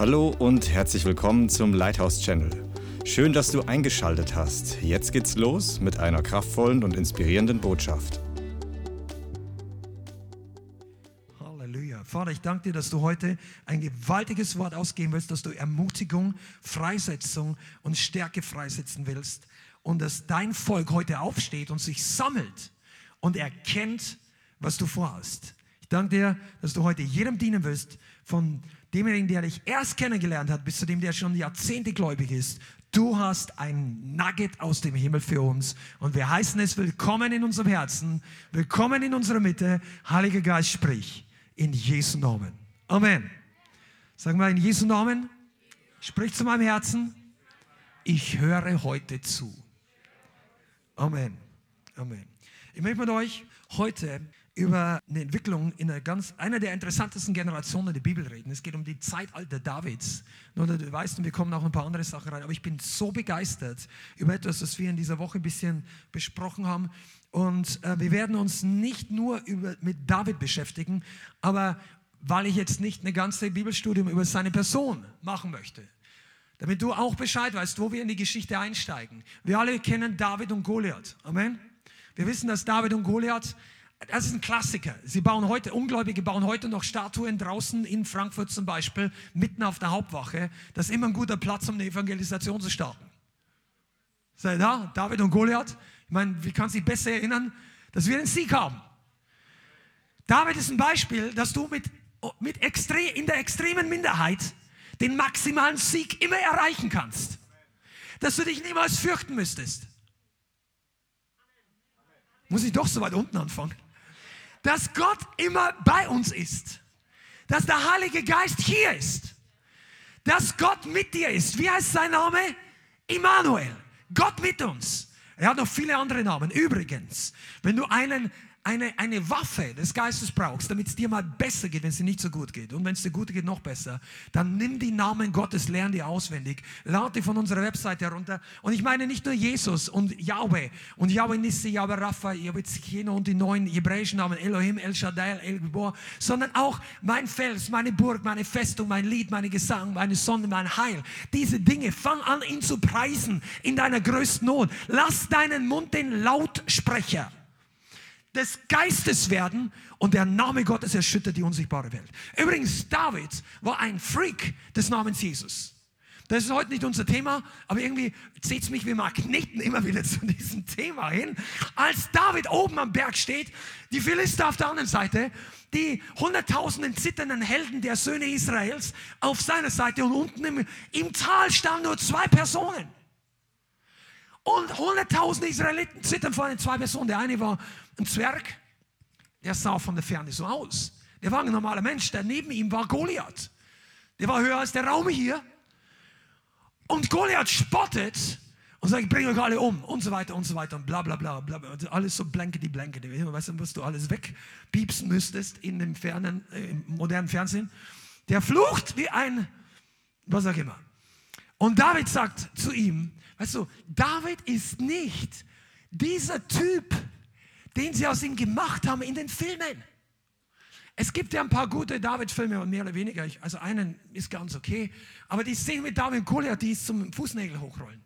Hallo und herzlich willkommen zum Lighthouse Channel. Schön, dass du eingeschaltet hast. Jetzt geht's los mit einer kraftvollen und inspirierenden Botschaft. Halleluja. Vater, ich danke dir, dass du heute ein gewaltiges Wort ausgeben willst, dass du Ermutigung, Freisetzung und Stärke freisetzen willst und dass dein Volk heute aufsteht und sich sammelt und erkennt, was du vorhast. Ich danke dir, dass du heute jedem dienen willst, von demjenigen, der dich erst kennengelernt hat, bis zu dem, der schon Jahrzehnte gläubig ist. Du hast ein Nugget aus dem Himmel für uns und wir heißen es willkommen in unserem Herzen, willkommen in unserer Mitte. Heiliger Geist, sprich in Jesu Namen. Amen. Sagen wir in Jesu Namen, sprich zu meinem Herzen. Ich höre heute zu. Amen. Amen. Ich möchte mit euch heute über eine Entwicklung in einer, ganz, einer der interessantesten Generationen der Bibel reden. Es geht um die Zeitalter Davids. Nur du weißt, wir kommen auch ein paar andere Sachen rein, aber ich bin so begeistert über etwas, das wir in dieser Woche ein bisschen besprochen haben. Und äh, wir werden uns nicht nur über, mit David beschäftigen, aber weil ich jetzt nicht eine ganze Bibelstudium über seine Person machen möchte. Damit du auch Bescheid weißt, wo wir in die Geschichte einsteigen. Wir alle kennen David und Goliath. Amen. Wir wissen, dass David und Goliath, das ist ein Klassiker. Sie bauen heute, Ungläubige bauen heute noch Statuen draußen in Frankfurt zum Beispiel, mitten auf der Hauptwache. Das ist immer ein guter Platz, um eine Evangelisation zu starten. Seid da, David und Goliath. Ich meine, wie kannst du dich besser erinnern, dass wir den Sieg haben? David ist ein Beispiel, dass du mit, mit extre in der extremen Minderheit den maximalen Sieg immer erreichen kannst. Dass du dich niemals fürchten müsstest. Muss ich doch so weit unten anfangen? Dass Gott immer bei uns ist. Dass der Heilige Geist hier ist. Dass Gott mit dir ist. Wie heißt sein Name? Immanuel. Gott mit uns. Er hat noch viele andere Namen. Übrigens, wenn du einen eine, eine Waffe des Geistes brauchst, damit es dir mal besser geht, wenn es dir nicht so gut geht. Und wenn es dir gut geht, noch besser. Dann nimm die Namen Gottes, lern die auswendig. Lade die von unserer Webseite herunter. Und ich meine nicht nur Jesus und Yahweh und Yahweh Nissi, Yahweh Rapha, Yahweh Tzikino und die neuen hebräischen Namen Elohim, El Shaddai, El Gibor, sondern auch mein Fels, meine Burg, meine Festung, mein Lied, meine Gesang, meine Sonne, mein Heil. Diese Dinge, fang an, ihn zu preisen in deiner größten Not. Lass deinen Mund den Lautsprecher des Geistes werden und der Name Gottes erschüttert die unsichtbare Welt. Übrigens, David war ein Freak des Namens Jesus. Das ist heute nicht unser Thema, aber irgendwie zieht es mich wie Magneten immer wieder zu diesem Thema hin. Als David oben am Berg steht, die Philister auf der anderen Seite, die hunderttausenden zitternden Helden der Söhne Israels auf seiner Seite und unten im, im Tal standen nur zwei Personen. Und hunderttausende Israeliten zittern vor den zwei Personen. Der eine war ein Zwerg, der sah von der Ferne so aus. Der war ein normaler Mensch, der neben ihm war Goliath. Der war höher als der Raum hier. Und Goliath spottet und sagt, ich bringe euch alle um und so weiter und so weiter und bla bla bla bla. Und alles so blankety blankety. Weißt du, was du alles wegpiepsen müsstest in dem fernen, äh, modernen Fernsehen? Der flucht wie ein, was auch immer. Und David sagt zu ihm, weißt du, David ist nicht dieser Typ, den sie aus ihm gemacht haben in den Filmen. Es gibt ja ein paar gute David-Filme und mehr oder weniger. Also einen ist ganz okay. Aber die Szene mit David und Goliath, die ist zum Fußnägel hochrollen.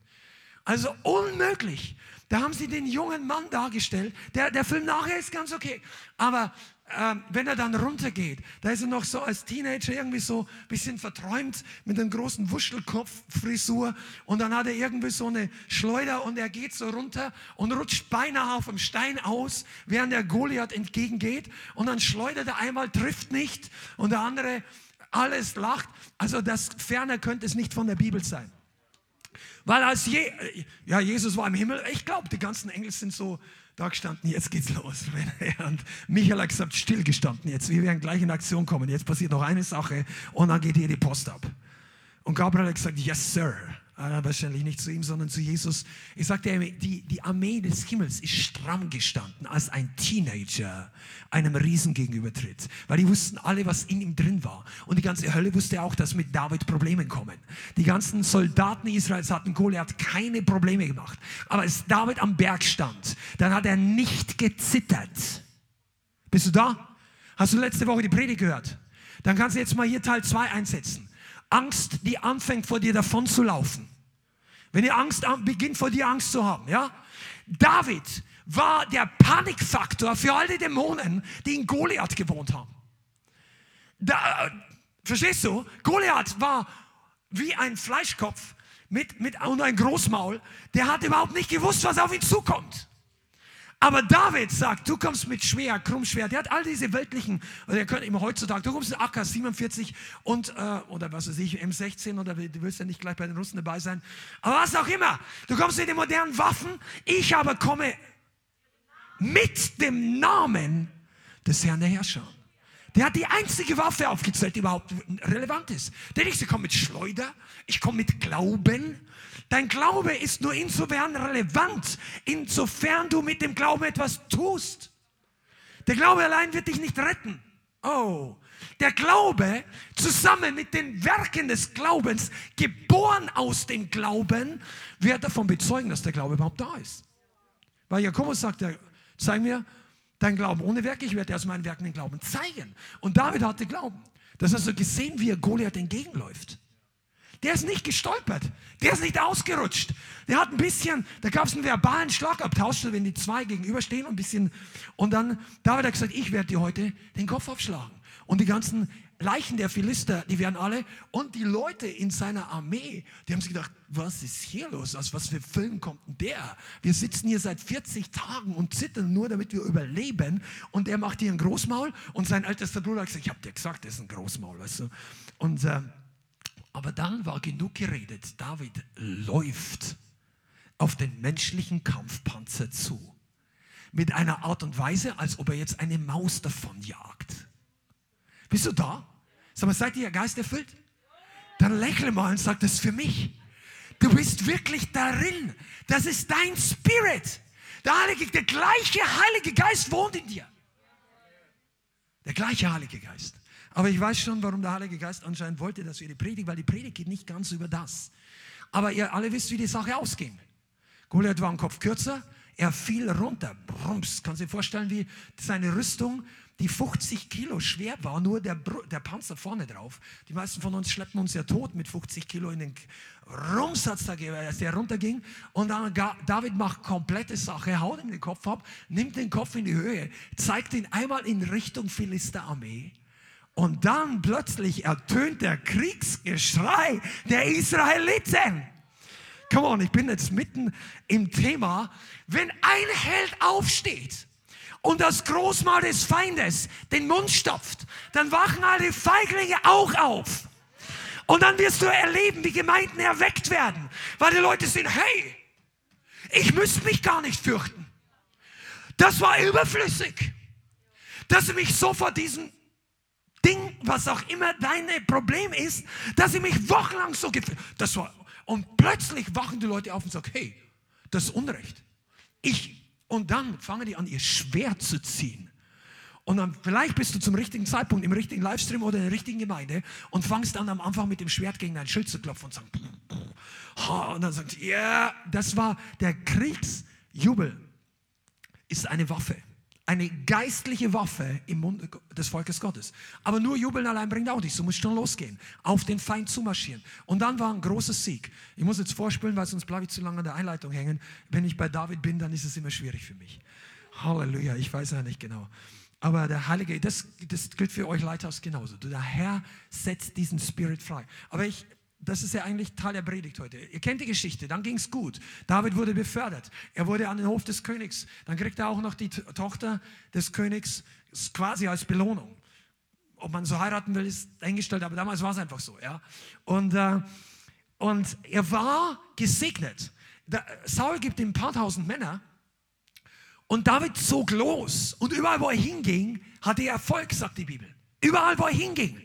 Also unmöglich. Da haben sie den jungen Mann dargestellt. Der, der Film nachher ist ganz okay. Aber ähm, wenn er dann runtergeht, da ist er noch so als Teenager irgendwie so ein bisschen verträumt mit einem großen Wuschelkopf-Frisur und dann hat er irgendwie so eine Schleuder und er geht so runter und rutscht beinahe auf dem Stein aus, während der Goliath entgegengeht und dann schleudert er einmal, trifft nicht und der andere alles lacht. Also das ferner könnte es nicht von der Bibel sein. Weil als Je ja, Jesus war im Himmel, ich glaube, die ganzen Engel sind so da gestanden, jetzt geht's los. Und Michael hat gesagt, stillgestanden jetzt. Wir werden gleich in Aktion kommen. Jetzt passiert noch eine Sache und dann geht hier die Post ab. Und Gabriel hat gesagt, yes, sir. Äh, wahrscheinlich nicht zu ihm, sondern zu Jesus. Ich sagte, die, die Armee des Himmels ist stramm gestanden, als ein Teenager einem Riesen gegenübertritt. Weil die wussten alle, was in ihm drin war. Und die ganze Hölle wusste auch, dass mit David Probleme kommen. Die ganzen Soldaten Israels hatten Goliath keine Probleme gemacht. Aber als David am Berg stand, dann hat er nicht gezittert. Bist du da? Hast du letzte Woche die Predigt gehört? Dann kannst du jetzt mal hier Teil 2 einsetzen. Angst, die anfängt vor dir davon zu laufen. Wenn die Angst beginnt, vor dir Angst zu haben, ja? David war der Panikfaktor für all die Dämonen, die in Goliath gewohnt haben. Da, verstehst du? Goliath war wie ein Fleischkopf mit, mit, und ein Großmaul. Der hat überhaupt nicht gewusst, was auf ihn zukommt. Aber David sagt, du kommst mit Schwer, Krummschwert. Der hat all diese weltlichen, oder ihr könnt immer heutzutage, du kommst mit AK 47 und, äh, oder was weiß ich, M16 oder du willst ja nicht gleich bei den Russen dabei sein. Aber was auch immer. Du kommst mit den modernen Waffen. Ich aber komme mit dem Namen des Herrn der Herrscher. Der hat die einzige Waffe aufgezählt, die überhaupt relevant ist. Denn ich komme mit Schleuder, ich komme mit Glauben, Dein Glaube ist nur insofern relevant, insofern du mit dem Glauben etwas tust. Der Glaube allein wird dich nicht retten. Oh, der Glaube zusammen mit den Werken des Glaubens, geboren aus dem Glauben, wird davon bezeugen, dass der Glaube überhaupt da ist. Weil Jakobus sagt, zeig mir dein Glauben ohne Werke, ich werde aus meinen Werken den Glauben zeigen. Und David hatte Glauben. Das hast du gesehen, wie er Goliath entgegenläuft. Der ist nicht gestolpert. Der ist nicht ausgerutscht. Der hat ein bisschen, da gab es einen verbalen Schlagabtausch, wenn die zwei gegenüberstehen und ein bisschen. Und dann, David hat gesagt, ich werde dir heute den Kopf aufschlagen. Und die ganzen Leichen der Philister, die werden alle. Und die Leute in seiner Armee, die haben sich gedacht, was ist hier los? Aus was für Film kommt denn der? Wir sitzen hier seit 40 Tagen und zittern nur, damit wir überleben. Und er macht hier ein Großmaul. Und sein ältester Bruder hat gesagt, ich habe dir gesagt, das ist ein Großmaul, weißt du. Und äh, aber dann war genug geredet. David läuft auf den menschlichen Kampfpanzer zu. Mit einer Art und Weise, als ob er jetzt eine Maus davon jagt. Bist du da? Sag mal, seid ihr Geist erfüllt? Dann lächle mal und sag, das ist für mich. Du bist wirklich darin. Das ist dein Spirit. Der, Heilige, der gleiche Heilige Geist wohnt in dir. Der gleiche Heilige Geist. Aber ich weiß schon, warum der Heilige Geist anscheinend wollte, dass wir die Predigt, weil die Predigt geht nicht ganz über das. Aber ihr alle wisst, wie die Sache ausging. Goliath war ein Kopf kürzer, er fiel runter. Brums. Kannst du dir vorstellen, wie seine Rüstung, die 50 Kilo schwer war, nur der, der Panzer vorne drauf. Die meisten von uns schleppen uns ja tot mit 50 Kilo in den Rumsatz, als der runterging. Und dann David macht komplette Sache, haut ihm den Kopf ab, nimmt den Kopf in die Höhe, zeigt ihn einmal in Richtung Philisterarmee und dann plötzlich ertönt der Kriegsgeschrei der Israeliten. Come on, ich bin jetzt mitten im Thema. Wenn ein Held aufsteht und das Großmal des Feindes den Mund stopft, dann wachen alle Feiglinge auch auf. Und dann wirst du erleben, wie Gemeinden erweckt werden, weil die Leute sehen, hey, ich müsste mich gar nicht fürchten. Das war überflüssig, dass sie mich so vor diesen Ding, was auch immer dein Problem ist, dass ich mich wochenlang so gefühlt war Und plötzlich wachen die Leute auf und sagen, hey, das ist Unrecht. Ich, und dann fangen die an, ihr Schwert zu ziehen. Und dann vielleicht bist du zum richtigen Zeitpunkt im richtigen Livestream oder in der richtigen Gemeinde und fangst an am Anfang mit dem Schwert gegen dein Schild zu klopfen und sagen, und dann sagst du, ja, yeah, das war der Kriegsjubel, ist eine Waffe eine geistliche Waffe im Mund des Volkes Gottes. Aber nur Jubeln allein bringt auch nichts. Du musst schon losgehen, auf den Feind zumarschieren. Und dann war ein großer Sieg. Ich muss jetzt vorspielen, weil sonst bleibe ich zu lange an der Einleitung hängen. Wenn ich bei David bin, dann ist es immer schwierig für mich. Halleluja, ich weiß ja nicht genau. Aber der Heilige, das, das gilt für euch Leithaus genauso. Der Herr setzt diesen Spirit frei. Aber ich das ist ja eigentlich Teil der Predigt heute. Ihr kennt die Geschichte, dann ging es gut. David wurde befördert. Er wurde an den Hof des Königs. Dann kriegt er auch noch die Tochter des Königs quasi als Belohnung. Ob man so heiraten will, ist eingestellt, aber damals war es einfach so. Ja? Und, äh, und er war gesegnet. Da, Saul gibt ihm ein paar tausend Männer und David zog los. Und überall, wo er hinging, hatte er Erfolg, sagt die Bibel. Überall, wo er hinging.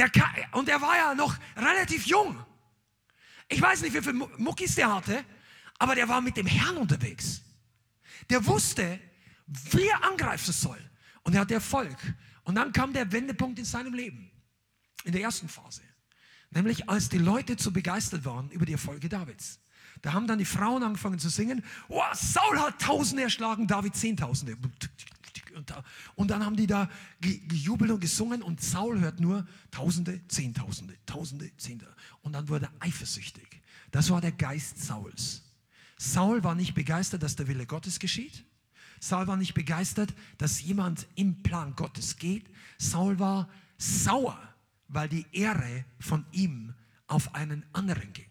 Der, und er war ja noch relativ jung. Ich weiß nicht, wie viele Muckis der hatte, aber der war mit dem Herrn unterwegs. Der wusste, wie er angreifen soll. Und er hatte Erfolg. Und dann kam der Wendepunkt in seinem Leben. In der ersten Phase. Nämlich als die Leute zu begeistert waren über die Erfolge Davids. Da haben dann die Frauen angefangen zu singen, oh, Saul hat Tausende erschlagen, David Zehntausende. Und, und dann haben die da gejubelt und gesungen und Saul hört nur Tausende, Zehntausende, Tausende, Zehntausende. Und dann wurde er eifersüchtig. Das war der Geist Sauls. Saul war nicht begeistert, dass der Wille Gottes geschieht. Saul war nicht begeistert, dass jemand im Plan Gottes geht. Saul war sauer, weil die Ehre von ihm auf einen anderen ging.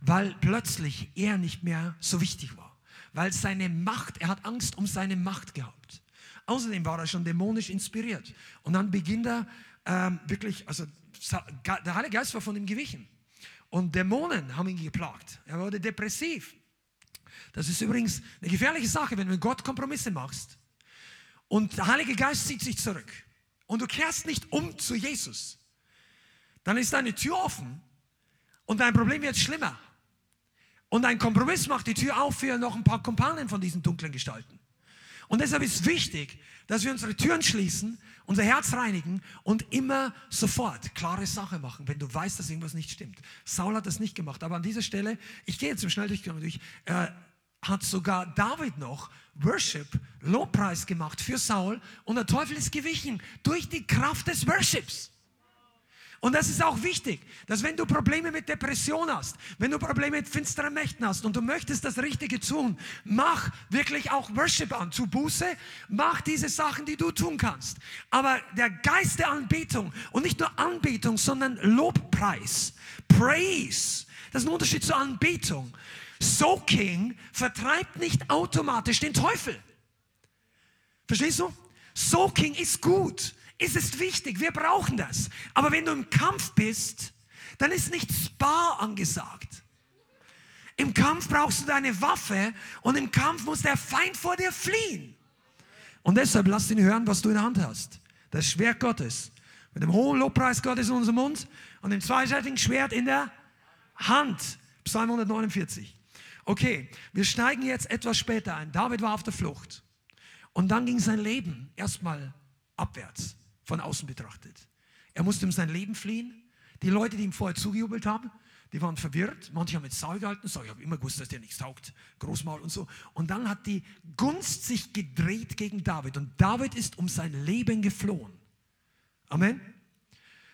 Weil plötzlich er nicht mehr so wichtig war. Weil seine Macht, er hat Angst um seine Macht gehabt. Außerdem war er schon dämonisch inspiriert. Und dann beginnt er ähm, wirklich, also der Heilige Geist war von ihm gewichen. Und Dämonen haben ihn geplagt. Er wurde depressiv. Das ist übrigens eine gefährliche Sache, wenn du mit Gott Kompromisse machst und der Heilige Geist zieht sich zurück und du kehrst nicht um zu Jesus, dann ist deine Tür offen und dein Problem wird schlimmer. Und ein Kompromiss macht die Tür auf für noch ein paar Kumpanen von diesen dunklen Gestalten. Und deshalb ist wichtig, dass wir unsere Türen schließen, unser Herz reinigen und immer sofort klare Sache machen, wenn du weißt, dass irgendwas nicht stimmt. Saul hat das nicht gemacht, aber an dieser Stelle, ich gehe jetzt im Schnelldurchgang durch, äh, hat sogar David noch Worship, Lobpreis gemacht für Saul und der Teufel ist gewichen durch die Kraft des Worships. Und das ist auch wichtig, dass wenn du Probleme mit Depression hast, wenn du Probleme mit finsteren Mächten hast und du möchtest das Richtige tun, mach wirklich auch Worship an, zu Buße, mach diese Sachen, die du tun kannst. Aber der Geist der Anbetung und nicht nur Anbetung, sondern Lobpreis, Praise, das ist ein Unterschied zur Anbetung. Soaking vertreibt nicht automatisch den Teufel. Verstehst du? Soaking ist gut. Es ist wichtig, wir brauchen das. Aber wenn du im Kampf bist, dann ist nicht Spa angesagt. Im Kampf brauchst du deine Waffe und im Kampf muss der Feind vor dir fliehen. Und deshalb lass ihn hören, was du in der Hand hast. Das Schwert Gottes. Mit dem hohen Lobpreis Gottes in unserem Mund und dem zweiseitigen Schwert in der Hand. Psalm 149. Okay, wir steigen jetzt etwas später ein. David war auf der Flucht. Und dann ging sein Leben erstmal abwärts von außen betrachtet. Er musste um sein Leben fliehen. Die Leute, die ihm vorher zugejubelt haben, die waren verwirrt. Manche haben mit Saul gehalten. So, ich habe immer gewusst, dass der nichts taugt. Großmaul und so. Und dann hat die Gunst sich gedreht gegen David. Und David ist um sein Leben geflohen. Amen.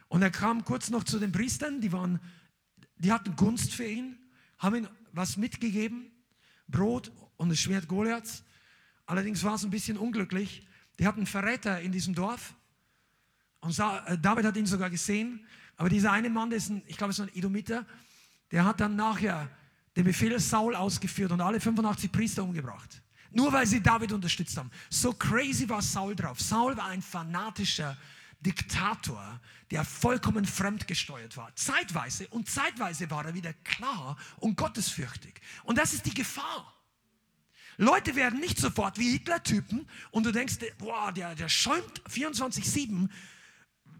Und er kam kurz noch zu den Priestern. Die, waren, die hatten Gunst für ihn, haben ihm was mitgegeben. Brot und das Schwert Goliaths. Allerdings war es ein bisschen unglücklich. Die hatten Verräter in diesem Dorf. Und äh, David hat ihn sogar gesehen. Aber dieser eine Mann, ist ein, ich glaube, es ist ein Edomiter, der hat dann nachher den Befehl Saul ausgeführt und alle 85 Priester umgebracht. Nur weil sie David unterstützt haben. So crazy war Saul drauf. Saul war ein fanatischer Diktator, der vollkommen fremdgesteuert war. Zeitweise und zeitweise war er wieder klar und gottesfürchtig. Und das ist die Gefahr. Leute werden nicht sofort wie Hitler-Typen und du denkst, boah, der, der schäumt 24-7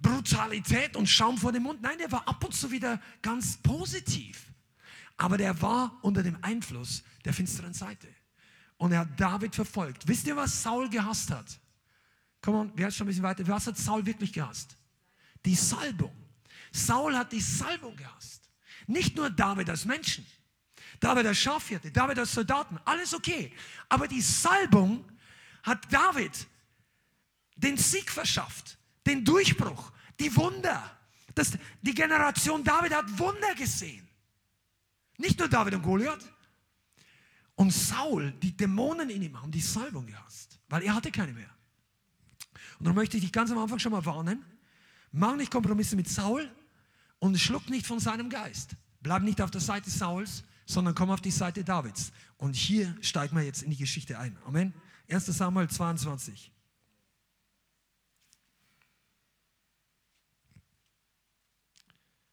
Brutalität und Schaum vor dem Mund. Nein, der war ab und zu wieder ganz positiv. Aber der war unter dem Einfluss der finsteren Seite. Und er hat David verfolgt. Wisst ihr, was Saul gehasst hat? Komm on, hat schon ein bisschen weiter? Was hat Saul wirklich gehasst? Die Salbung. Saul hat die Salbung gehasst. Nicht nur David als Menschen. David als Schafhirte, David als Soldaten, alles okay. Aber die Salbung hat David den Sieg verschafft den Durchbruch, die Wunder. Das, die Generation David hat Wunder gesehen. Nicht nur David und Goliath. Und Saul, die Dämonen in ihm haben die Salbung gehasst, weil er hatte keine mehr. Und darum möchte ich dich ganz am Anfang schon mal warnen. Mach nicht Kompromisse mit Saul und schluck nicht von seinem Geist. Bleib nicht auf der Seite Sauls, sondern komm auf die Seite Davids. Und hier steigen wir jetzt in die Geschichte ein. Amen. 1 Samuel 22.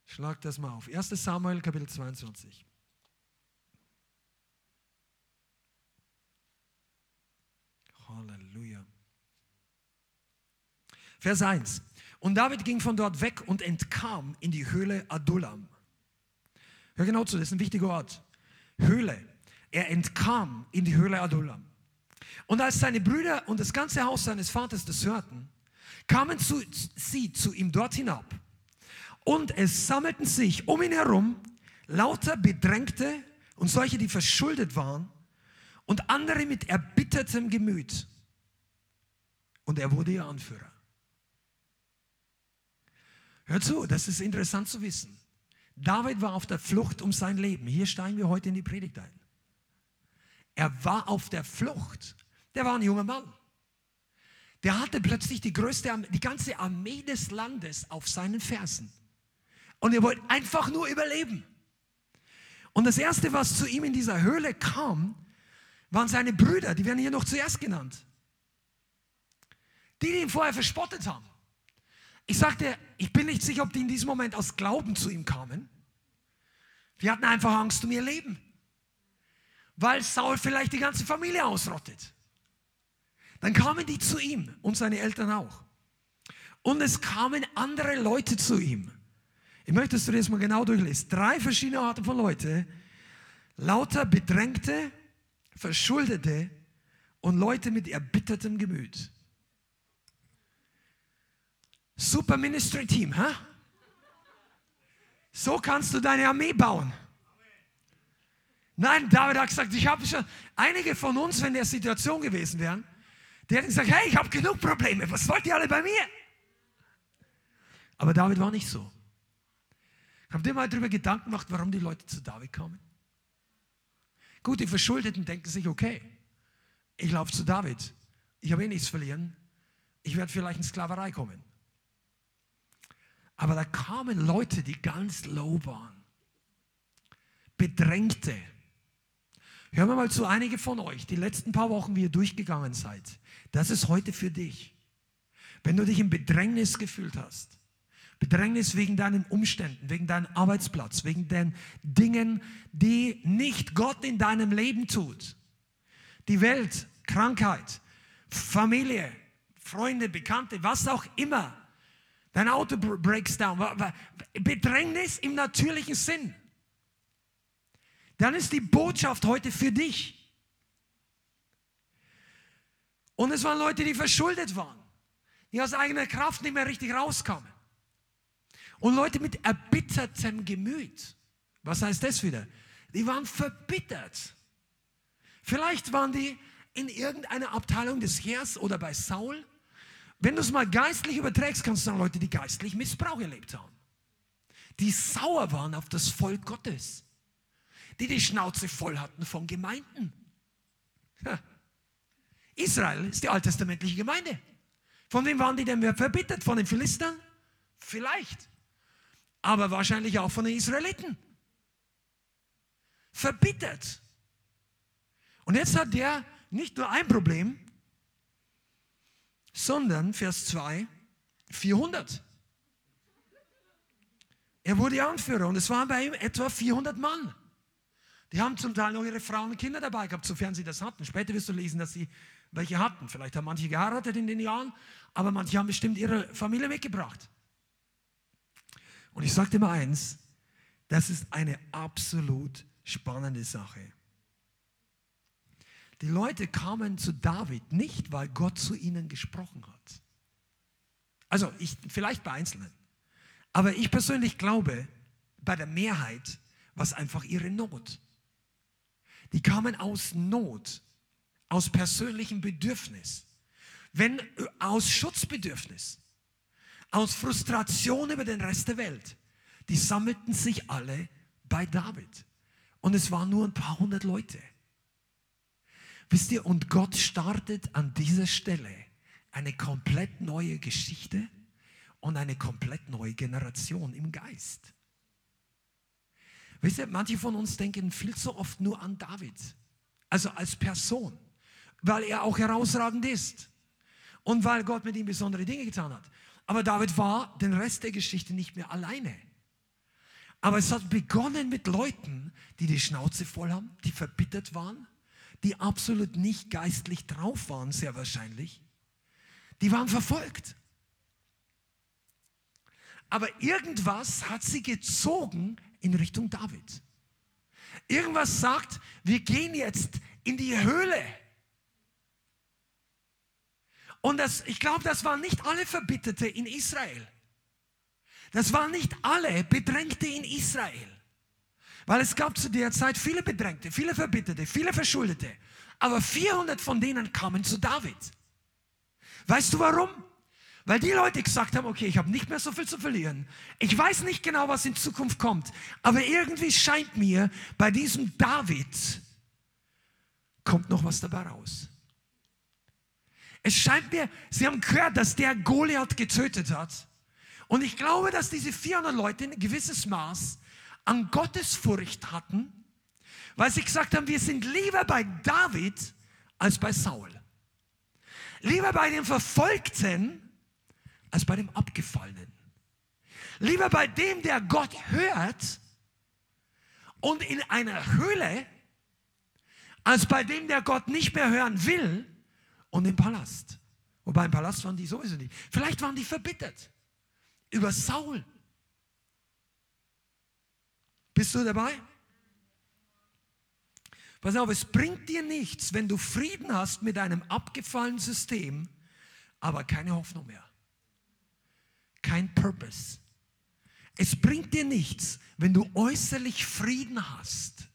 Schlag das mal auf. 1 Samuel, Kapitel 22. Halleluja. Vers 1. Und David ging von dort weg und entkam in die Höhle Adullam. Hör genau zu, das ist ein wichtiger Ort. Höhle. Er entkam in die Höhle Adullam. Und als seine Brüder und das ganze Haus seines Vaters das hörten, kamen zu, sie zu ihm dort hinab und es sammelten sich um ihn herum lauter Bedrängte und solche, die verschuldet waren und andere mit erbittertem Gemüt. Und er wurde ihr Anführer. Hör zu, das ist interessant zu wissen. David war auf der Flucht um sein Leben. Hier steigen wir heute in die Predigt ein. Er war auf der Flucht. Der war ein junger Mann. Der hatte plötzlich die größte, die ganze Armee des Landes auf seinen Fersen. Und er wollte einfach nur überleben. Und das Erste, was zu ihm in dieser Höhle kam, waren seine Brüder, die werden hier noch zuerst genannt. Die, die ihn vorher verspottet haben. Ich sagte, ich bin nicht sicher, ob die in diesem Moment aus Glauben zu ihm kamen. Die hatten einfach Angst um ihr Leben. Weil Saul vielleicht die ganze Familie ausrottet. Dann kamen die zu ihm und seine Eltern auch. Und es kamen andere Leute zu ihm. Ich möchte, dass du das mal genau durchliest. Drei verschiedene Arten von Leuten. Lauter Bedrängte, Verschuldete und Leute mit erbittertem Gemüt. Super Ministry Team, hä? So kannst du deine Armee bauen. Nein, David hat gesagt, ich habe schon, einige von uns, wenn der Situation gewesen wären, die hätten gesagt, hey, ich habe genug Probleme, was wollt ihr alle bei mir? Aber David war nicht so. Habt ihr mal darüber Gedanken gemacht, warum die Leute zu David kamen? Gut, die Verschuldeten denken sich, okay, ich laufe zu David, ich habe eh nichts verlieren, ich werde vielleicht in Sklaverei kommen. Aber da kamen Leute, die ganz low waren. Bedrängte. Hören wir mal zu, einige von euch, die letzten paar Wochen, wie ihr durchgegangen seid. Das ist heute für dich. Wenn du dich im Bedrängnis gefühlt hast, Bedrängnis wegen deinen Umständen, wegen deinem Arbeitsplatz, wegen den Dingen, die nicht Gott in deinem Leben tut. Die Welt, Krankheit, Familie, Freunde, Bekannte, was auch immer. Dein Auto breaks down. Bedrängnis im natürlichen Sinn. Dann ist die Botschaft heute für dich. Und es waren Leute, die verschuldet waren, die aus eigener Kraft nicht mehr richtig rauskamen. Und Leute mit erbittertem Gemüt. Was heißt das wieder? Die waren verbittert. Vielleicht waren die in irgendeiner Abteilung des Heers oder bei Saul wenn du es mal geistlich überträgst, kannst du sagen, Leute, die geistlich Missbrauch erlebt haben. Die sauer waren auf das Volk Gottes. Die die Schnauze voll hatten von Gemeinden. Israel ist die alttestamentliche Gemeinde. Von wem waren die denn mehr verbittert? Von den Philistern? Vielleicht. Aber wahrscheinlich auch von den Israeliten. Verbittert. Und jetzt hat der nicht nur ein Problem, sondern, Vers 2, 400. Er wurde Anführer und es waren bei ihm etwa 400 Mann. Die haben zum Teil noch ihre Frauen und Kinder dabei gehabt, sofern sie das hatten. Später wirst du lesen, dass sie welche hatten. Vielleicht haben manche geheiratet in den Jahren, aber manche haben bestimmt ihre Familie mitgebracht. Und ich sage dir mal eins, das ist eine absolut spannende Sache. Die Leute kamen zu David nicht, weil Gott zu ihnen gesprochen hat. Also ich, vielleicht bei Einzelnen. Aber ich persönlich glaube, bei der Mehrheit war es einfach ihre Not. Die kamen aus Not, aus persönlichem Bedürfnis, wenn aus Schutzbedürfnis, aus Frustration über den Rest der Welt. Die sammelten sich alle bei David. Und es waren nur ein paar hundert Leute. Wisst ihr, und Gott startet an dieser Stelle eine komplett neue Geschichte und eine komplett neue Generation im Geist. Wisst ihr, manche von uns denken viel zu oft nur an David, also als Person, weil er auch herausragend ist und weil Gott mit ihm besondere Dinge getan hat. Aber David war den Rest der Geschichte nicht mehr alleine. Aber es hat begonnen mit Leuten, die die Schnauze voll haben, die verbittert waren, die absolut nicht geistlich drauf waren, sehr wahrscheinlich, die waren verfolgt. Aber irgendwas hat sie gezogen in Richtung David. Irgendwas sagt, wir gehen jetzt in die Höhle. Und das, ich glaube, das waren nicht alle Verbitterte in Israel. Das waren nicht alle Bedrängte in Israel. Weil es gab zu der Zeit viele Bedrängte, viele Verbitterte, viele Verschuldete. Aber 400 von denen kamen zu David. Weißt du warum? Weil die Leute gesagt haben, okay, ich habe nicht mehr so viel zu verlieren. Ich weiß nicht genau, was in Zukunft kommt, aber irgendwie scheint mir, bei diesem David kommt noch was dabei raus. Es scheint mir, sie haben gehört, dass der Goliath getötet hat. Und ich glaube, dass diese 400 Leute ein gewisses Maß an Gottesfurcht hatten, weil sie gesagt haben, wir sind lieber bei David als bei Saul. Lieber bei dem Verfolgten als bei dem Abgefallenen. Lieber bei dem, der Gott hört und in einer Höhle, als bei dem, der Gott nicht mehr hören will und im Palast. Wobei im Palast waren die sowieso nicht. Vielleicht waren die verbittert über Saul. Bist du dabei? Pass auf, es bringt dir nichts, wenn du Frieden hast mit einem abgefallenen System, aber keine Hoffnung mehr. Kein Purpose. Es bringt dir nichts, wenn du äußerlich Frieden hast,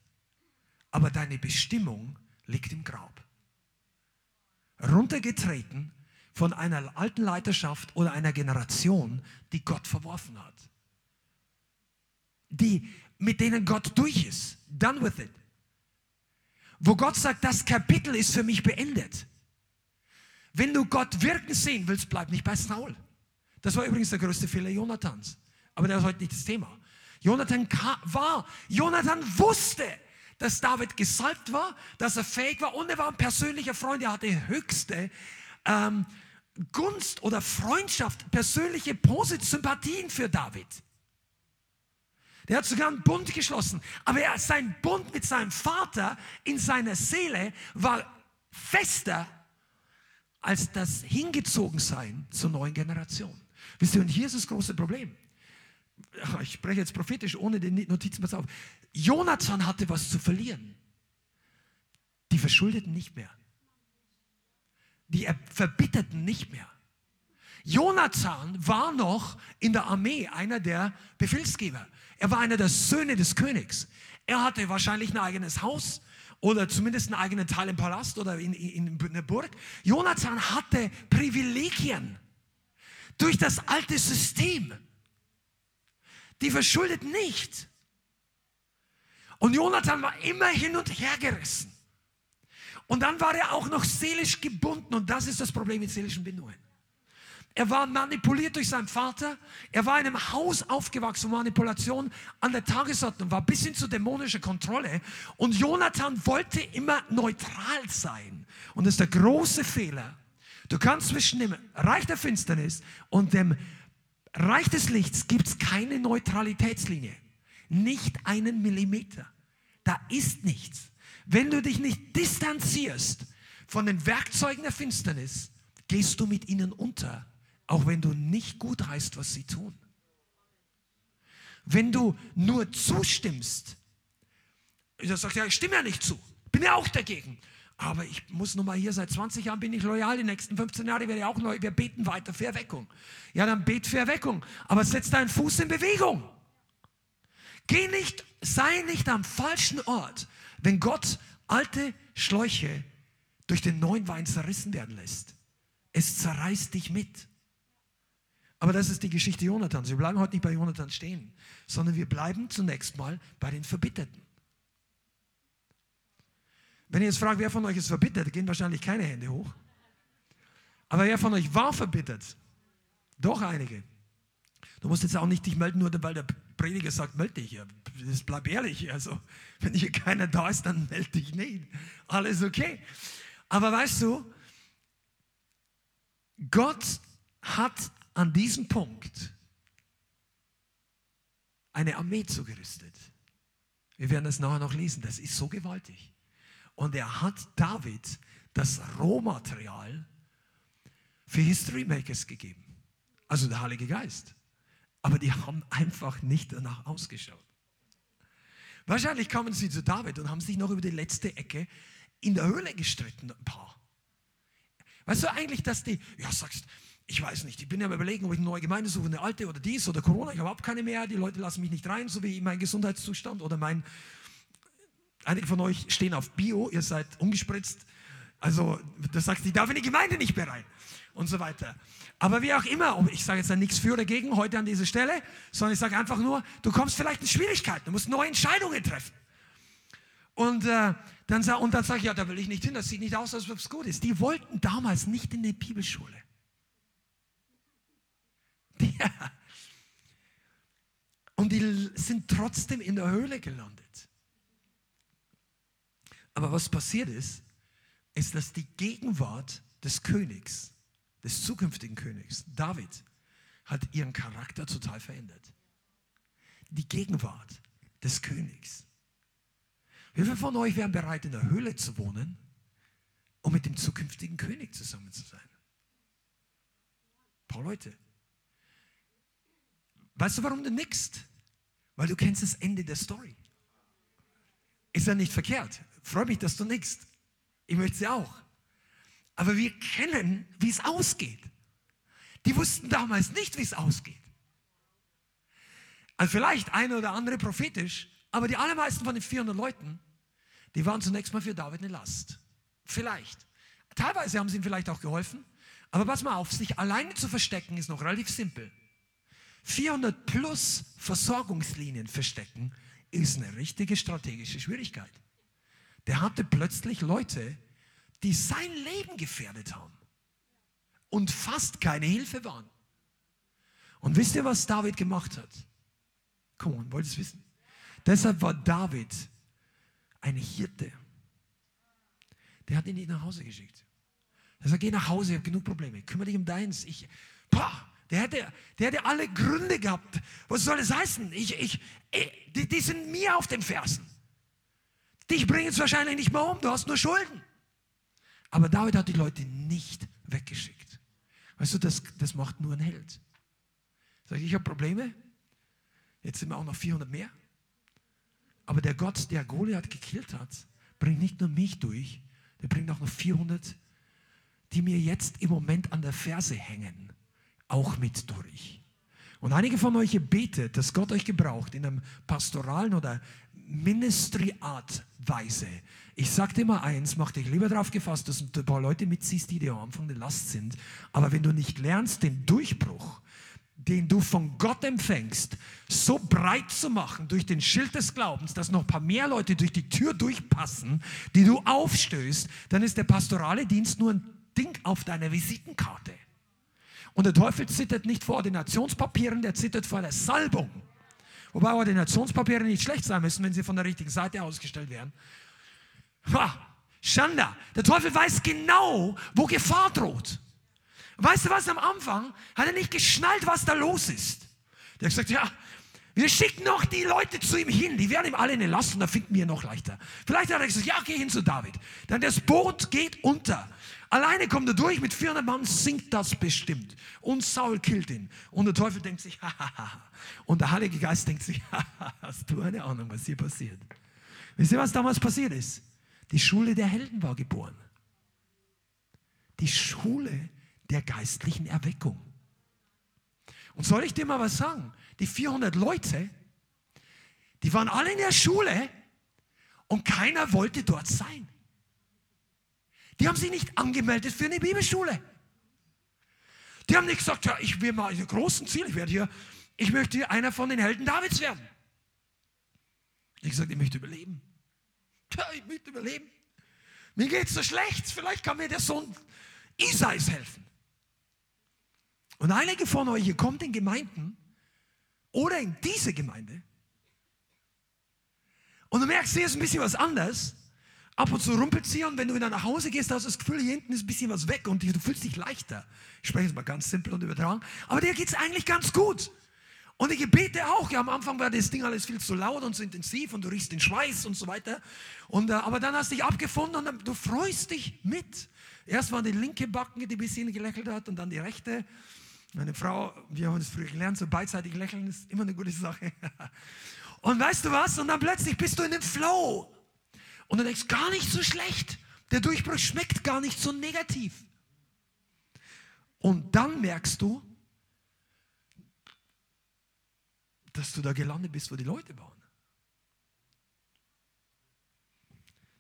aber deine Bestimmung liegt im Grab. Runtergetreten von einer alten Leiterschaft oder einer Generation, die Gott verworfen hat. Die, mit denen Gott durch ist. Done with it wo Gott sagt, das Kapitel ist für mich beendet. Wenn du Gott wirken sehen willst, bleib nicht bei Saul. Das war übrigens der größte Fehler Jonathans. Aber der ist heute nicht das Thema. Jonathan war, Jonathan wusste, dass David gesalbt war, dass er fähig war und er war ein persönlicher Freund. Er hatte höchste ähm, Gunst oder Freundschaft, persönliche positive Sympathien für David. Der hat sogar einen Bund geschlossen. Aber er, sein Bund mit seinem Vater in seiner Seele war fester als das Hingezogensein zur neuen Generation. Wisst ihr, und hier ist das große Problem. Ich spreche jetzt prophetisch, ohne den Notizen, pass auf. Jonathan hatte was zu verlieren. Die Verschuldeten nicht mehr. Die Verbitterten nicht mehr. Jonathan war noch in der Armee einer der Befehlsgeber. Er war einer der Söhne des Königs. Er hatte wahrscheinlich ein eigenes Haus oder zumindest einen eigenen Teil im Palast oder in, in, in einer Burg. Jonathan hatte Privilegien durch das alte System. Die verschuldet nicht. Und Jonathan war immer hin und her gerissen. Und dann war er auch noch seelisch gebunden. Und das ist das Problem mit seelischen Bindungen. Er war manipuliert durch seinen Vater. Er war in einem Haus aufgewachsen, wo Manipulation an der Tagesordnung war, bis hin zu dämonischer Kontrolle. Und Jonathan wollte immer neutral sein. Und das ist der große Fehler. Du kannst zwischen dem Reich der Finsternis und dem Reich des Lichts gibt es keine Neutralitätslinie. Nicht einen Millimeter. Da ist nichts. Wenn du dich nicht distanzierst von den Werkzeugen der Finsternis, gehst du mit ihnen unter auch wenn du nicht gut heißt, was sie tun. Wenn du nur zustimmst, ich sage ja, ich stimme ja nicht zu, bin ja auch dagegen. Aber ich muss nun mal hier, seit 20 Jahren bin ich loyal, die nächsten 15 Jahre werde ich auch neu, wir beten weiter für Erweckung. Ja, dann bet für Erweckung, aber setz deinen Fuß in Bewegung. Geh nicht, sei nicht am falschen Ort, wenn Gott alte Schläuche durch den neuen Wein zerrissen werden lässt. Es zerreißt dich mit. Aber das ist die Geschichte Jonathans. Wir bleiben heute nicht bei Jonathan stehen, sondern wir bleiben zunächst mal bei den Verbitterten. Wenn ihr jetzt fragt, wer von euch ist verbittert, gehen wahrscheinlich keine Hände hoch. Aber wer von euch war verbittert? Doch einige. Du musst jetzt auch nicht dich melden, nur weil der Prediger sagt, melde dich. Das bleib ehrlich. Also, wenn hier keiner da ist, dann melde dich nicht. Alles okay. Aber weißt du, Gott hat an diesem Punkt eine Armee zugerüstet. Wir werden es nachher noch lesen. Das ist so gewaltig. Und er hat David das Rohmaterial für History Makers gegeben. Also der Heilige Geist. Aber die haben einfach nicht danach ausgeschaut. Wahrscheinlich kamen sie zu David und haben sich noch über die letzte Ecke in der Höhle gestritten, ein paar. Weißt du eigentlich, dass die, ja, sagst, ich weiß nicht, ich bin ja am überlegen, ob ich eine neue Gemeinde suche, eine alte oder dies oder Corona, ich habe überhaupt keine mehr, die Leute lassen mich nicht rein, so wie mein Gesundheitszustand oder mein, einige von euch stehen auf Bio, ihr seid ungespritzt, also das sagst, ich darf in die Gemeinde nicht mehr rein. und so weiter. Aber wie auch immer, ich sage jetzt dann nichts für oder gegen heute an dieser Stelle, sondern ich sage einfach nur, du kommst vielleicht in Schwierigkeiten, du musst neue Entscheidungen treffen. Und, äh, dann, dann sage ich, ja, da will ich nicht hin, das sieht nicht aus, als ob es gut ist. Die wollten damals nicht in die Bibelschule. Ja. Und die sind trotzdem in der Höhle gelandet. Aber was passiert ist, ist, dass die Gegenwart des Königs, des zukünftigen Königs, David, hat ihren Charakter total verändert. Die Gegenwart des Königs. Wie viele von euch wären bereit, in der Höhle zu wohnen, um mit dem zukünftigen König zusammen zu sein? Ein paar Leute. Weißt du, warum du nickst? Weil du kennst das Ende der Story. Ist ja nicht verkehrt. Freue mich, dass du nickst. Ich möchte sie auch. Aber wir kennen, wie es ausgeht. Die wussten damals nicht, wie es ausgeht. Also vielleicht eine oder andere prophetisch, aber die allermeisten von den 400 Leuten, die waren zunächst mal für David eine Last. Vielleicht. Teilweise haben sie ihm vielleicht auch geholfen, aber pass mal auf, sich alleine zu verstecken ist noch relativ simpel. 400 plus Versorgungslinien verstecken ist eine richtige strategische Schwierigkeit. Der hatte plötzlich Leute, die sein Leben gefährdet haben und fast keine Hilfe waren. Und wisst ihr, was David gemacht hat? Komm on, wollt ihr es wissen? Deshalb war David ein Hirte. Der hat ihn nicht nach Hause geschickt. Er sagt, geh nach Hause, ich habe genug Probleme. Kümmere dich um deins. Ich, boah, der hätte, der hätte alle Gründe gehabt. Was soll das heißen? Ich, ich, ich die, die, sind mir auf den Fersen. Dich bringen es wahrscheinlich nicht mehr um, du hast nur Schulden. Aber David hat die Leute nicht weggeschickt. Weißt du, das, das macht nur ein Held. Sag ich, ich habe Probleme. Jetzt sind wir auch noch 400 mehr. Aber der Gott, der Goliath gekillt hat, bringt nicht nur mich durch, der bringt auch noch 400, die mir jetzt im Moment an der Ferse hängen, auch mit durch. Und einige von euch betet, dass Gott euch gebraucht in einem pastoralen oder Ministry-Art Weise. Ich sag dir mal eins, mach dich lieber darauf gefasst, dass du ein paar Leute mitziehst, die dir am Anfang eine Last sind. Aber wenn du nicht lernst, den Durchbruch den du von Gott empfängst, so breit zu machen durch den Schild des Glaubens, dass noch ein paar mehr Leute durch die Tür durchpassen, die du aufstößt, dann ist der pastorale Dienst nur ein Ding auf deiner Visitenkarte. Und der Teufel zittert nicht vor Ordinationspapieren, der zittert vor der Salbung. Wobei Ordinationspapiere nicht schlecht sein müssen, wenn sie von der richtigen Seite ausgestellt werden. Ha, Schanda. Der Teufel weiß genau, wo Gefahr droht. Weißt du was, am Anfang hat er nicht geschnallt, was da los ist. Der hat gesagt, ja, wir schicken noch die Leute zu ihm hin, die werden ihm alle eine Last und da finden wir noch leichter. Vielleicht hat er gesagt, ja, geh hin zu David. Dann das Boot geht unter. Alleine kommt er durch, mit 400 Mann sinkt das bestimmt. Und Saul killt ihn. Und der Teufel denkt sich, hahaha. Und der Heilige Geist denkt sich, haha, hast du eine Ahnung, was hier passiert? Wisst ihr, was damals passiert ist? Die Schule der Helden war geboren. Die Schule der geistlichen Erweckung. Und soll ich dir mal was sagen? Die 400 Leute, die waren alle in der Schule und keiner wollte dort sein. Die haben sich nicht angemeldet für eine Bibelschule. Die haben nicht gesagt, ja, ich will mal ein großen Ziel, ich werde hier, ich möchte hier einer von den Helden Davids werden. Ich gesagt, ich möchte überleben. Ja, ich möchte überleben. Mir geht es so schlecht, vielleicht kann mir der Sohn Isais helfen. Und einige von euch, ihr kommt in Gemeinden oder in diese Gemeinde und du merkst, hier ist ein bisschen was anders. Ab und zu rumpelt sie und wenn du wieder nach Hause gehst, hast du das Gefühl, hier hinten ist ein bisschen was weg und du fühlst dich leichter. Ich spreche jetzt mal ganz simpel und übertragen. Aber dir geht es eigentlich ganz gut. Und ich bete auch. Ja, am Anfang war das Ding alles viel zu laut und zu intensiv und du riechst den Schweiß und so weiter. Und, äh, aber dann hast du dich abgefunden und dann, du freust dich mit. Erst war die linke Backen, die ein bisschen gelächelt hat und dann die rechte. Meine Frau, wir haben es früher gelernt, so beidseitig lächeln ist immer eine gute Sache. Und weißt du was? Und dann plötzlich bist du in dem Flow. Und du denkst, gar nicht so schlecht. Der Durchbruch schmeckt gar nicht so negativ. Und dann merkst du, dass du da gelandet bist, wo die Leute waren.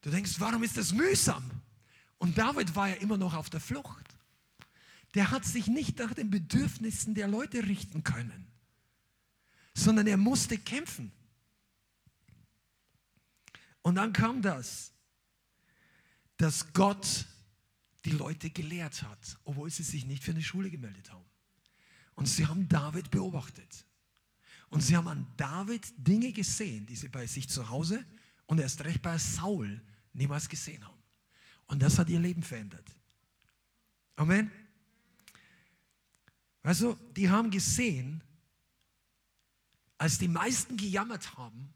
Du denkst, warum ist das mühsam? Und David war ja immer noch auf der Flucht. der hat sich nicht nach den Bedürfnissen der Leute richten können, sondern er musste kämpfen. Und dann kam das, dass Gott die Leute gelehrt hat, obwohl sie sich nicht für eine Schule gemeldet haben. Und sie haben David beobachtet. Und sie haben an David Dinge gesehen, die sie bei sich zu Hause und erst recht bei Saul niemals gesehen haben. Und das hat ihr Leben verändert. Amen. Also, die haben gesehen, als die meisten gejammert haben,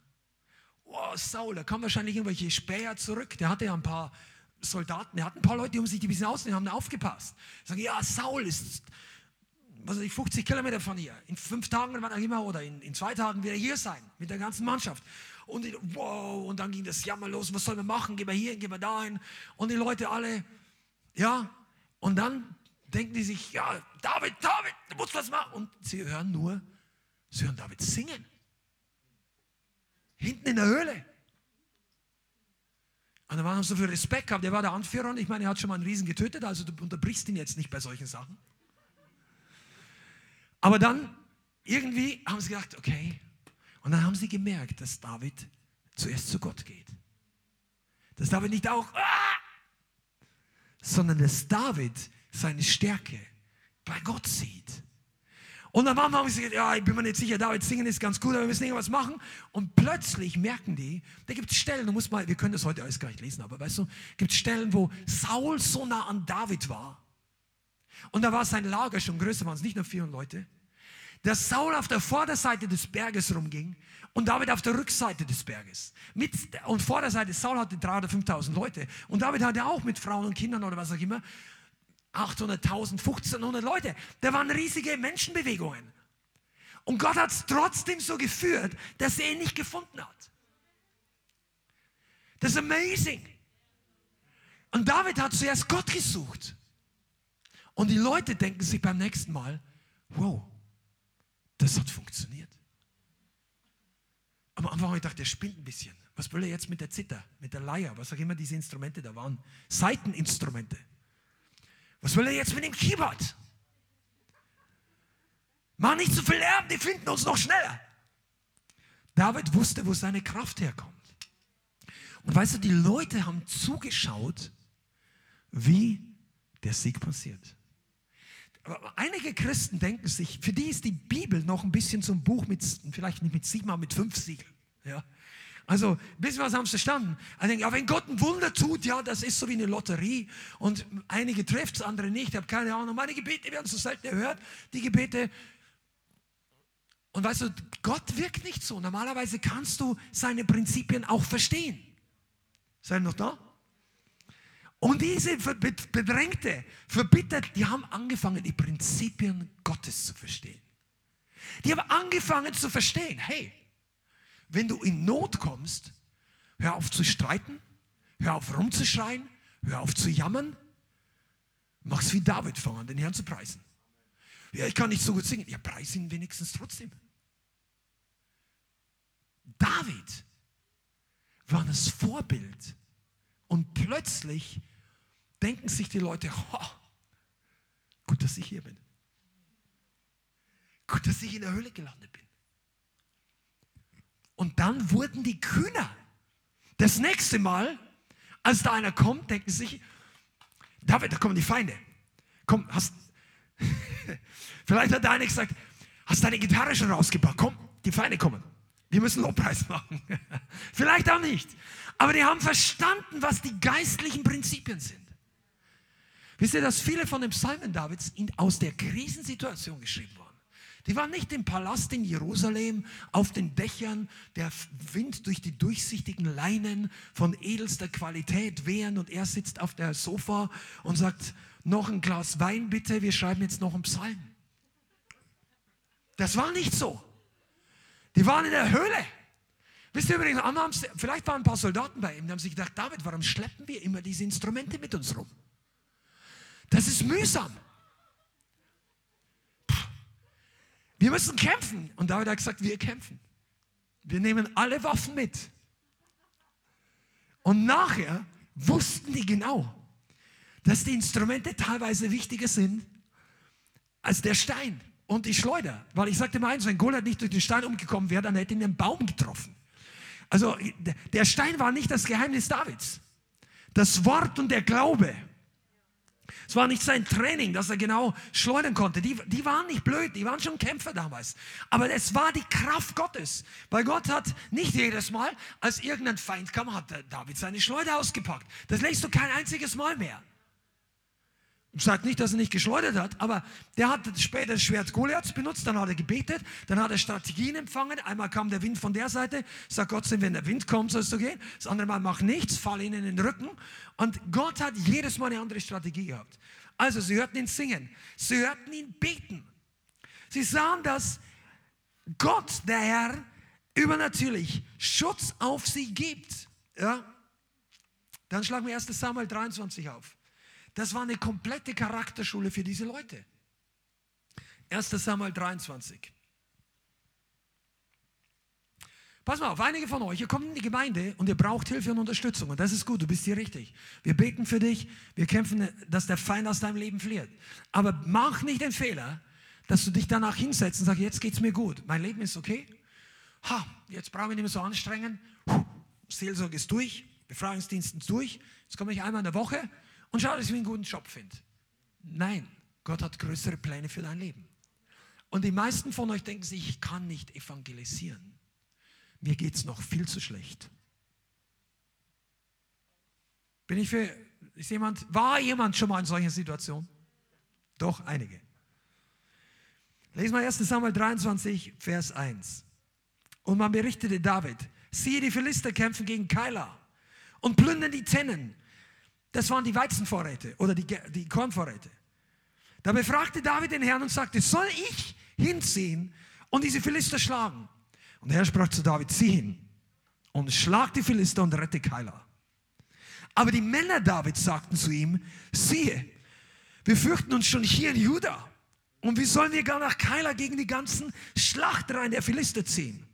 oh, Saul, da kam wahrscheinlich irgendwelche Späher zurück, der hatte ja ein paar Soldaten, er hat ein paar Leute um sich, die ein bisschen aussehen, haben aufgepasst. Sagen, ja, Saul ist, was weiß ich, 50 Kilometer von hier. In fünf Tagen, auch immer, oder in, in zwei Tagen wird er hier sein, mit der ganzen Mannschaft. Und die, wow, und dann ging das Jammer los, was sollen wir machen, gehen wir hier, gehen wir dahin. Und die Leute alle, ja, und dann denken die sich, ja, David, David, du musst was machen. Und sie hören nur, sie hören David singen. Hinten in der Höhle. Und dann haben sie so viel Respekt gehabt. Der war der Anführer und ich meine, er hat schon mal einen Riesen getötet, also du unterbrichst ihn jetzt nicht bei solchen Sachen. Aber dann irgendwie haben sie gedacht, okay. Und dann haben sie gemerkt, dass David zuerst zu Gott geht. Dass David nicht auch, ah, sondern dass David seine Stärke bei Gott sieht. Und dann haben sie gesagt, ja, ich bin mir nicht sicher, David singen ist ganz gut, aber wir müssen irgendwas machen. Und plötzlich merken die, da gibt es Stellen, du musst mal, wir können das heute alles gar nicht lesen, aber weißt du, gibt es Stellen, wo Saul so nah an David war. Und da war sein Lager schon größer, waren es nicht nur 400 Leute. Dass Saul auf der Vorderseite des Berges rumging und David auf der Rückseite des Berges. Mit, und Vorderseite, Saul hatte 3.000 oder 5.000 Leute. Und David hatte auch mit Frauen und Kindern oder was auch immer 800.000, 1500 Leute. Da waren riesige Menschenbewegungen. Und Gott hat es trotzdem so geführt, dass er ihn nicht gefunden hat. Das ist amazing. Und David hat zuerst Gott gesucht. Und die Leute denken sich beim nächsten Mal, wow, das hat funktioniert. Am Anfang habe ich gedacht, der spinnt ein bisschen. Was will er jetzt mit der Zither, mit der Leier, was auch immer diese Instrumente da waren? Seiteninstrumente. Was will er jetzt mit dem Keyboard? Mach nicht zu viel Lärm, die finden uns noch schneller. David wusste, wo seine Kraft herkommt. Und weißt du, die Leute haben zugeschaut, wie der Sieg passiert. Aber einige Christen denken sich, für die ist die Bibel noch ein bisschen so ein Buch mit, vielleicht nicht mit sieben, aber mit fünf Siegeln. Ja? Also, ein bisschen was haben sie verstanden. Also, ja, wenn Gott ein Wunder tut, ja, das ist so wie eine Lotterie. Und einige trifft es, andere nicht. Ich habe keine Ahnung. Meine Gebete werden so selten erhört. Die Gebete. Und weißt du, Gott wirkt nicht so. Normalerweise kannst du seine Prinzipien auch verstehen. Seid noch da? Und diese Bedrängte, Verbittert, die haben angefangen, die Prinzipien Gottes zu verstehen. Die haben angefangen zu verstehen, hey, wenn du in Not kommst, hör auf zu streiten, hör auf rumzuschreien, hör auf zu jammern. Mach's wie David, fang an, den Herrn zu preisen. Ja, ich kann nicht so gut singen. Ja, preis ihn wenigstens trotzdem. David war das Vorbild. Und plötzlich denken sich die Leute, oh, gut, dass ich hier bin. Gut, dass ich in der Höhle gelandet bin. Und dann wurden die kühner. Das nächste Mal, als da einer kommt, denken sie sich, David, da kommen die Feinde. Komm, hast, vielleicht hat der eine gesagt, hast deine Gitarre schon rausgebracht? Komm, die Feinde kommen. Wir müssen Lobpreis machen. vielleicht auch nicht. Aber die haben verstanden, was die geistlichen Prinzipien sind. Wisst ihr, dass viele von den Psalmen Davids aus der Krisensituation geschrieben wurden? Die waren nicht im Palast in Jerusalem, auf den Dächern, der Wind durch die durchsichtigen Leinen von edelster Qualität wehen und er sitzt auf der Sofa und sagt, noch ein Glas Wein bitte, wir schreiben jetzt noch einen Psalm. Das war nicht so. Die waren in der Höhle. Wisst ihr übrigens, vielleicht waren ein paar Soldaten bei ihm, die haben sich gedacht, David, warum schleppen wir immer diese Instrumente mit uns rum? Das ist mühsam. Wir müssen kämpfen. Und David hat gesagt, wir kämpfen. Wir nehmen alle Waffen mit. Und nachher wussten die genau, dass die Instrumente teilweise wichtiger sind als der Stein und die Schleuder. Weil ich sagte mal eins, wenn Goliath nicht durch den Stein umgekommen wäre, dann hätte ihn ein Baum getroffen. Also der Stein war nicht das Geheimnis Davids. Das Wort und der Glaube. Es war nicht sein Training, dass er genau schleudern konnte. Die, die waren nicht blöd, die waren schon Kämpfer damals. Aber es war die Kraft Gottes. Weil Gott hat nicht jedes Mal, als irgendein Feind kam, hat David seine Schleuder ausgepackt. Das lässt du kein einziges Mal mehr. Sage nicht, dass er nicht geschleudert hat, aber der hat später das Schwert Goliaths benutzt, dann hat er gebetet, dann hat er Strategien empfangen. Einmal kam der Wind von der Seite, sagt Gott, wenn der Wind kommt, sollst du gehen. Das andere Mal mach nichts, fall ihnen in den Rücken. Und Gott hat jedes Mal eine andere Strategie gehabt. Also sie hörten ihn singen, sie hörten ihn beten. Sie sahen, dass Gott, der Herr, übernatürlich Schutz auf sie gibt. Ja? Dann schlagen wir 1. Samuel 23 auf. Das war eine komplette Charakterschule für diese Leute. 1. Samuel 23. Pass mal auf, einige von euch, ihr kommt in die Gemeinde und ihr braucht Hilfe und Unterstützung. Und das ist gut, du bist hier richtig. Wir beten für dich, wir kämpfen, dass der Feind aus deinem Leben flieht. Aber mach nicht den Fehler, dass du dich danach hinsetzt und sagst, jetzt geht es mir gut, mein Leben ist okay. Ha, jetzt brauche ich nicht mehr so anstrengen. Seelsorge ist durch, Befreiungsdienst ist durch. Jetzt komme ich einmal in der Woche und schau, dass ich einen guten Job finde. Nein, Gott hat größere Pläne für dein Leben. Und die meisten von euch denken sich, ich kann nicht evangelisieren. Mir geht es noch viel zu schlecht. Bin ich für, ist jemand, war jemand schon mal in solcher Situation? Doch, einige. Lesen wir 1. Samuel 23, Vers 1. Und man berichtete David, siehe, die Philister kämpfen gegen Keila und plündern die Tennen das waren die Weizenvorräte oder die, die Kornvorräte. Da befragte David den Herrn und sagte, soll ich hinziehen und diese Philister schlagen? Und der Herr sprach zu David, zieh hin und schlag die Philister und rette Keila. Aber die Männer Davids sagten zu ihm, siehe, wir fürchten uns schon hier in Juda. Und wie sollen wir gar nach Keila gegen die ganzen Schlachtreihen der Philister ziehen?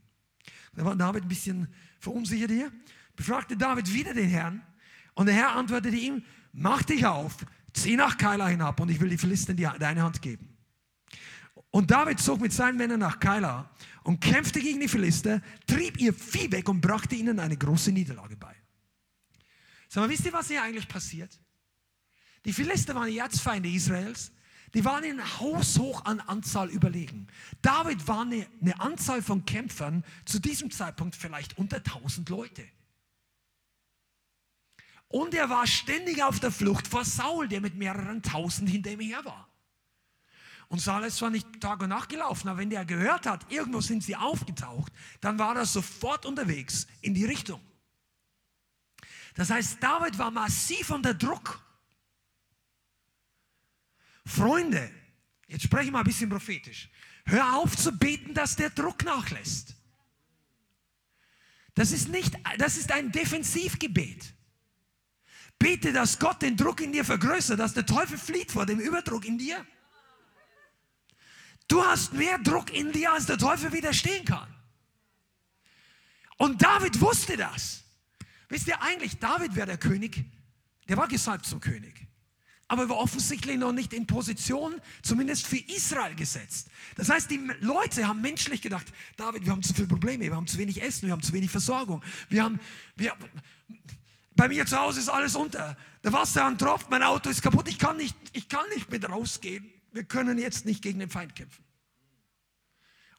Da war David ein bisschen verunsichert hier. Befragte David wieder den Herrn. Und der Herr antwortete ihm, mach dich auf, zieh nach Keila hinab und ich will die Philister in deine Hand geben. Und David zog mit seinen Männern nach Keila und kämpfte gegen die Philister, trieb ihr Vieh weg und brachte ihnen eine große Niederlage bei. Sag mal, wisst ihr, was hier eigentlich passiert? Die Philister waren die Erzfeinde Israels. Die waren in haushoch an Anzahl überlegen. David war eine, eine Anzahl von Kämpfern zu diesem Zeitpunkt vielleicht unter 1000 Leute. Und er war ständig auf der Flucht vor Saul, der mit mehreren tausend hinter ihm her war. Und Saul ist zwar nicht Tag und Nacht gelaufen, aber wenn der gehört hat, irgendwo sind sie aufgetaucht, dann war er sofort unterwegs in die Richtung. Das heißt, David war massiv unter Druck. Freunde, jetzt spreche ich mal ein bisschen prophetisch. Hör auf zu beten, dass der Druck nachlässt. Das ist nicht, das ist ein Defensivgebet. Bete, dass Gott den Druck in dir vergrößert, dass der Teufel flieht vor dem Überdruck in dir. Du hast mehr Druck in dir, als der Teufel widerstehen kann. Und David wusste das. Wisst ihr eigentlich, David wäre der König, der war gesalbt zum König. Aber war offensichtlich noch nicht in Position, zumindest für Israel gesetzt. Das heißt, die Leute haben menschlich gedacht, David, wir haben zu viele Probleme, wir haben zu wenig Essen, wir haben zu wenig Versorgung, wir haben, wir, bei mir zu Hause ist alles unter. Der Wasserhahn tropft, mein Auto ist kaputt. Ich kann nicht, ich kann nicht mit rausgehen. Wir können jetzt nicht gegen den Feind kämpfen.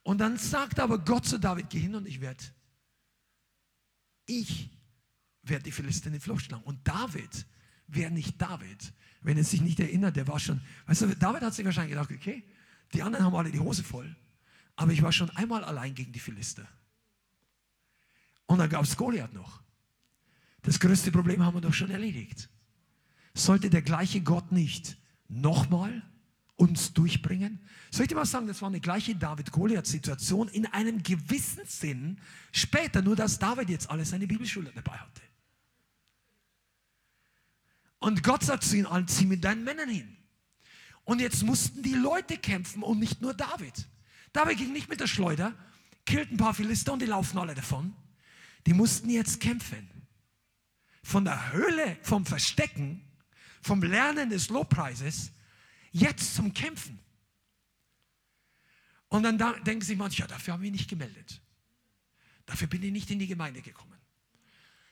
Und dann sagt aber Gott zu David, geh hin und ich werde, ich werde die Philister in die Flucht schlagen. Und David wäre nicht David, wenn er sich nicht erinnert, der war schon, weißt du, David hat sich wahrscheinlich gedacht, okay, die anderen haben alle die Hose voll, aber ich war schon einmal allein gegen die Philister. Und dann gab es Goliath noch. Das größte Problem haben wir doch schon erledigt. Sollte der gleiche Gott nicht nochmal uns durchbringen? Soll ich dir mal sagen, das war eine gleiche David-Goliath-Situation in einem gewissen Sinn später, nur dass David jetzt alle seine Bibelschule dabei hatte. Und Gott sagt zu ihnen allen, zieh mit deinen Männern hin. Und jetzt mussten die Leute kämpfen und nicht nur David. David ging nicht mit der Schleuder, killt ein paar Philister und die laufen alle davon. Die mussten jetzt kämpfen von der Höhle, vom Verstecken, vom Lernen des Lobpreises, jetzt zum Kämpfen. Und dann da, denken sich manche, ja, dafür haben wir nicht gemeldet. Dafür bin ich nicht in die Gemeinde gekommen.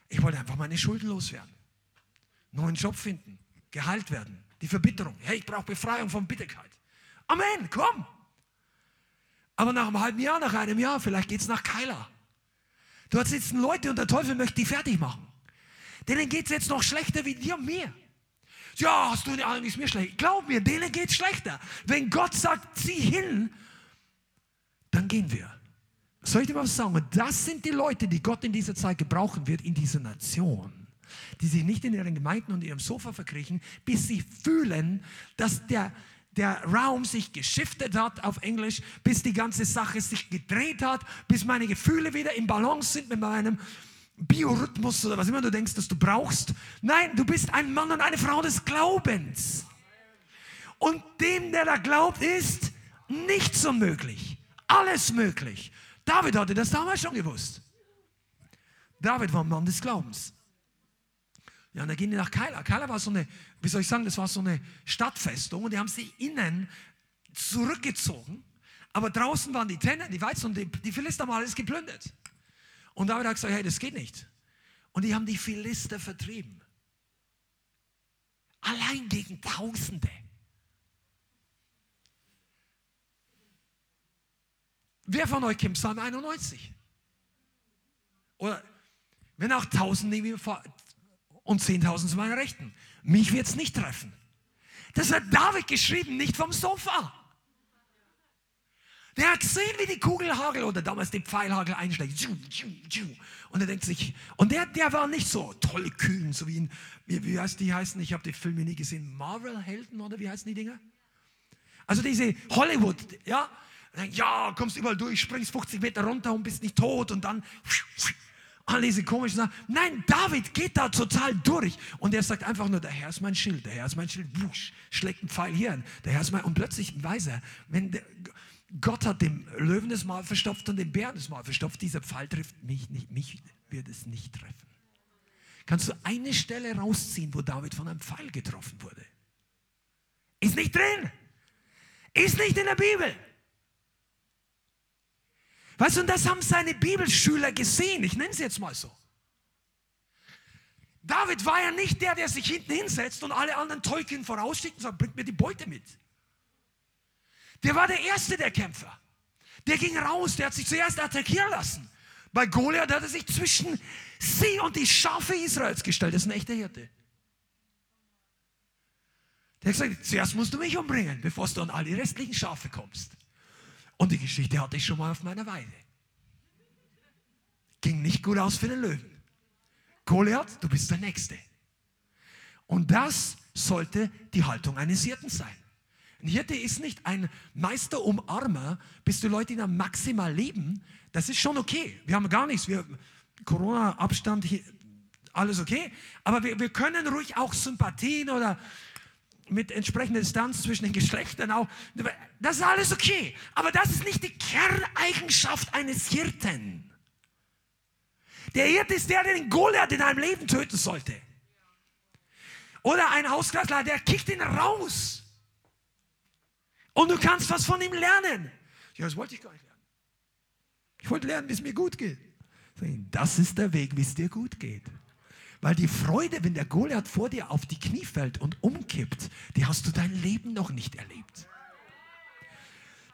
Ich wollte einfach meine Schulden loswerden. Neuen Job finden, geheilt werden, die Verbitterung. Hey, ich brauche Befreiung von Bitterkeit. Amen, komm. Aber nach einem halben Jahr, nach einem Jahr, vielleicht geht es nach Keiler. Dort sitzen Leute und der Teufel möchte die fertig machen. Denen geht es jetzt noch schlechter wie dir und mir. Ja, hast du eine ist mir schlecht. Glaub mir, denen geht es schlechter. Wenn Gott sagt, zieh hin, dann gehen wir. Soll ich dir was sagen? Das sind die Leute, die Gott in dieser Zeit gebrauchen wird, in dieser Nation. Die sich nicht in ihren Gemeinden und ihrem Sofa verkriechen, bis sie fühlen, dass der, der Raum sich geschiftet hat auf Englisch, bis die ganze Sache sich gedreht hat, bis meine Gefühle wieder im Balance sind mit meinem Biorhythmus oder was immer du denkst, dass du brauchst. Nein, du bist ein Mann und eine Frau des Glaubens. Und dem, der da glaubt, ist nichts unmöglich. Alles möglich. David hatte das damals schon gewusst. David war ein Mann des Glaubens. Ja, und dann gehen die nach Keila. Keila war so eine, wie soll ich sagen, das war so eine Stadtfestung und die haben sich innen zurückgezogen. Aber draußen waren die Tennen, die Weizen und die, die Philister haben alles geplündert. Und David hat gesagt, hey, das geht nicht. Und die haben die Philister vertrieben. Allein gegen Tausende. Wer von euch kennt Psalm 91? Oder wenn auch tausend neben mir und zehntausend zu meiner Rechten. Mich wird es nicht treffen. Das hat David geschrieben, nicht vom Sofa. Der hat gesehen, wie die Kugelhagel oder damals die Pfeilhagel einschlägt. Und er denkt sich, und der, der war nicht so toll kühn, so wie in, wie, wie heißt die heißen, ich habe die Filme nie gesehen, Marvel-Helden oder wie heißen die Dinger? Also diese Hollywood, ja, ja, kommst überall durch, springst 50 Meter runter und bist nicht tot und dann all diese komischen Sachen. Nein, David geht da total durch. Und er sagt einfach nur, der Herr ist mein Schild, der Herr ist mein Schild, wusch, schlägt einen Pfeil hier an, der Herr ist mein, und plötzlich weiß er, wenn der, Gott hat dem Löwen das Mal verstopft und dem Bären das Mal verstopft. Dieser Pfeil trifft mich nicht, mich wird es nicht treffen. Kannst du eine Stelle rausziehen, wo David von einem Pfeil getroffen wurde? Ist nicht drin. Ist nicht in der Bibel. Weißt du, und das haben seine Bibelschüler gesehen. Ich nenne es jetzt mal so. David war ja nicht der, der sich hinten hinsetzt und alle anderen Tolkien vorausschickt und sagt, bringt mir die Beute mit. Der war der Erste der Kämpfer. Der ging raus, der hat sich zuerst attackieren lassen. Bei Goliath hat er sich zwischen sie und die Schafe Israels gestellt. Das ist ein echter Hirte. Der hat gesagt, zuerst musst du mich umbringen, bevor du an all die restlichen Schafe kommst. Und die Geschichte hatte ich schon mal auf meiner Weide. Ging nicht gut aus für den Löwen. Goliath, du bist der Nächste. Und das sollte die Haltung eines Hirten sein. Ein Hirte ist nicht ein Meisterumarmer, bis die Leute ihn maximal leben. Das ist schon okay. Wir haben gar nichts. Wir, Corona-Abstand, alles okay. Aber wir, wir können ruhig auch Sympathien oder mit entsprechender Distanz zwischen den Geschlechtern auch. Das ist alles okay. Aber das ist nicht die Kerneigenschaft eines Hirten. Der Hirte ist der, der den Goliath in einem Leben töten sollte. Oder ein Hauskreisler, der kickt ihn raus. Und du kannst was von ihm lernen. Ja, das wollte ich gar nicht lernen. Ich wollte lernen, wie es mir gut geht. Das ist der Weg, wie es dir gut geht. Weil die Freude, wenn der Goliath vor dir auf die Knie fällt und umkippt, die hast du dein Leben noch nicht erlebt.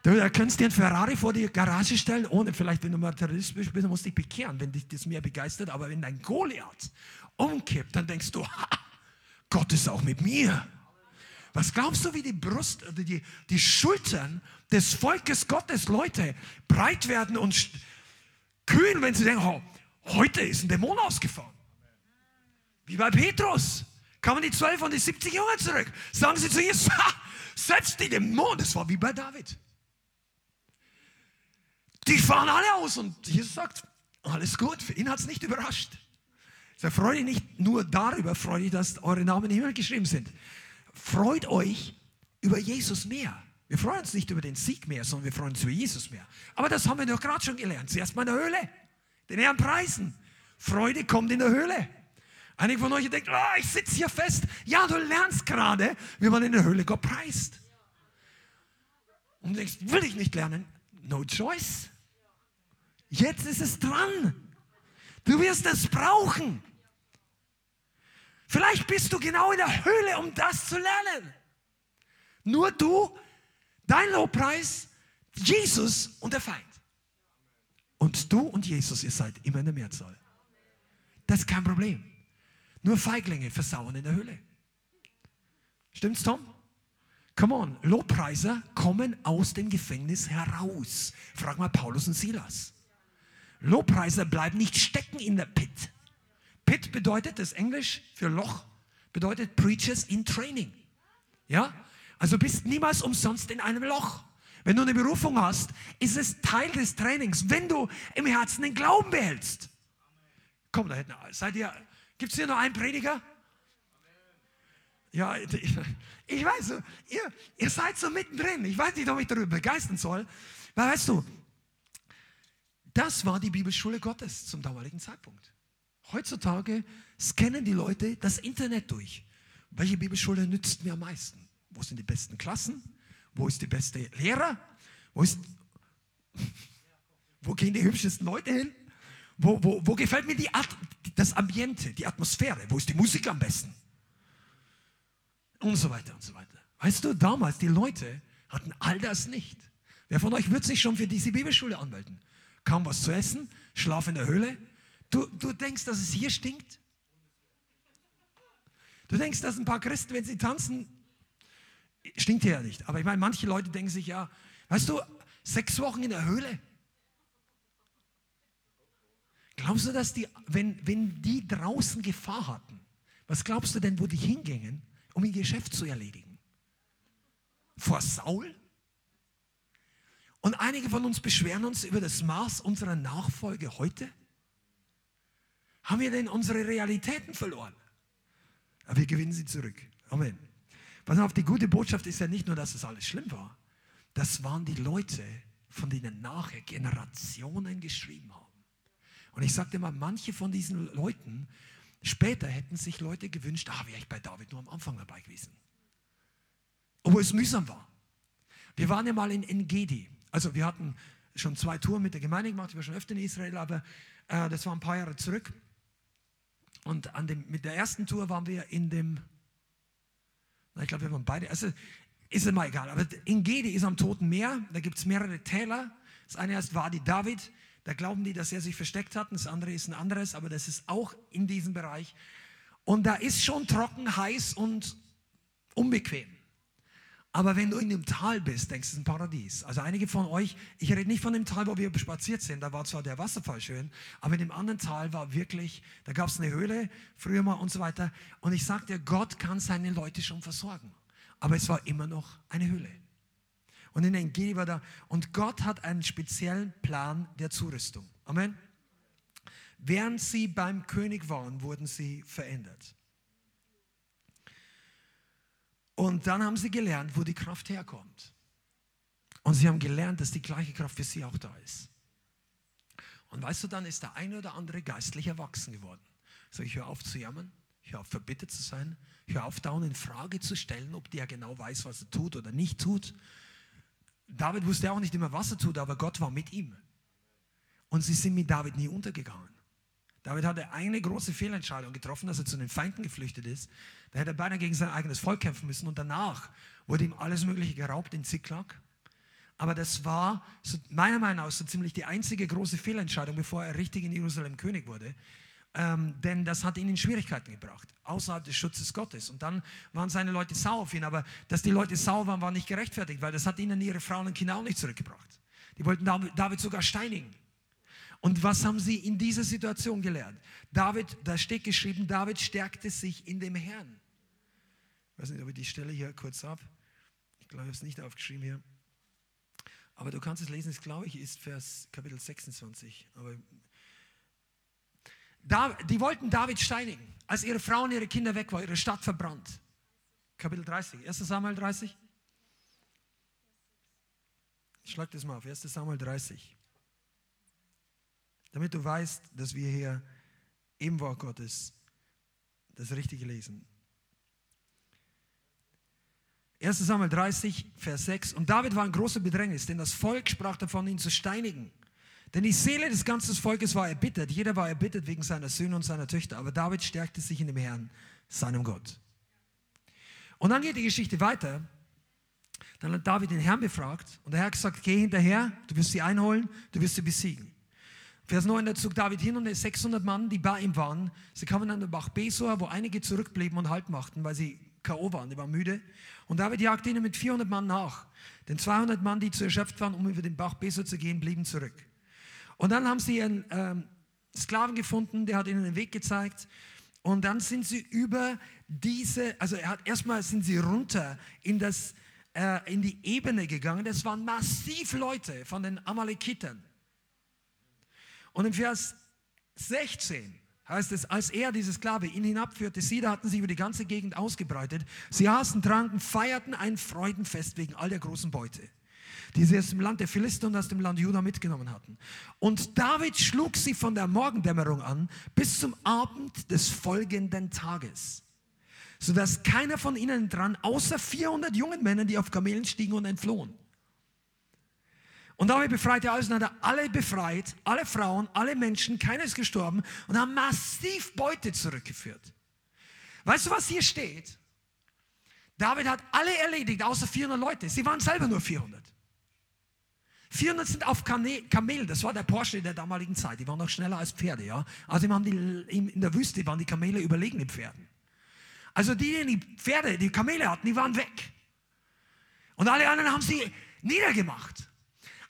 Du kannst dir einen Ferrari vor die Garage stellen, ohne vielleicht, wenn du Materialist bist, du musst dich bekehren, wenn dich das mehr begeistert. Aber wenn dein Goliath umkippt, dann denkst du, ha, Gott ist auch mit mir. Was glaubst du, wie die Brust, die, die Schultern des Volkes Gottes, Leute, breit werden und kühn, wenn sie denken, oh, heute ist ein Dämon ausgefahren. Wie bei Petrus. Kamen die zwölf und die 70 Jünger zurück. Sagen sie zu Jesus, setzt die Dämonen. Das war wie bei David. Die fahren alle aus und Jesus sagt, alles gut. Für ihn hat es nicht überrascht. Ich freue dich nicht nur darüber, freue dich, dass eure Namen im Himmel geschrieben sind freut euch über Jesus mehr. Wir freuen uns nicht über den Sieg mehr, sondern wir freuen uns über Jesus mehr. Aber das haben wir doch gerade schon gelernt. Zuerst mal in der Höhle. Den Herrn preisen. Freude kommt in der Höhle. Einige von euch denken, oh, ich sitze hier fest. Ja, du lernst gerade, wie man in der Höhle Gott preist. Und du denkst, will ich nicht lernen? No choice. Jetzt ist es dran. Du wirst es brauchen. Vielleicht bist du genau in der Höhle, um das zu lernen. Nur du, dein Lobpreis, Jesus und der Feind. Und du und Jesus, ihr seid immer in der Mehrzahl. Das ist kein Problem. Nur Feiglinge versauen in der Höhle. Stimmt's, Tom? Come on, Lobpreiser kommen aus dem Gefängnis heraus. Frag mal Paulus und Silas. Lobpreiser bleiben nicht stecken in der Pit. Pit bedeutet, das Englisch für Loch, bedeutet Preachers in Training. Ja? Also bist niemals umsonst in einem Loch. Wenn du eine Berufung hast, ist es Teil des Trainings, wenn du im Herzen den Glauben behältst. Komm, da hinten, seid ihr, gibt es hier noch einen Prediger? Ja, ich, ich weiß, ihr, ihr seid so mittendrin. Ich weiß nicht, ob ich darüber begeistern soll. Weil weißt du, das war die Bibelschule Gottes zum damaligen Zeitpunkt. Heutzutage scannen die Leute das Internet durch. Welche Bibelschule nützt mir am meisten? Wo sind die besten Klassen? Wo ist die beste Lehrer? Wo, ist, wo gehen die hübschesten Leute hin? Wo, wo, wo gefällt mir die At das Ambiente, die Atmosphäre? Wo ist die Musik am besten? Und so weiter und so weiter. Weißt du, damals, die Leute hatten all das nicht. Wer von euch wird sich schon für diese Bibelschule anmelden? Kaum was zu essen, Schlaf in der Höhle. Du, du denkst, dass es hier stinkt? Du denkst, dass ein paar Christen, wenn sie tanzen, stinkt hier ja nicht. Aber ich meine, manche Leute denken sich ja, weißt du, sechs Wochen in der Höhle. Glaubst du, dass die, wenn, wenn die draußen Gefahr hatten, was glaubst du denn, wo die hingingen, um ihr Geschäft zu erledigen? Vor Saul? Und einige von uns beschweren uns über das Maß unserer Nachfolge heute. Haben wir denn unsere Realitäten verloren? Aber wir gewinnen sie zurück. Amen. Pass auf, die gute Botschaft ist ja nicht nur, dass es alles schlimm war. Das waren die Leute, von denen nachher Generationen geschrieben haben. Und ich sagte mal, manche von diesen Leuten, später hätten sich Leute gewünscht, ah, wäre ich bei David nur am Anfang dabei gewesen. Obwohl es mühsam war. Wir waren ja mal in Engedi. Also wir hatten schon zwei Touren mit der Gemeinde gemacht, ich war schon öfter in Israel, aber äh, das war ein paar Jahre zurück. Und an dem, mit der ersten Tour waren wir in dem, na, ich glaube, wir waren beide, also ist immer egal, aber Engedi ist am Toten Meer, da gibt es mehrere Täler. Das eine heißt Wadi David, da glauben die, dass er sich versteckt hat, das andere ist ein anderes, aber das ist auch in diesem Bereich. Und da ist schon trocken, heiß und unbequem. Aber wenn du in dem Tal bist, denkst du, es ist ein Paradies. Also einige von euch, ich rede nicht von dem Tal, wo wir spaziert sind, da war zwar der Wasserfall schön, aber in dem anderen Tal war wirklich, da gab es eine Höhle, früher mal und so weiter. Und ich sagte, Gott kann seine Leute schon versorgen. Aber es war immer noch eine Höhle. Und in Engedi war da, und Gott hat einen speziellen Plan der Zurüstung. Amen. Während sie beim König waren, wurden sie verändert. Und dann haben sie gelernt, wo die Kraft herkommt. Und sie haben gelernt, dass die gleiche Kraft für sie auch da ist. Und weißt du, dann ist der eine oder andere geistlich erwachsen geworden. So, ich höre auf zu jammern, ich höre auf verbittert zu sein, ich höre auf dauernd in Frage zu stellen, ob der genau weiß, was er tut oder nicht tut. David wusste auch nicht immer, was er tut, aber Gott war mit ihm. Und sie sind mit David nie untergegangen. David hatte eine große Fehlentscheidung getroffen, dass er zu den Feinden geflüchtet ist. Da hätte er beinahe gegen sein eigenes Volk kämpfen müssen und danach wurde ihm alles Mögliche geraubt in Ziklag. Aber das war so, meiner Meinung nach so ziemlich die einzige große Fehlentscheidung, bevor er richtig in Jerusalem König wurde. Ähm, denn das hat ihn in Schwierigkeiten gebracht, außerhalb des Schutzes Gottes. Und dann waren seine Leute sauer auf ihn. Aber dass die Leute sauer waren, war nicht gerechtfertigt, weil das hat ihnen ihre Frauen und Kinder auch nicht zurückgebracht. Die wollten David sogar steinigen. Und was haben sie in dieser Situation gelernt? David, da steht geschrieben, David stärkte sich in dem Herrn. Ich weiß nicht, ob ich die Stelle hier kurz habe. Ich glaube, ich habe es nicht aufgeschrieben hier. Aber du kannst es lesen, es glaube ich ist Vers Kapitel 26. Aber da, die wollten David steinigen, als ihre Frau und ihre Kinder weg waren, ihre Stadt verbrannt. Kapitel 30, 1 Samuel 30. Schlag das mal auf, 1 Samuel 30 damit du weißt, dass wir hier im Wort Gottes das Richtige lesen. 1 Samuel 30, Vers 6. Und David war ein großer Bedrängnis, denn das Volk sprach davon, ihn zu steinigen. Denn die Seele des ganzen Volkes war erbittert. Jeder war erbittert wegen seiner Söhne und seiner Töchter. Aber David stärkte sich in dem Herrn, seinem Gott. Und dann geht die Geschichte weiter. Dann hat David den Herrn befragt und der Herr hat gesagt, geh hinterher, du wirst sie einholen, du wirst sie besiegen. Vers 9, da zog David hin und die 600 Mann, die bei ihm waren, sie kamen an den Bach Besor, wo einige zurückblieben und Halt machten, weil sie K.O. waren, die waren müde. Und David jagte ihnen mit 400 Mann nach. Denn 200 Mann, die zu erschöpft waren, um über den Bach Besor zu gehen, blieben zurück. Und dann haben sie einen ähm, Sklaven gefunden, der hat ihnen den Weg gezeigt. Und dann sind sie über diese, also er hat erstmal sind sie runter in das äh, in die Ebene gegangen. Das waren massiv Leute von den Amalekitern. Und im Vers 16 heißt es, als er, diese Sklave, ihn hinabführte, sie da hatten sich über die ganze Gegend ausgebreitet. Sie aßen, tranken, feierten ein Freudenfest wegen all der großen Beute, die sie aus dem Land der Philister und aus dem Land Juda mitgenommen hatten. Und David schlug sie von der Morgendämmerung an bis zum Abend des folgenden Tages sodass keiner von ihnen dran, außer 400 jungen Männern, die auf Kamelen stiegen und entflohen. Und damit befreite er alles und hat er alle befreit, alle Frauen, alle Menschen, keiner ist gestorben und haben massiv Beute zurückgeführt. Weißt du, was hier steht? David hat alle erledigt, außer 400 Leute. Sie waren selber nur 400. 400 sind auf Kamelen, das war der Porsche der damaligen Zeit. Die waren noch schneller als Pferde, ja. Also haben die, in der Wüste waren die Kamele überlegen den Pferden. Also die, die Pferde, die Kamele hatten, die waren weg. Und alle anderen haben sie niedergemacht.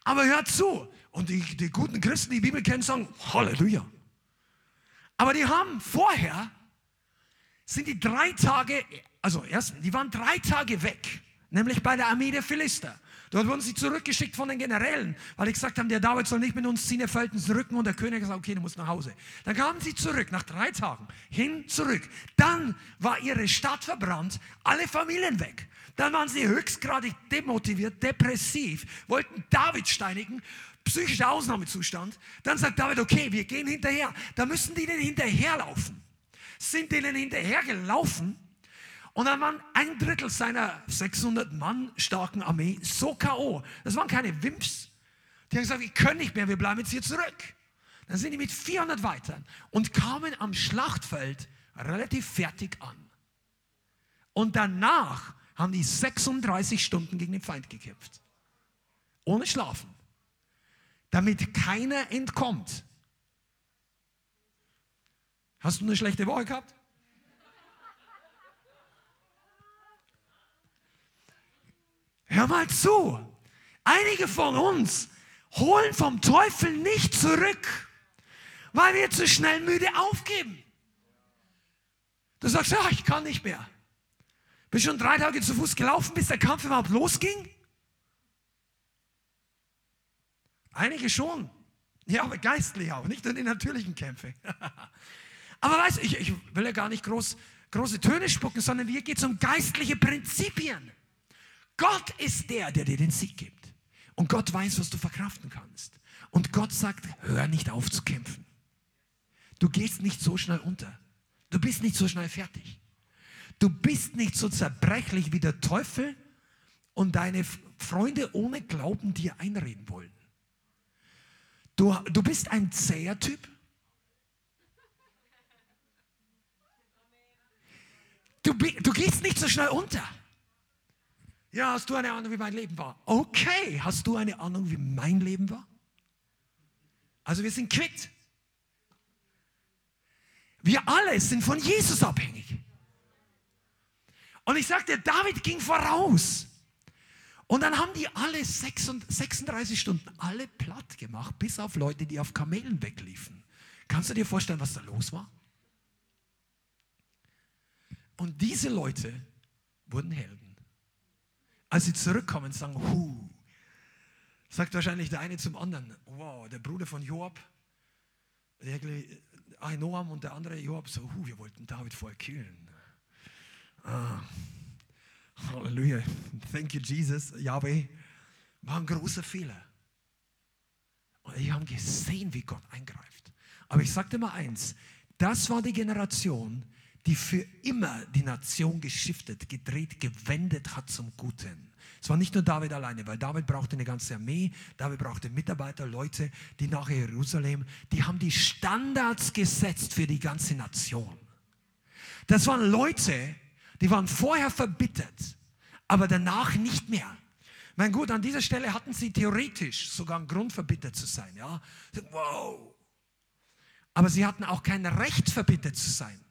Aber hört zu. Und die, die guten Christen, die Bibel kennen, sagen Halleluja. Aber die haben vorher, sind die drei Tage, also erstens, die waren drei Tage weg, nämlich bei der Armee der Philister. Dort wurden sie zurückgeschickt von den Generälen, weil die gesagt haben, der David soll nicht mit uns ziehen, er fällt ins Rücken und der König gesagt, okay, du musst nach Hause. Dann kamen sie zurück, nach drei Tagen, hin, zurück. Dann war ihre Stadt verbrannt, alle Familien weg. Dann waren sie höchstgradig demotiviert, depressiv, wollten David steinigen, psychischer Ausnahmezustand. Dann sagt David, okay, wir gehen hinterher. Da müssen die denen hinterherlaufen. Sind denen hinterhergelaufen und dann waren ein Drittel seiner 600 Mann starken Armee so K.O. Das waren keine Wimps. Die haben gesagt, wir können nicht mehr, wir bleiben jetzt hier zurück. Dann sind die mit 400 weiter und kamen am Schlachtfeld relativ fertig an. Und danach haben die 36 Stunden gegen den Feind gekämpft. Ohne Schlafen. Damit keiner entkommt. Hast du eine schlechte Woche gehabt? Hör mal zu. Einige von uns holen vom Teufel nicht zurück, weil wir zu schnell müde aufgeben. Du sagst, ja, ich kann nicht mehr. Bist schon drei Tage zu Fuß gelaufen, bis der Kampf überhaupt losging? Einige schon. Ja, aber geistlich auch, nicht nur die natürlichen Kämpfe. aber weißt du, ich, ich will ja gar nicht groß, große Töne spucken, sondern hier geht es um geistliche Prinzipien. Gott ist der, der dir den Sieg gibt. Und Gott weiß, was du verkraften kannst. Und Gott sagt, hör nicht auf zu kämpfen. Du gehst nicht so schnell unter. Du bist nicht so schnell fertig. Du bist nicht so zerbrechlich wie der Teufel und deine Freunde ohne Glauben dir einreden wollen. Du, du bist ein zäher Typ. Du, du gehst nicht so schnell unter. Ja, hast du eine Ahnung, wie mein Leben war? Okay, hast du eine Ahnung, wie mein Leben war? Also wir sind quitt. Wir alle sind von Jesus abhängig. Und ich sagte, David ging voraus. Und dann haben die alle 36 Stunden alle platt gemacht, bis auf Leute, die auf Kamelen wegliefen. Kannst du dir vorstellen, was da los war? Und diese Leute wurden Helden. Als sie zurückkommen, sagen, hu, sagt wahrscheinlich der eine zum anderen, wow, der Bruder von Joab, der Ahinoam und der andere Joab so, hu, wir wollten David vorher killen. Ah, Halleluja, thank you Jesus, Yahweh, war ein großer Fehler. Und die haben gesehen, wie Gott eingreift. Aber ich sagte mal eins, das war die Generation, die für immer die Nation geschiftet, gedreht, gewendet hat zum Guten. Es war nicht nur David alleine, weil David brauchte eine ganze Armee, David brauchte Mitarbeiter, Leute, die nach Jerusalem, die haben die Standards gesetzt für die ganze Nation. Das waren Leute, die waren vorher verbittert, aber danach nicht mehr. Mein gut, an dieser Stelle hatten sie theoretisch sogar einen Grund, verbittert zu sein. Ja? Wow. Aber sie hatten auch kein Recht, verbittert zu sein.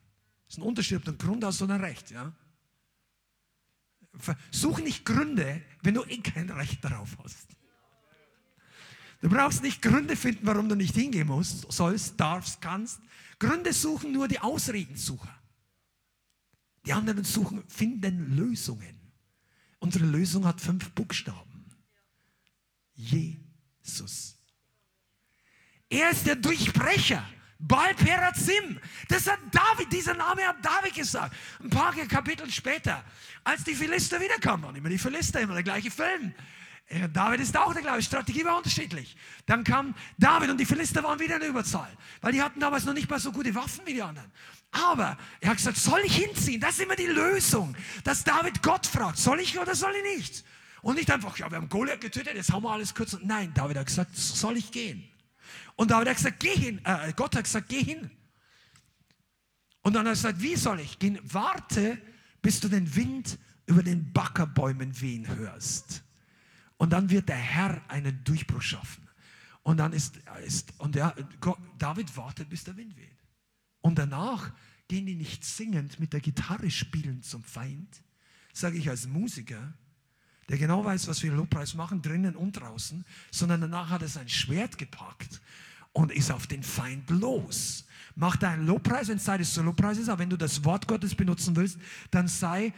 Das ist ein Unterschied, ob du einen Grund hast oder ein Recht. Ja? Such nicht Gründe, wenn du eh kein Recht darauf hast. Du brauchst nicht Gründe finden, warum du nicht hingehen musst, sollst, darfst, kannst. Gründe suchen nur die Ausredensucher. Die anderen suchen, finden Lösungen. Unsere Lösung hat fünf Buchstaben. Jesus. Er ist der Durchbrecher. Baal Perazim. Das hat David, dieser Name hat David gesagt. Ein paar Kapitel später, als die Philister wiederkamen, waren immer die Philister, immer der gleiche Film. David ist auch der gleiche, Strategie war unterschiedlich. Dann kam David und die Philister waren wieder in der Überzahl, weil die hatten damals noch nicht mal so gute Waffen wie die anderen. Aber er hat gesagt, soll ich hinziehen? Das ist immer die Lösung, dass David Gott fragt, soll ich oder soll ich nicht? Und nicht einfach, ja, wir haben Goliath getötet, jetzt haben wir alles kurz. Nein, David hat gesagt, soll ich gehen? Und David hat gesagt, geh hin. Äh, Gott hat gesagt, geh hin. Und dann hat er gesagt, wie soll ich gehen? Warte, bis du den Wind über den Backerbäumen wehen hörst. Und dann wird der Herr einen Durchbruch schaffen. Und dann ist, ist und der, Gott, David wartet, bis der Wind weht. Und danach gehen die nicht singend mit der Gitarre spielen zum Feind, sage ich als Musiker, der genau weiß, was wir Lobpreis machen, drinnen und draußen, sondern danach hat er sein Schwert gepackt und ist auf den Feind los. Mach deinen Lobpreis, wenn es Zeit zu Lobpreis ist, aber wenn du das Wort Gottes benutzen willst, dann sei,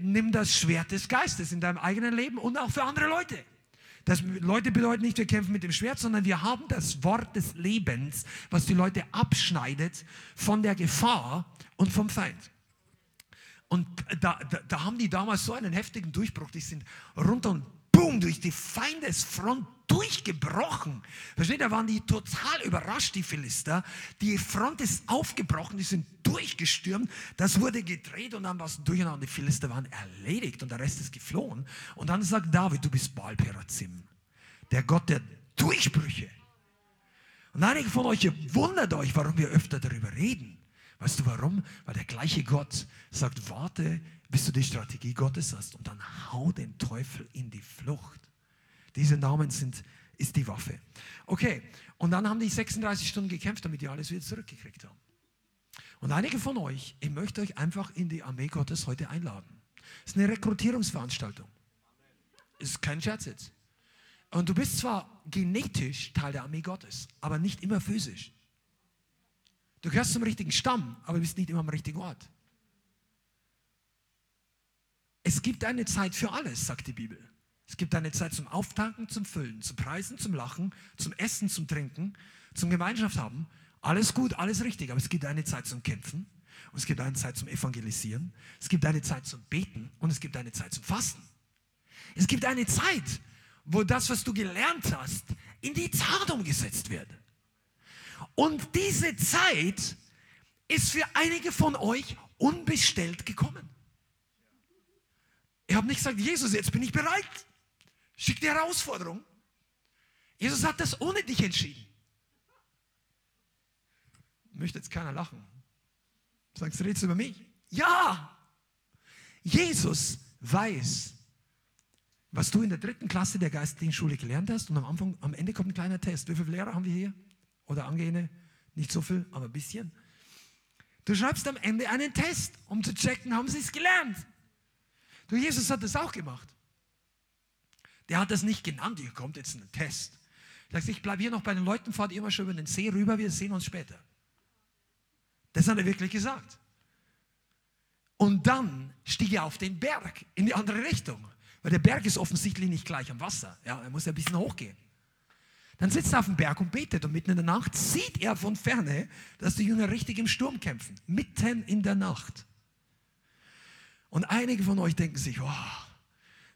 nimm das Schwert des Geistes in deinem eigenen Leben und auch für andere Leute. Das Leute bedeuten nicht, wir kämpfen mit dem Schwert, sondern wir haben das Wort des Lebens, was die Leute abschneidet von der Gefahr und vom Feind. Und da, da, da haben die damals so einen heftigen Durchbruch, die sind runter und boom, durch die Feindesfront durchgebrochen. Versteht, da waren die total überrascht, die Philister. Die Front ist aufgebrochen, die sind durchgestürmt. Das wurde gedreht und dann war es durcheinander. Die Philister waren erledigt und der Rest ist geflohen. Und dann sagt David, du bist Baal Perazim, der Gott der Durchbrüche. Und einige von euch wundert euch, warum wir öfter darüber reden. Weißt du warum? Weil der gleiche Gott sagt, warte, bis du die Strategie Gottes hast und dann hau den Teufel in die Flucht. Diese Namen sind, ist die Waffe. Okay, und dann haben die 36 Stunden gekämpft, damit die alles wieder zurückgekriegt haben. Und einige von euch, ich möchte euch einfach in die Armee Gottes heute einladen. Es ist eine Rekrutierungsveranstaltung. Es ist kein Scherz jetzt. Und du bist zwar genetisch Teil der Armee Gottes, aber nicht immer physisch. Du gehörst zum richtigen Stamm, aber bist nicht immer am richtigen Ort. Es gibt eine Zeit für alles, sagt die Bibel. Es gibt eine Zeit zum Auftanken, zum Füllen, zum Preisen, zum Lachen, zum Essen, zum Trinken, zum Gemeinschaft haben. Alles gut, alles richtig, aber es gibt eine Zeit zum Kämpfen und es gibt eine Zeit zum Evangelisieren. Es gibt eine Zeit zum Beten und es gibt eine Zeit zum Fasten. Es gibt eine Zeit, wo das, was du gelernt hast, in die Tat umgesetzt wird. Und diese Zeit ist für einige von euch unbestellt gekommen. Ich habe nicht gesagt, Jesus, jetzt bin ich bereit. Schick die Herausforderung. Jesus hat das ohne dich entschieden. Möchte jetzt keiner lachen. Sagst du, redest du über mich? Ja! Jesus weiß, was du in der dritten Klasse der geistlichen Schule gelernt hast und am Anfang, am Ende kommt ein kleiner Test. Wie viele Lehrer haben wir hier? Oder Angehende? Nicht so viel, aber ein bisschen. Du schreibst am Ende einen Test, um zu checken, haben sie es gelernt. Du, Jesus hat das auch gemacht. Der hat das nicht genannt, hier kommt jetzt ein Test. Sagt, ich bleibe hier noch bei den Leuten, fahrt mal schon über den See rüber, wir sehen uns später. Das hat er wirklich gesagt. Und dann stieg er auf den Berg in die andere Richtung, weil der Berg ist offensichtlich nicht gleich am Wasser. Ja, er muss ein bisschen hochgehen. Dann sitzt er auf dem Berg und betet und mitten in der Nacht sieht er von ferne, dass die Jünger richtig im Sturm kämpfen. Mitten in der Nacht. Und einige von euch denken sich, oh,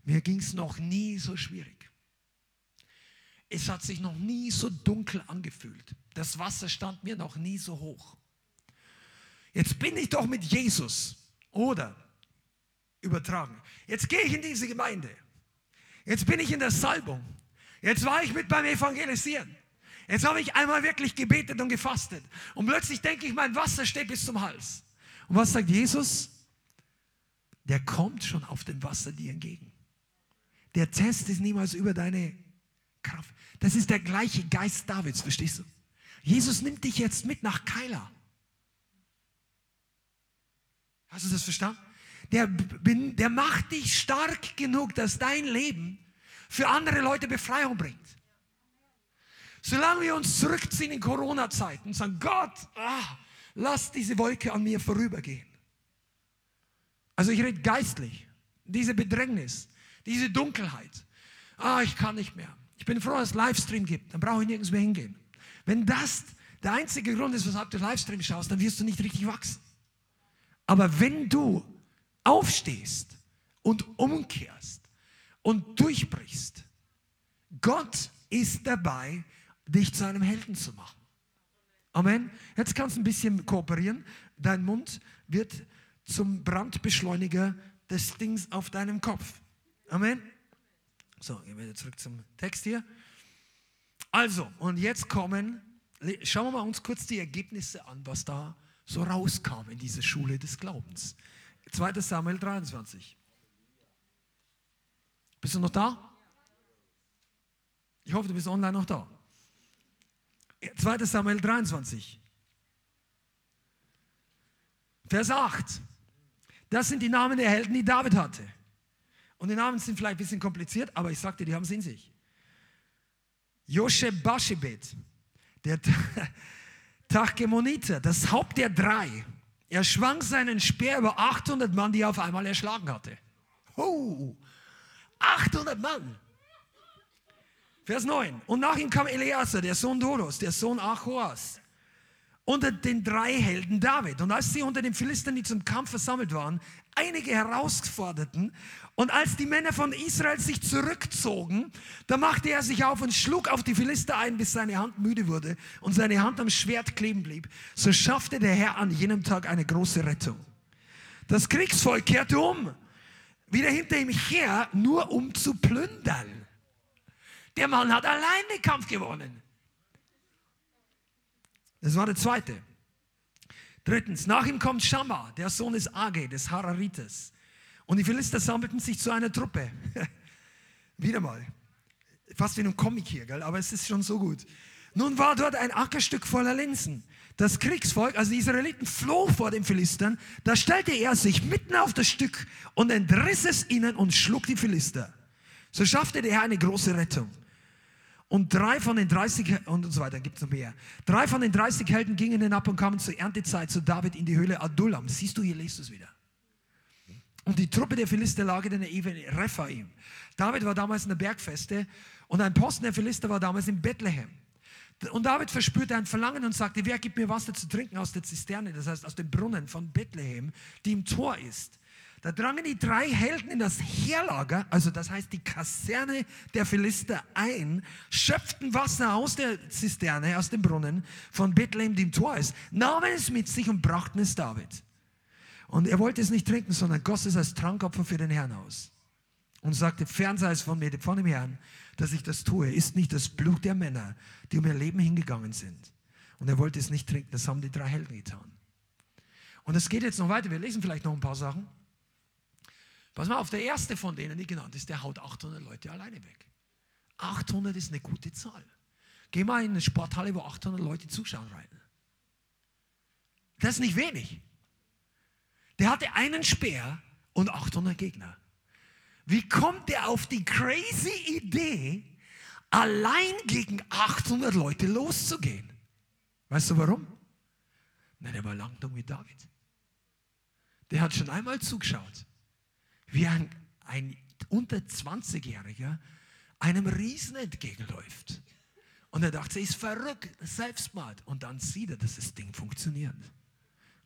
mir ging es noch nie so schwierig. Es hat sich noch nie so dunkel angefühlt. Das Wasser stand mir noch nie so hoch. Jetzt bin ich doch mit Jesus. Oder übertragen. Jetzt gehe ich in diese Gemeinde. Jetzt bin ich in der Salbung. Jetzt war ich mit beim Evangelisieren. Jetzt habe ich einmal wirklich gebetet und gefastet. Und plötzlich denke ich, mein Wasser steht bis zum Hals. Und was sagt Jesus? Der kommt schon auf dem Wasser dir entgegen. Der Test ist niemals über deine Kraft. Das ist der gleiche Geist Davids, verstehst du? Jesus nimmt dich jetzt mit nach Keila. Hast du das verstanden? Der, der macht dich stark genug, dass dein Leben für andere Leute Befreiung bringt. Solange wir uns zurückziehen in Corona-Zeiten und sagen, Gott, ah, lass diese Wolke an mir vorübergehen. Also ich rede geistlich. Diese Bedrängnis, diese Dunkelheit. Ah, ich kann nicht mehr. Ich bin froh, dass es Livestream gibt. Dann brauche ich nirgends mehr hingehen. Wenn das der einzige Grund ist, weshalb du Livestream schaust, dann wirst du nicht richtig wachsen. Aber wenn du aufstehst und umkehrst und durchbrichst, Gott ist dabei, dich zu einem Helden zu machen. Amen. Jetzt kannst du ein bisschen kooperieren. Dein Mund wird zum Brandbeschleuniger des Dings auf deinem Kopf. Amen. So, gehen wir zurück zum Text hier. Also, und jetzt kommen, schauen wir mal uns kurz die Ergebnisse an, was da so rauskam in dieser Schule des Glaubens. 2. Samuel 23. Bist du noch da? Ich hoffe, du bist online noch da. 2. Samuel 23. Vers 8. Das sind die Namen der Helden, die David hatte. Und die Namen sind vielleicht ein bisschen kompliziert, aber ich sagte, die haben es in sich. Josheb Bashebet, der Tachgemoniter, das Haupt der drei. Er schwang seinen Speer über 800 Mann, die er auf einmal erschlagen hatte. Oh, 800 Mann. Vers 9. Und nach ihm kam Eleazar, der Sohn Doros, der Sohn Achoas, unter den drei Helden David. Und als sie unter den Philistern, die zum Kampf versammelt waren, einige herausforderten, und als die Männer von Israel sich zurückzogen, da machte er sich auf und schlug auf die Philister ein, bis seine Hand müde wurde und seine Hand am Schwert kleben blieb. So schaffte der Herr an jenem Tag eine große Rettung. Das Kriegsvolk kehrte um, wieder hinter ihm her, nur um zu plündern. Der Mann hat allein den Kampf gewonnen. Das war der zweite. Drittens, nach ihm kommt Shammah, der Sohn des Age, des Hararites. Und die Philister sammelten sich zu einer Truppe. Wieder mal. Fast wie ein Comic hier, gell? aber es ist schon so gut. Nun war dort ein Ackerstück voller Linsen. Das Kriegsvolk, also die Israeliten, floh vor den Philistern. Da stellte er sich mitten auf das Stück und entriss es ihnen und schlug die Philister. So schaffte der Herr eine große Rettung. Und drei von den 30, und so weiter, gibt es noch mehr. Drei von den 30 Helden gingen hinab und kamen zur Erntezeit zu David in die Höhle Adullam. Siehst du, hier lest du es wieder. Und die Truppe der Philister lag in der Ebene Rephaim. David war damals in der Bergfeste und ein Posten der Philister war damals in Bethlehem. Und David verspürte ein Verlangen und sagte, wer gibt mir Wasser zu trinken aus der Zisterne, das heißt aus dem Brunnen von Bethlehem, die im Tor ist. Da drangen die drei Helden in das Heerlager, also das heißt die Kaserne der Philister ein, schöpften Wasser aus der Zisterne, aus dem Brunnen von Bethlehem, dem Tor ist, nahmen es mit sich und brachten es David. Und er wollte es nicht trinken, sondern goss es als Trankopfer für den Herrn aus. Und sagte, fern sei es von mir, von dem Herrn, dass ich das tue, ist nicht das Blut der Männer, die um ihr Leben hingegangen sind. Und er wollte es nicht trinken, das haben die drei Helden getan. Und es geht jetzt noch weiter, wir lesen vielleicht noch ein paar Sachen. Pass mal auf, der erste von denen, die genannt ist, der haut 800 Leute alleine weg. 800 ist eine gute Zahl. Geh mal in eine Sporthalle, wo 800 Leute zuschauen rein. Das ist nicht wenig. Der hatte einen Speer und 800 Gegner. Wie kommt der auf die crazy Idee, allein gegen 800 Leute loszugehen? Weißt du warum? Na, der war lang dumm wie David. Der hat schon einmal zugeschaut wie ein, ein unter 20-Jähriger einem Riesen entgegenläuft. Und er dachte, ist verrückt, Selbstmord. Und dann sieht er, dass das Ding funktioniert.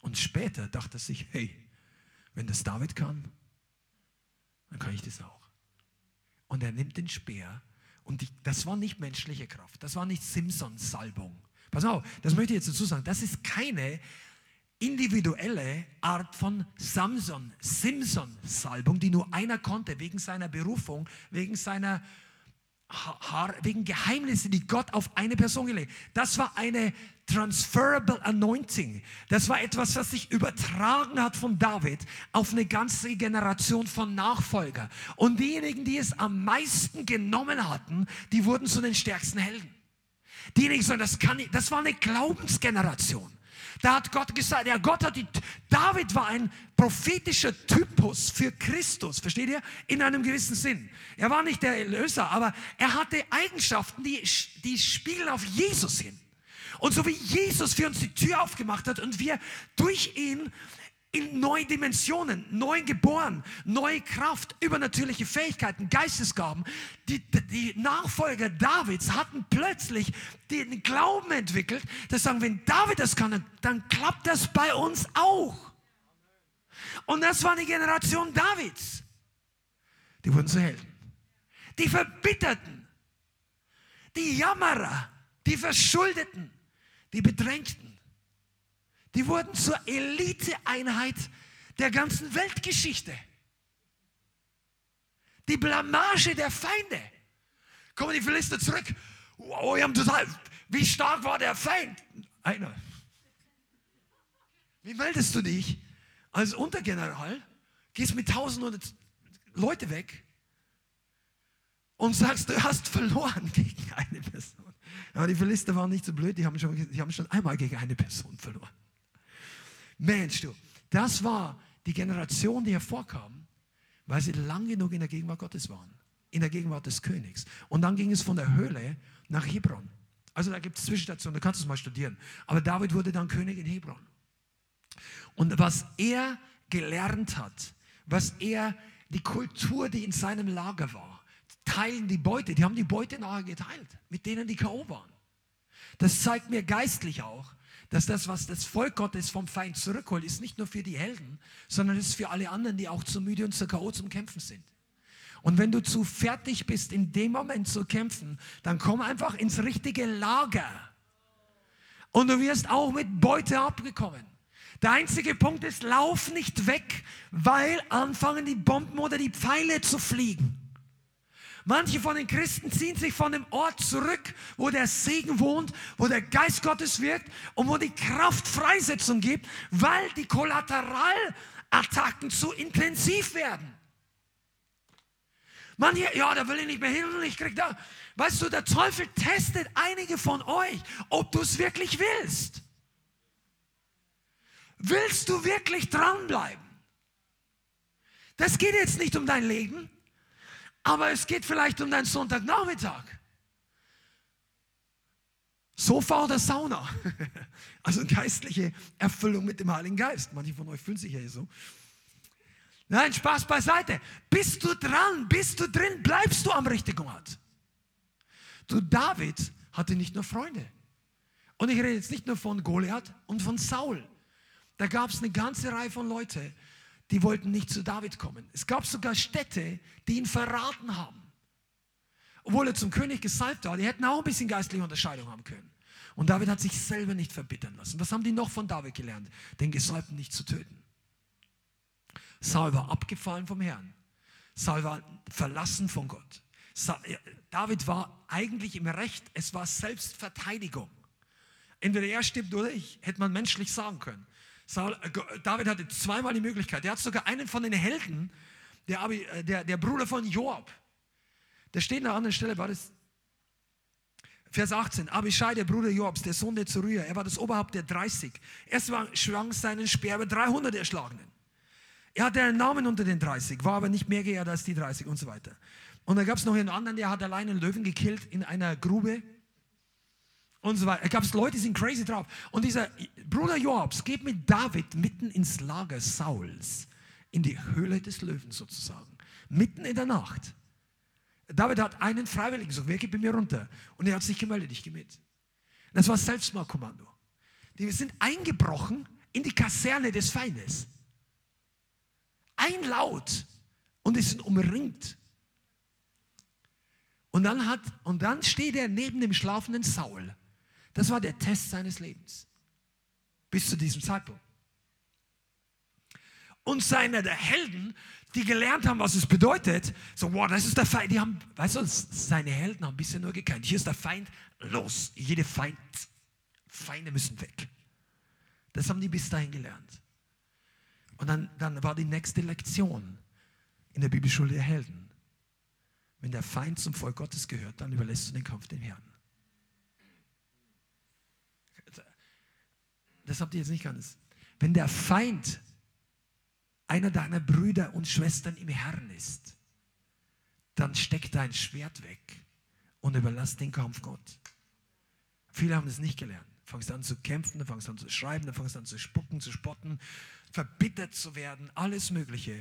Und später dachte er sich, hey, wenn das David kann, dann kann ich das auch. Und er nimmt den Speer und die, das war nicht menschliche Kraft, das war nicht Simpsons Salbung. Pass auf, das möchte ich jetzt dazu sagen, das ist keine individuelle Art von Samson, Simson-Salbung, die nur einer konnte, wegen seiner Berufung, wegen seiner Haar, wegen Geheimnisse, die Gott auf eine Person gelegt. Das war eine transferable anointing. Das war etwas, was sich übertragen hat von David auf eine ganze Generation von Nachfolger. Und diejenigen, die es am meisten genommen hatten, die wurden zu den stärksten Helden. Diejenigen, sagen, das kann nicht, das war eine Glaubensgeneration. Da hat Gott gesagt, ja, Gott hat die, David war ein prophetischer Typus für Christus, versteht ihr? In einem gewissen Sinn. Er war nicht der Erlöser, aber er hatte Eigenschaften, die, die spiegeln auf Jesus hin. Und so wie Jesus für uns die Tür aufgemacht hat und wir durch ihn in neue Dimensionen, neu geboren, neue Kraft, übernatürliche Fähigkeiten, Geistesgaben. Die, die Nachfolger Davids hatten plötzlich den Glauben entwickelt, dass sagen, wenn David das kann, dann klappt das bei uns auch. Und das war die Generation Davids. Die wurden zu Helden. Die Verbitterten, die Jammerer, die Verschuldeten, die Bedrängten die wurden zur Eliteeinheit der ganzen Weltgeschichte. Die Blamage der Feinde. Kommen die Philister zurück. Oh, wir haben total, wie stark war der Feind? Einer. Wie meldest du dich als Untergeneral, gehst mit tausend Leute weg und sagst, du hast verloren gegen eine Person. Aber die Philister waren nicht so blöd, die haben schon, die haben schon einmal gegen eine Person verloren. Mensch, du, das war die Generation, die hervorkam, weil sie lang genug in der Gegenwart Gottes waren, in der Gegenwart des Königs. Und dann ging es von der Höhle nach Hebron. Also da gibt es Zwischenstationen, du kannst es mal studieren. Aber David wurde dann König in Hebron. Und was er gelernt hat, was er, die Kultur, die in seinem Lager war, teilen die Beute, die haben die Beute nachher geteilt, mit denen die K.O. waren. Das zeigt mir geistlich auch, dass das, was das Volk Gottes vom Feind zurückholt, ist nicht nur für die Helden, sondern ist für alle anderen, die auch zu müde und zu K.O. zum Kämpfen sind. Und wenn du zu fertig bist, in dem Moment zu kämpfen, dann komm einfach ins richtige Lager. Und du wirst auch mit Beute abgekommen. Der einzige Punkt ist, lauf nicht weg, weil anfangen die Bomben oder die Pfeile zu fliegen. Manche von den Christen ziehen sich von dem Ort zurück, wo der Segen wohnt, wo der Geist Gottes wirkt und wo die Kraft Freisetzung gibt, weil die Kollaterallattacken zu intensiv werden. Manche, ja, da will ich nicht mehr hin und ich krieg da. Weißt du, der Teufel testet einige von euch, ob du es wirklich willst. Willst du wirklich dranbleiben? Das geht jetzt nicht um dein Leben. Aber es geht vielleicht um deinen Sonntagnachmittag. Sofa oder Sauna. Also geistliche Erfüllung mit dem Heiligen Geist. Manche von euch fühlen sich ja so. Nein, Spaß beiseite. Bist du dran? Bist du drin? Bleibst du am richtigen Ort? Du, David hatte nicht nur Freunde. Und ich rede jetzt nicht nur von Goliath und von Saul. Da gab es eine ganze Reihe von Leuten, die wollten nicht zu David kommen. Es gab sogar Städte, die ihn verraten haben. Obwohl er zum König gesalbt war, die hätten auch ein bisschen geistliche Unterscheidung haben können. Und David hat sich selber nicht verbittern lassen. Was haben die noch von David gelernt? Den Gesalbten nicht zu töten. Saul war abgefallen vom Herrn. Saul war verlassen von Gott. David war eigentlich im Recht, es war Selbstverteidigung. Entweder er stirbt oder ich, hätte man menschlich sagen können. Saul, äh, David hatte zweimal die Möglichkeit. Er hat sogar einen von den Helden, der, Abi, äh, der, der Bruder von Joab. Der steht an einer anderen Stelle, war das Vers 18. Abishai, der Bruder Joabs, der Sohn der Zeruia, er war das Oberhaupt der 30. Er schwang seinen Speer über 300 Erschlagenen. Er hatte einen Namen unter den 30, war aber nicht mehr geehrt als die 30 und so weiter. Und dann gab es noch einen anderen, der hat allein einen Löwen gekillt in einer Grube und so weiter. Da gab es Leute, die sind crazy drauf. Und dieser Bruder Joabs geht mit David mitten ins Lager Sauls, in die Höhle des Löwen sozusagen, mitten in der Nacht. David hat einen Freiwilligen gesagt, wer geht bei mir runter? Und er hat sich gemeldet, ich gehe mit. Das war Selbstmordkommando. Die sind eingebrochen in die Kaserne des Feindes. Ein Laut und die sind umringt. Und dann, hat, und dann steht er neben dem schlafenden Saul das war der Test seines Lebens. Bis zu diesem Zeitpunkt. und seine der Helden, die gelernt haben, was es bedeutet, so, wow, das ist der Feind. Die haben, weißt du, seine Helden haben bisher nur gekannt. Hier ist der Feind, los. Jede Feind, Feinde müssen weg. Das haben die bis dahin gelernt. Und dann, dann war die nächste Lektion in der Bibelschule der Helden. Wenn der Feind zum Volk Gottes gehört, dann überlässt du den Kampf dem Herrn. Das habt ihr jetzt nicht ganz. Wenn der Feind einer deiner Brüder und Schwestern im Herrn ist, dann steck dein Schwert weg und überlass den Kampf Gott. Viele haben das nicht gelernt. Fangst an zu kämpfen, dann fangst an zu schreiben, dann fangst an zu spucken, zu spotten, verbittert zu werden, alles Mögliche.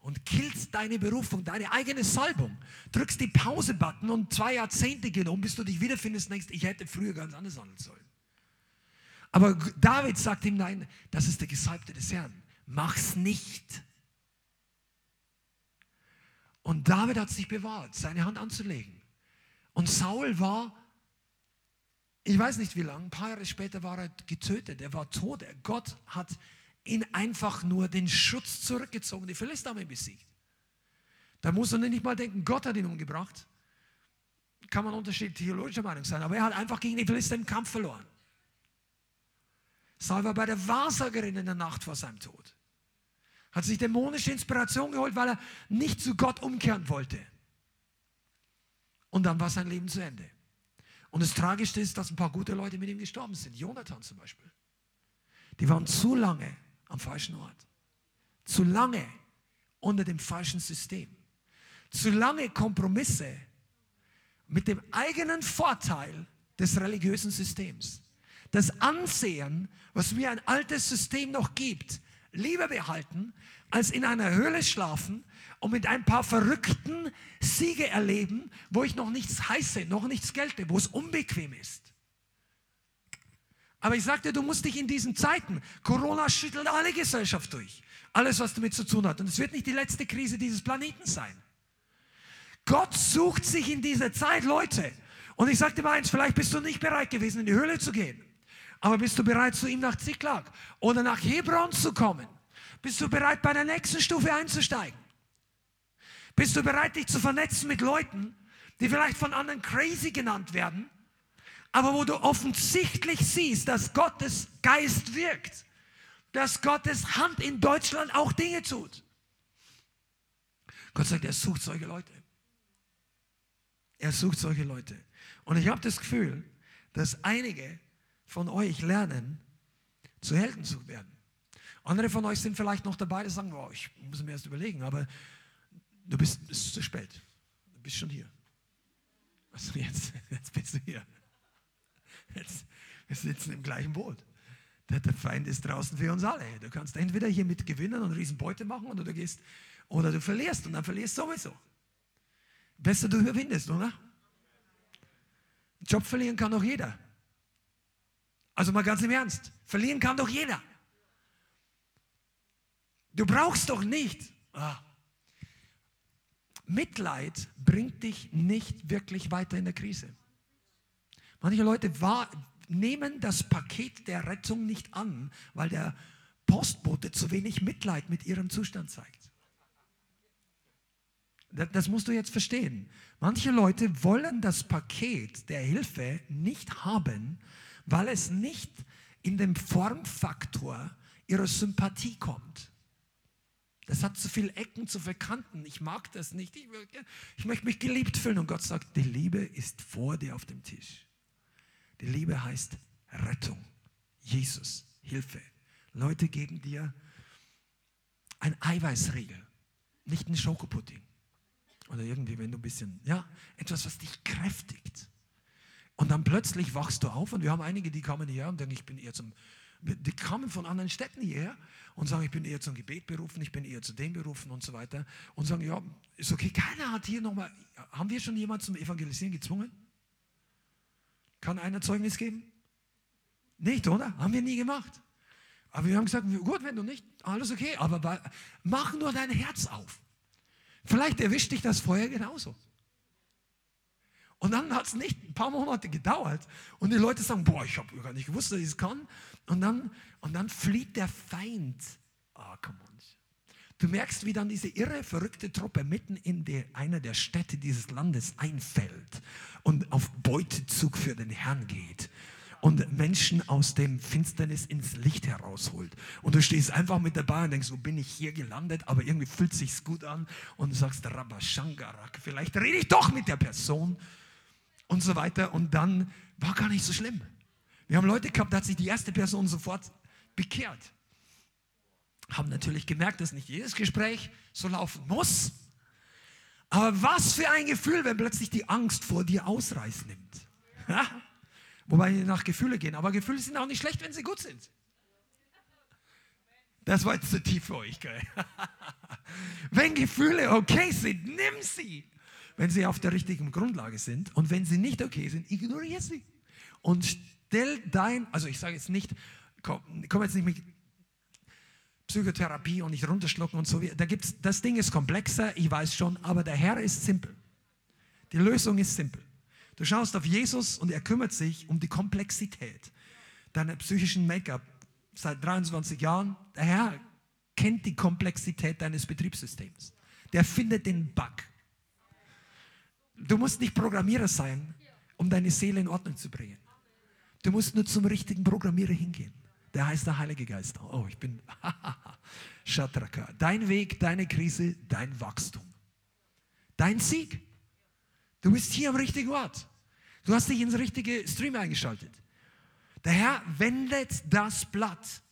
Und killst deine Berufung, deine eigene Salbung. Drückst die Pause-Button und zwei Jahrzehnte gehen um, bis du dich wiederfindest und denkst, ich hätte früher ganz anders handeln sollen. Aber David sagt ihm, nein, das ist der Gesalbte des Herrn mach's nicht. Und David hat sich bewahrt, seine Hand anzulegen. Und Saul war, ich weiß nicht wie lange, ein paar Jahre später war er getötet, er war tot. Gott hat ihn einfach nur den Schutz zurückgezogen, die Philister haben ihn besiegt. Da muss man nicht mal denken, Gott hat ihn umgebracht. Kann man unterschiedlich theologischer Meinung sein, aber er hat einfach gegen die Philister im Kampf verloren. Saul war bei der Wahrsagerin in der Nacht vor seinem Tod. Hat sich dämonische Inspiration geholt, weil er nicht zu Gott umkehren wollte. Und dann war sein Leben zu Ende. Und das Tragischste ist, dass ein paar gute Leute mit ihm gestorben sind. Jonathan zum Beispiel. Die waren zu lange am falschen Ort. Zu lange unter dem falschen System. Zu lange Kompromisse mit dem eigenen Vorteil des religiösen Systems. Das Ansehen, was mir ein altes System noch gibt, lieber behalten, als in einer Höhle schlafen und mit ein paar verrückten Siege erleben, wo ich noch nichts heiße, noch nichts gelte, wo es unbequem ist. Aber ich sagte, du musst dich in diesen Zeiten, Corona schüttelt alle Gesellschaft durch, alles, was damit zu tun hat. Und es wird nicht die letzte Krise dieses Planeten sein. Gott sucht sich in dieser Zeit Leute. Und ich sagte mal eins, vielleicht bist du nicht bereit gewesen, in die Höhle zu gehen. Aber bist du bereit, zu ihm nach Ziklag oder nach Hebron zu kommen? Bist du bereit, bei der nächsten Stufe einzusteigen? Bist du bereit, dich zu vernetzen mit Leuten, die vielleicht von anderen crazy genannt werden, aber wo du offensichtlich siehst, dass Gottes Geist wirkt, dass Gottes Hand in Deutschland auch Dinge tut? Gott sagt, er sucht solche Leute. Er sucht solche Leute. Und ich habe das Gefühl, dass einige von euch lernen, zu Helden zu werden. Andere von euch sind vielleicht noch dabei, die sagen, oh, ich muss mir erst überlegen, aber du bist, es zu spät. Du bist schon hier. Also jetzt, jetzt bist du hier. Jetzt, wir sitzen im gleichen Boot. Der, der Feind ist draußen für uns alle. Du kannst entweder hier mit gewinnen und Riesenbeute machen oder du gehst oder du verlierst und dann verlierst sowieso. Besser du überwindest, oder? Job verlieren kann doch jeder. Also mal ganz im Ernst, verlieren kann doch jeder. Du brauchst doch nicht. Ah. Mitleid bringt dich nicht wirklich weiter in der Krise. Manche Leute war, nehmen das Paket der Rettung nicht an, weil der Postbote zu wenig Mitleid mit ihrem Zustand zeigt. Das, das musst du jetzt verstehen. Manche Leute wollen das Paket der Hilfe nicht haben, weil es nicht in dem Formfaktor ihrer Sympathie kommt. Das hat zu viele Ecken, zu viele Kanten. Ich mag das nicht. Ich, ich, möchte mich geliebt fühlen. Und Gott sagt, die Liebe ist vor dir auf dem Tisch. Die Liebe heißt Rettung. Jesus, Hilfe. Leute geben dir ein Eiweißriegel, nicht ein Schokopudding. Oder irgendwie, wenn du ein bisschen, ja, etwas, was dich kräftigt. Und dann plötzlich wachst du auf und wir haben einige, die kommen hierher und denken, ich bin eher zum, die kommen von anderen Städten hierher und sagen, ich bin eher zum Gebet berufen, ich bin eher zu dem berufen und so weiter. Und sagen, ja, ist okay, keiner hat hier nochmal, haben wir schon jemanden zum Evangelisieren gezwungen? Kann einer Zeugnis geben? Nicht, oder? Haben wir nie gemacht. Aber wir haben gesagt, gut, wenn du nicht, alles okay, aber mach nur dein Herz auf. Vielleicht erwischt dich das Feuer genauso. Und dann hat es nicht ein paar Monate gedauert und die Leute sagen, boah, ich habe gar nicht gewusst, dass ich es kann. Und dann, und dann flieht der Feind. Ah, come on. Du merkst, wie dann diese irre, verrückte Truppe mitten in die, einer der Städte dieses Landes einfällt und auf Beutezug für den Herrn geht und Menschen aus dem Finsternis ins Licht herausholt. Und du stehst einfach mit dabei und denkst, wo bin ich hier gelandet? Aber irgendwie fühlt es sich gut an und du sagst, Rabashangarak, vielleicht rede ich doch mit der Person und so weiter. Und dann war gar nicht so schlimm. Wir haben Leute gehabt, da hat sich die erste Person sofort bekehrt. Haben natürlich gemerkt, dass nicht jedes Gespräch so laufen muss. Aber was für ein Gefühl, wenn plötzlich die Angst vor dir Ausreiß nimmt. Ja? Wobei wir nach Gefühle gehen. Aber Gefühle sind auch nicht schlecht, wenn sie gut sind. Das war jetzt zu tief für euch, gell? wenn Gefühle okay sind, nimm sie. Wenn sie auf der richtigen Grundlage sind. Und wenn sie nicht okay sind, ignoriere sie. Und stell dein, also ich sage jetzt nicht, komm, komm jetzt nicht mit Psychotherapie und nicht runterschlucken und so. Da gibt's, das Ding ist komplexer, ich weiß schon, aber der Herr ist simpel. Die Lösung ist simpel. Du schaust auf Jesus und er kümmert sich um die Komplexität deiner psychischen Make-up seit 23 Jahren. Der Herr kennt die Komplexität deines Betriebssystems. Der findet den Bug. Du musst nicht Programmierer sein, um deine Seele in Ordnung zu bringen. Du musst nur zum richtigen Programmierer hingehen. Der heißt der Heilige Geist. Oh, ich bin Shatraka. Dein Weg, deine Krise, dein Wachstum. Dein Sieg. Du bist hier am richtigen Ort. Du hast dich ins richtige Stream eingeschaltet. Der Herr wendet das Blatt.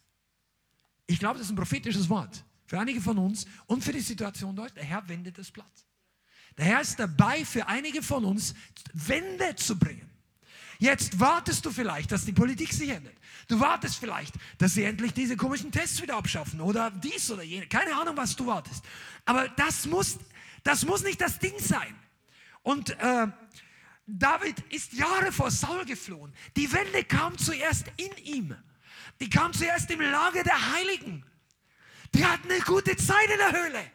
Ich glaube, das ist ein prophetisches Wort für einige von uns und für die Situation dort. Der Herr wendet das Blatt. Der Herr ist dabei, für einige von uns Wende zu bringen. Jetzt wartest du vielleicht, dass die Politik sich ändert. Du wartest vielleicht, dass sie endlich diese komischen Tests wieder abschaffen oder dies oder jene. Keine Ahnung, was du wartest. Aber das muss, das muss nicht das Ding sein. Und äh, David ist Jahre vor Saul geflohen. Die Wende kam zuerst in ihm. Die kam zuerst im Lager der Heiligen. Die hatten eine gute Zeit in der Höhle.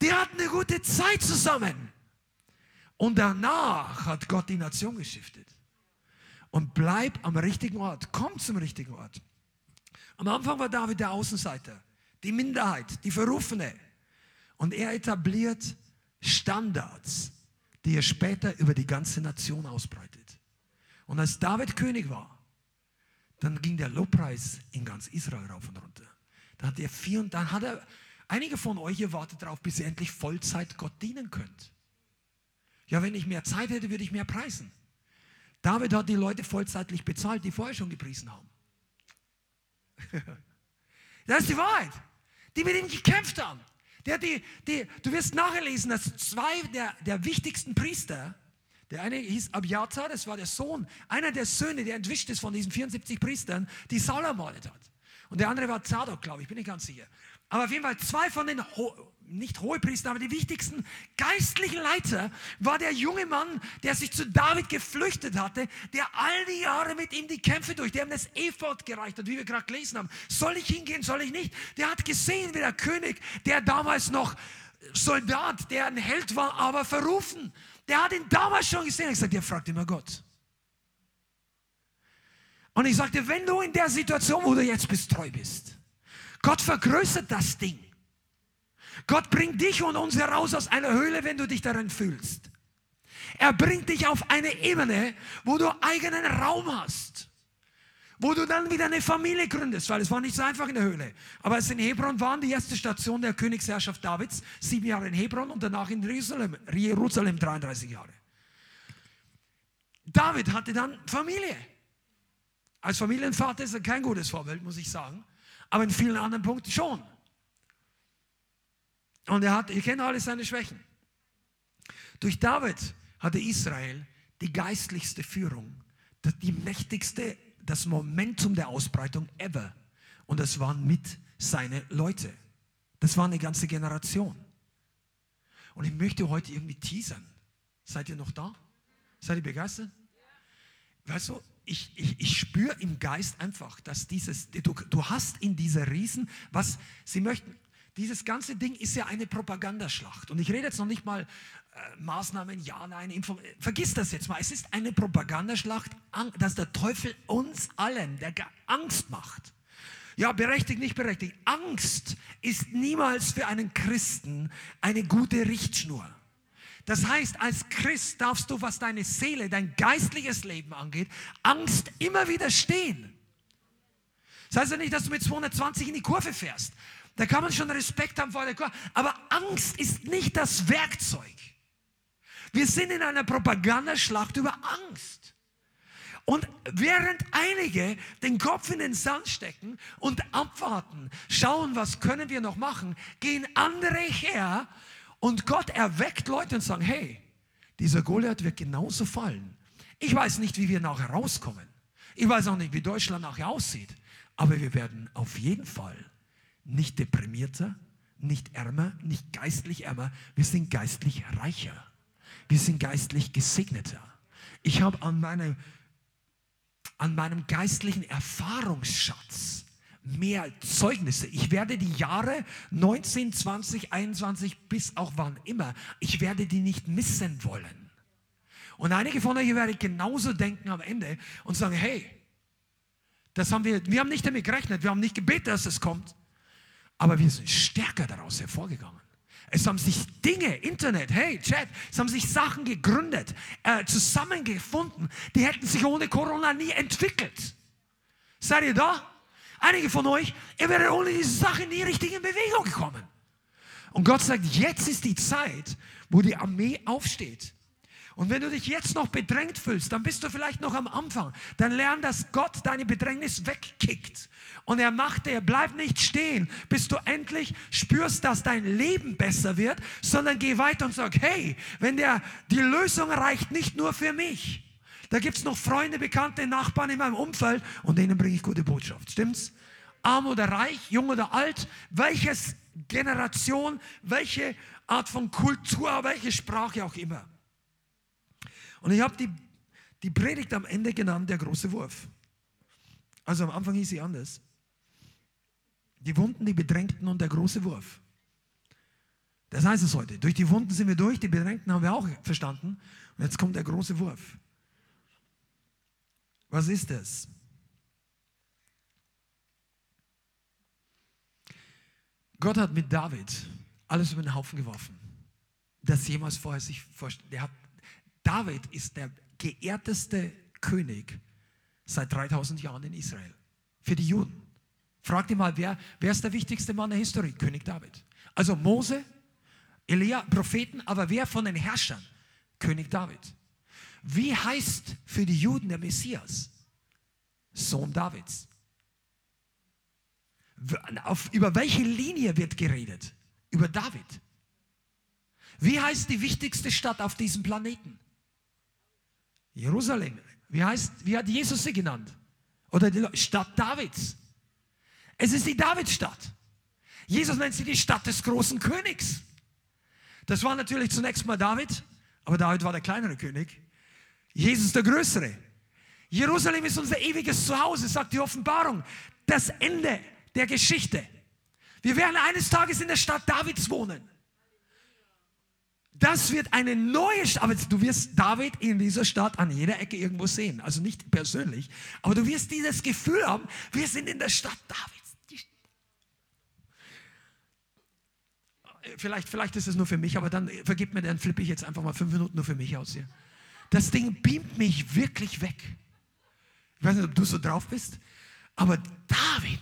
Die hatten eine gute Zeit zusammen. Und danach hat Gott die Nation geschiftet. Und bleib am richtigen Ort. Komm zum richtigen Ort. Am Anfang war David der Außenseiter, die Minderheit, die Verrufene. Und er etabliert Standards, die er später über die ganze Nation ausbreitet. Und als David König war, dann ging der Lobpreis in ganz Israel rauf und runter. Dann hat er vier und dann hat er, einige von euch, ihr wartet darauf, bis ihr endlich Vollzeit Gott dienen könnt. Ja, wenn ich mehr Zeit hätte, würde ich mehr preisen. David hat die Leute vollzeitlich bezahlt, die vorher schon gepriesen haben. das ist die Wahrheit. Die mit ihm gekämpft haben. Der, die, die, du wirst nachlesen, dass zwei der, der wichtigsten Priester, der eine hieß Abiatar, das war der Sohn, einer der Söhne, der entwischt ist von diesen 74 Priestern, die Saul ermordet hat. Und der andere war Zadok, glaube ich, bin ich ganz sicher. Aber auf jeden Fall zwei von den nicht Hohepriester, aber die wichtigsten geistlichen Leiter war der junge Mann, der sich zu David geflüchtet hatte, der all die Jahre mit ihm die Kämpfe durch, der ihm das Ephod gereicht hat, wie wir gerade gelesen haben. Soll ich hingehen, soll ich nicht? Der hat gesehen, wie der König, der damals noch Soldat, der ein Held war, aber verrufen, der hat ihn damals schon gesehen. Ich sagte, der fragt immer Gott. Und ich sagte, wenn du in der Situation, wo du jetzt bist, treu bist, Gott vergrößert das Ding. Gott bringt dich und uns heraus aus einer Höhle, wenn du dich darin fühlst. Er bringt dich auf eine Ebene, wo du eigenen Raum hast. Wo du dann wieder eine Familie gründest, weil es war nicht so einfach in der Höhle. Aber es in Hebron waren die erste Station der Königsherrschaft Davids. Sieben Jahre in Hebron und danach in Jerusalem, Jerusalem 33 Jahre. David hatte dann Familie. Als Familienvater ist er kein gutes Vorbild, muss ich sagen. Aber in vielen anderen Punkten schon. Und er hat, ihr kennt alle seine Schwächen. Durch David hatte Israel die geistlichste Führung, die mächtigste, das Momentum der Ausbreitung ever. Und das waren mit seine Leute. Das war eine ganze Generation. Und ich möchte heute irgendwie teasern. Seid ihr noch da? Seid ihr begeistert? Weißt du, ich, ich, ich spüre im Geist einfach, dass dieses, du, du hast in dieser Riesen, was sie möchten, dieses ganze Ding ist ja eine Propagandaschlacht. Und ich rede jetzt noch nicht mal äh, Maßnahmen, ja, nein, Info, vergiss das jetzt mal. Es ist eine Propagandaschlacht, dass der Teufel uns allen, der Angst macht. Ja, berechtigt, nicht berechtigt. Angst ist niemals für einen Christen eine gute Richtschnur. Das heißt, als Christ darfst du, was deine Seele, dein geistliches Leben angeht, Angst immer widerstehen. Das heißt ja nicht, dass du mit 220 in die Kurve fährst. Da kann man schon Respekt haben vor der Kurve. Aber Angst ist nicht das Werkzeug. Wir sind in einer Propagandaschlacht über Angst. Und während einige den Kopf in den Sand stecken und abwarten, schauen, was können wir noch machen, gehen andere her und Gott erweckt Leute und sagen, hey, dieser Goliath wird genauso fallen. Ich weiß nicht, wie wir nachher rauskommen. Ich weiß auch nicht, wie Deutschland nachher aussieht. Aber wir werden auf jeden Fall nicht deprimierter, nicht ärmer, nicht geistlich ärmer. Wir sind geistlich reicher. Wir sind geistlich gesegneter. Ich habe an meinem an meinem geistlichen Erfahrungsschatz mehr Zeugnisse. Ich werde die Jahre 19, 20, 21 bis auch wann immer, ich werde die nicht missen wollen. Und einige von euch werden genauso denken am Ende und sagen, hey, das haben wir, wir haben nicht damit gerechnet, wir haben nicht gebetet, dass es kommt, aber wir sind stärker daraus hervorgegangen. Es haben sich Dinge, Internet, hey, Chat, es haben sich Sachen gegründet, äh, zusammengefunden, die hätten sich ohne Corona nie entwickelt. Seid ihr da? Einige von euch, ihr werdet ohne diese Sache nie richtig in Bewegung gekommen. Und Gott sagt, jetzt ist die Zeit, wo die Armee aufsteht. Und wenn du dich jetzt noch bedrängt fühlst, dann bist du vielleicht noch am Anfang. Dann lern, dass Gott deine Bedrängnis wegkickt. Und er macht, er bleibt nicht stehen, bis du endlich spürst, dass dein Leben besser wird, sondern geh weiter und sag, hey, wenn der, die Lösung reicht nicht nur für mich. Da gibt es noch Freunde, Bekannte, Nachbarn in meinem Umfeld und denen bringe ich gute Botschaft. Stimmt's? Arm oder reich, jung oder alt, welches Generation, welche Art von Kultur, welche Sprache auch immer. Und ich habe die, die Predigt am Ende genannt, der große Wurf. Also am Anfang hieß sie anders. Die Wunden, die Bedrängten und der große Wurf. Das heißt es heute. Durch die Wunden sind wir durch, die Bedrängten haben wir auch verstanden. Und jetzt kommt der große Wurf. Was ist das? Gott hat mit David alles über den Haufen geworfen, das jemals vorher sich vorstellt. Hat David ist der geehrteste König seit 3000 Jahren in Israel. Für die Juden. Frag dir mal, wer, wer ist der wichtigste Mann der Historie? König David. Also Mose, Elia, Propheten, aber wer von den Herrschern? König David. Wie heißt für die Juden der Messias? Sohn Davids. Auf, über welche Linie wird geredet? Über David. Wie heißt die wichtigste Stadt auf diesem Planeten? Jerusalem. Wie, heißt, wie hat Jesus sie genannt? Oder die Stadt Davids. Es ist die Davidstadt. Jesus nennt sie die Stadt des großen Königs. Das war natürlich zunächst mal David, aber David war der kleinere König. Jesus der größere. Jerusalem ist unser ewiges Zuhause, sagt die Offenbarung. Das Ende der Geschichte. Wir werden eines Tages in der Stadt Davids wohnen. Das wird eine neue Stadt, aber du wirst David in dieser Stadt an jeder Ecke irgendwo sehen. Also nicht persönlich, aber du wirst dieses Gefühl haben, wir sind in der Stadt Davids. Vielleicht, vielleicht ist es nur für mich, aber dann vergib mir, dann flippe ich jetzt einfach mal fünf Minuten nur für mich aus hier. Das Ding beamt mich wirklich weg. Ich weiß nicht, ob du so drauf bist, aber David,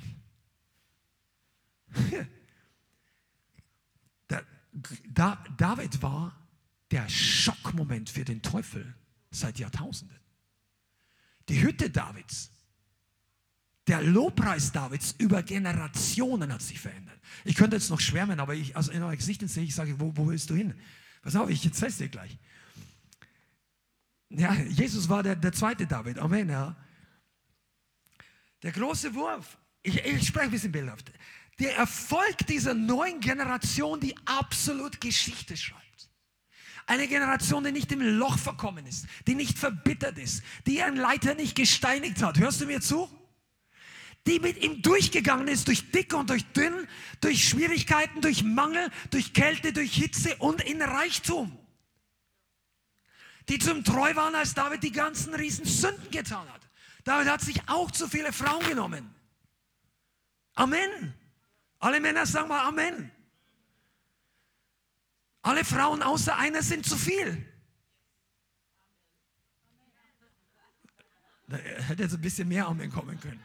da, David war der Schockmoment für den Teufel seit Jahrtausenden. Die Hütte Davids, der Lobpreis Davids über Generationen hat sich verändert. Ich könnte jetzt noch schwärmen, aber ich, also in euer Gesicht sehe ich, sage, wo, wo willst du hin? Pass auf, ich erzähl's dir gleich. Ja, Jesus war der, der zweite David. Amen, ja. Der große Wurf. Ich, ich spreche ein bisschen bildhaft der Erfolg dieser neuen Generation, die absolut Geschichte schreibt. Eine Generation, die nicht im Loch verkommen ist, die nicht verbittert ist, die ihren Leiter nicht gesteinigt hat. Hörst du mir zu? Die mit ihm durchgegangen ist, durch dick und durch dünn, durch Schwierigkeiten, durch Mangel, durch Kälte, durch Hitze und in Reichtum. Die zum treu waren, als David die ganzen riesen Sünden getan hat. David hat sich auch zu viele Frauen genommen. Amen. Alle Männer sagen mal Amen. Alle Frauen außer einer sind zu viel. Da hätte jetzt ein bisschen mehr Amen kommen können.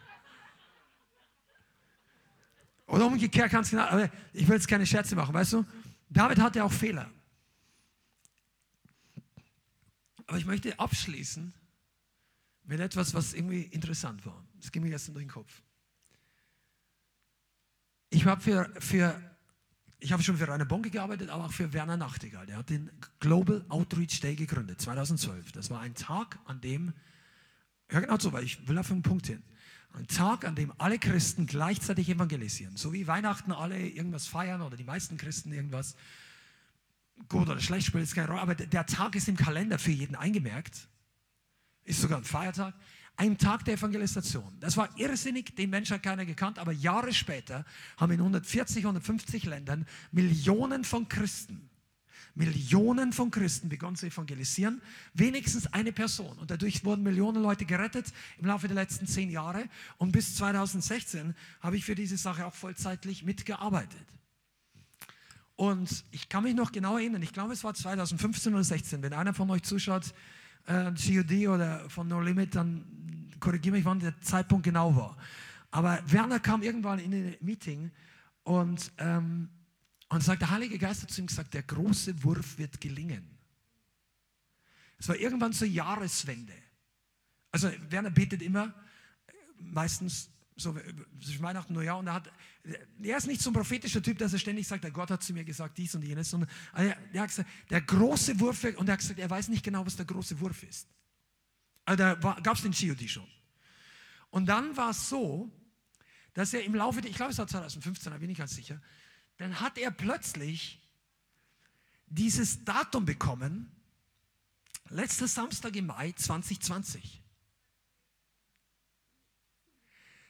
Oder umgekehrt du genau, aber ich will jetzt keine Scherze machen, weißt du? David hatte auch Fehler. Aber ich möchte abschließen mit etwas, was irgendwie interessant war. Das ging mir gestern durch den Kopf. Ich habe für, für, ich schon für Rainer Bonke gearbeitet, aber auch für Werner Nachtigall. Der hat den Global Outreach Day gegründet, 2012. Das war ein Tag, an dem, ja genau so, weil ich will auf einen Punkt hin. Ein Tag, an dem alle Christen gleichzeitig evangelisieren. So wie Weihnachten alle irgendwas feiern oder die meisten Christen irgendwas. Gut oder schlecht spielt es keine Rolle, aber der Tag ist im Kalender für jeden eingemerkt. Ist sogar ein Feiertag. Ein Tag der Evangelisation. Das war irrsinnig, den Menschen hat keiner gekannt, aber Jahre später haben in 140, 150 Ländern Millionen von Christen, Millionen von Christen begonnen zu evangelisieren, wenigstens eine Person. Und dadurch wurden Millionen Leute gerettet im Laufe der letzten zehn Jahre. Und bis 2016 habe ich für diese Sache auch vollzeitlich mitgearbeitet. Und ich kann mich noch genau erinnern, ich glaube, es war 2015 oder 2016, wenn einer von euch zuschaut, äh, GOD oder von No Limit, dann korrigiere mich, wann der Zeitpunkt genau war. Aber Werner kam irgendwann in ein Meeting und, ähm, und sagt, der Heilige Geist hat zu ihm gesagt, der große Wurf wird gelingen. Es war irgendwann zur Jahreswende. Also Werner betet immer, meistens so zwischen Weihnachten und Neujahr und er hat, er ist nicht so ein prophetischer Typ, dass er ständig sagt, der Gott hat zu mir gesagt dies und jenes, sondern er, er hat gesagt, der große Wurf, und er hat gesagt, er weiß nicht genau, was der große Wurf ist. Also da gab es den GOD schon. Und dann war es so, dass er im Laufe, ich glaube es war 2015, da bin ich ganz sicher, dann hat er plötzlich dieses Datum bekommen, letzter Samstag im Mai 2020.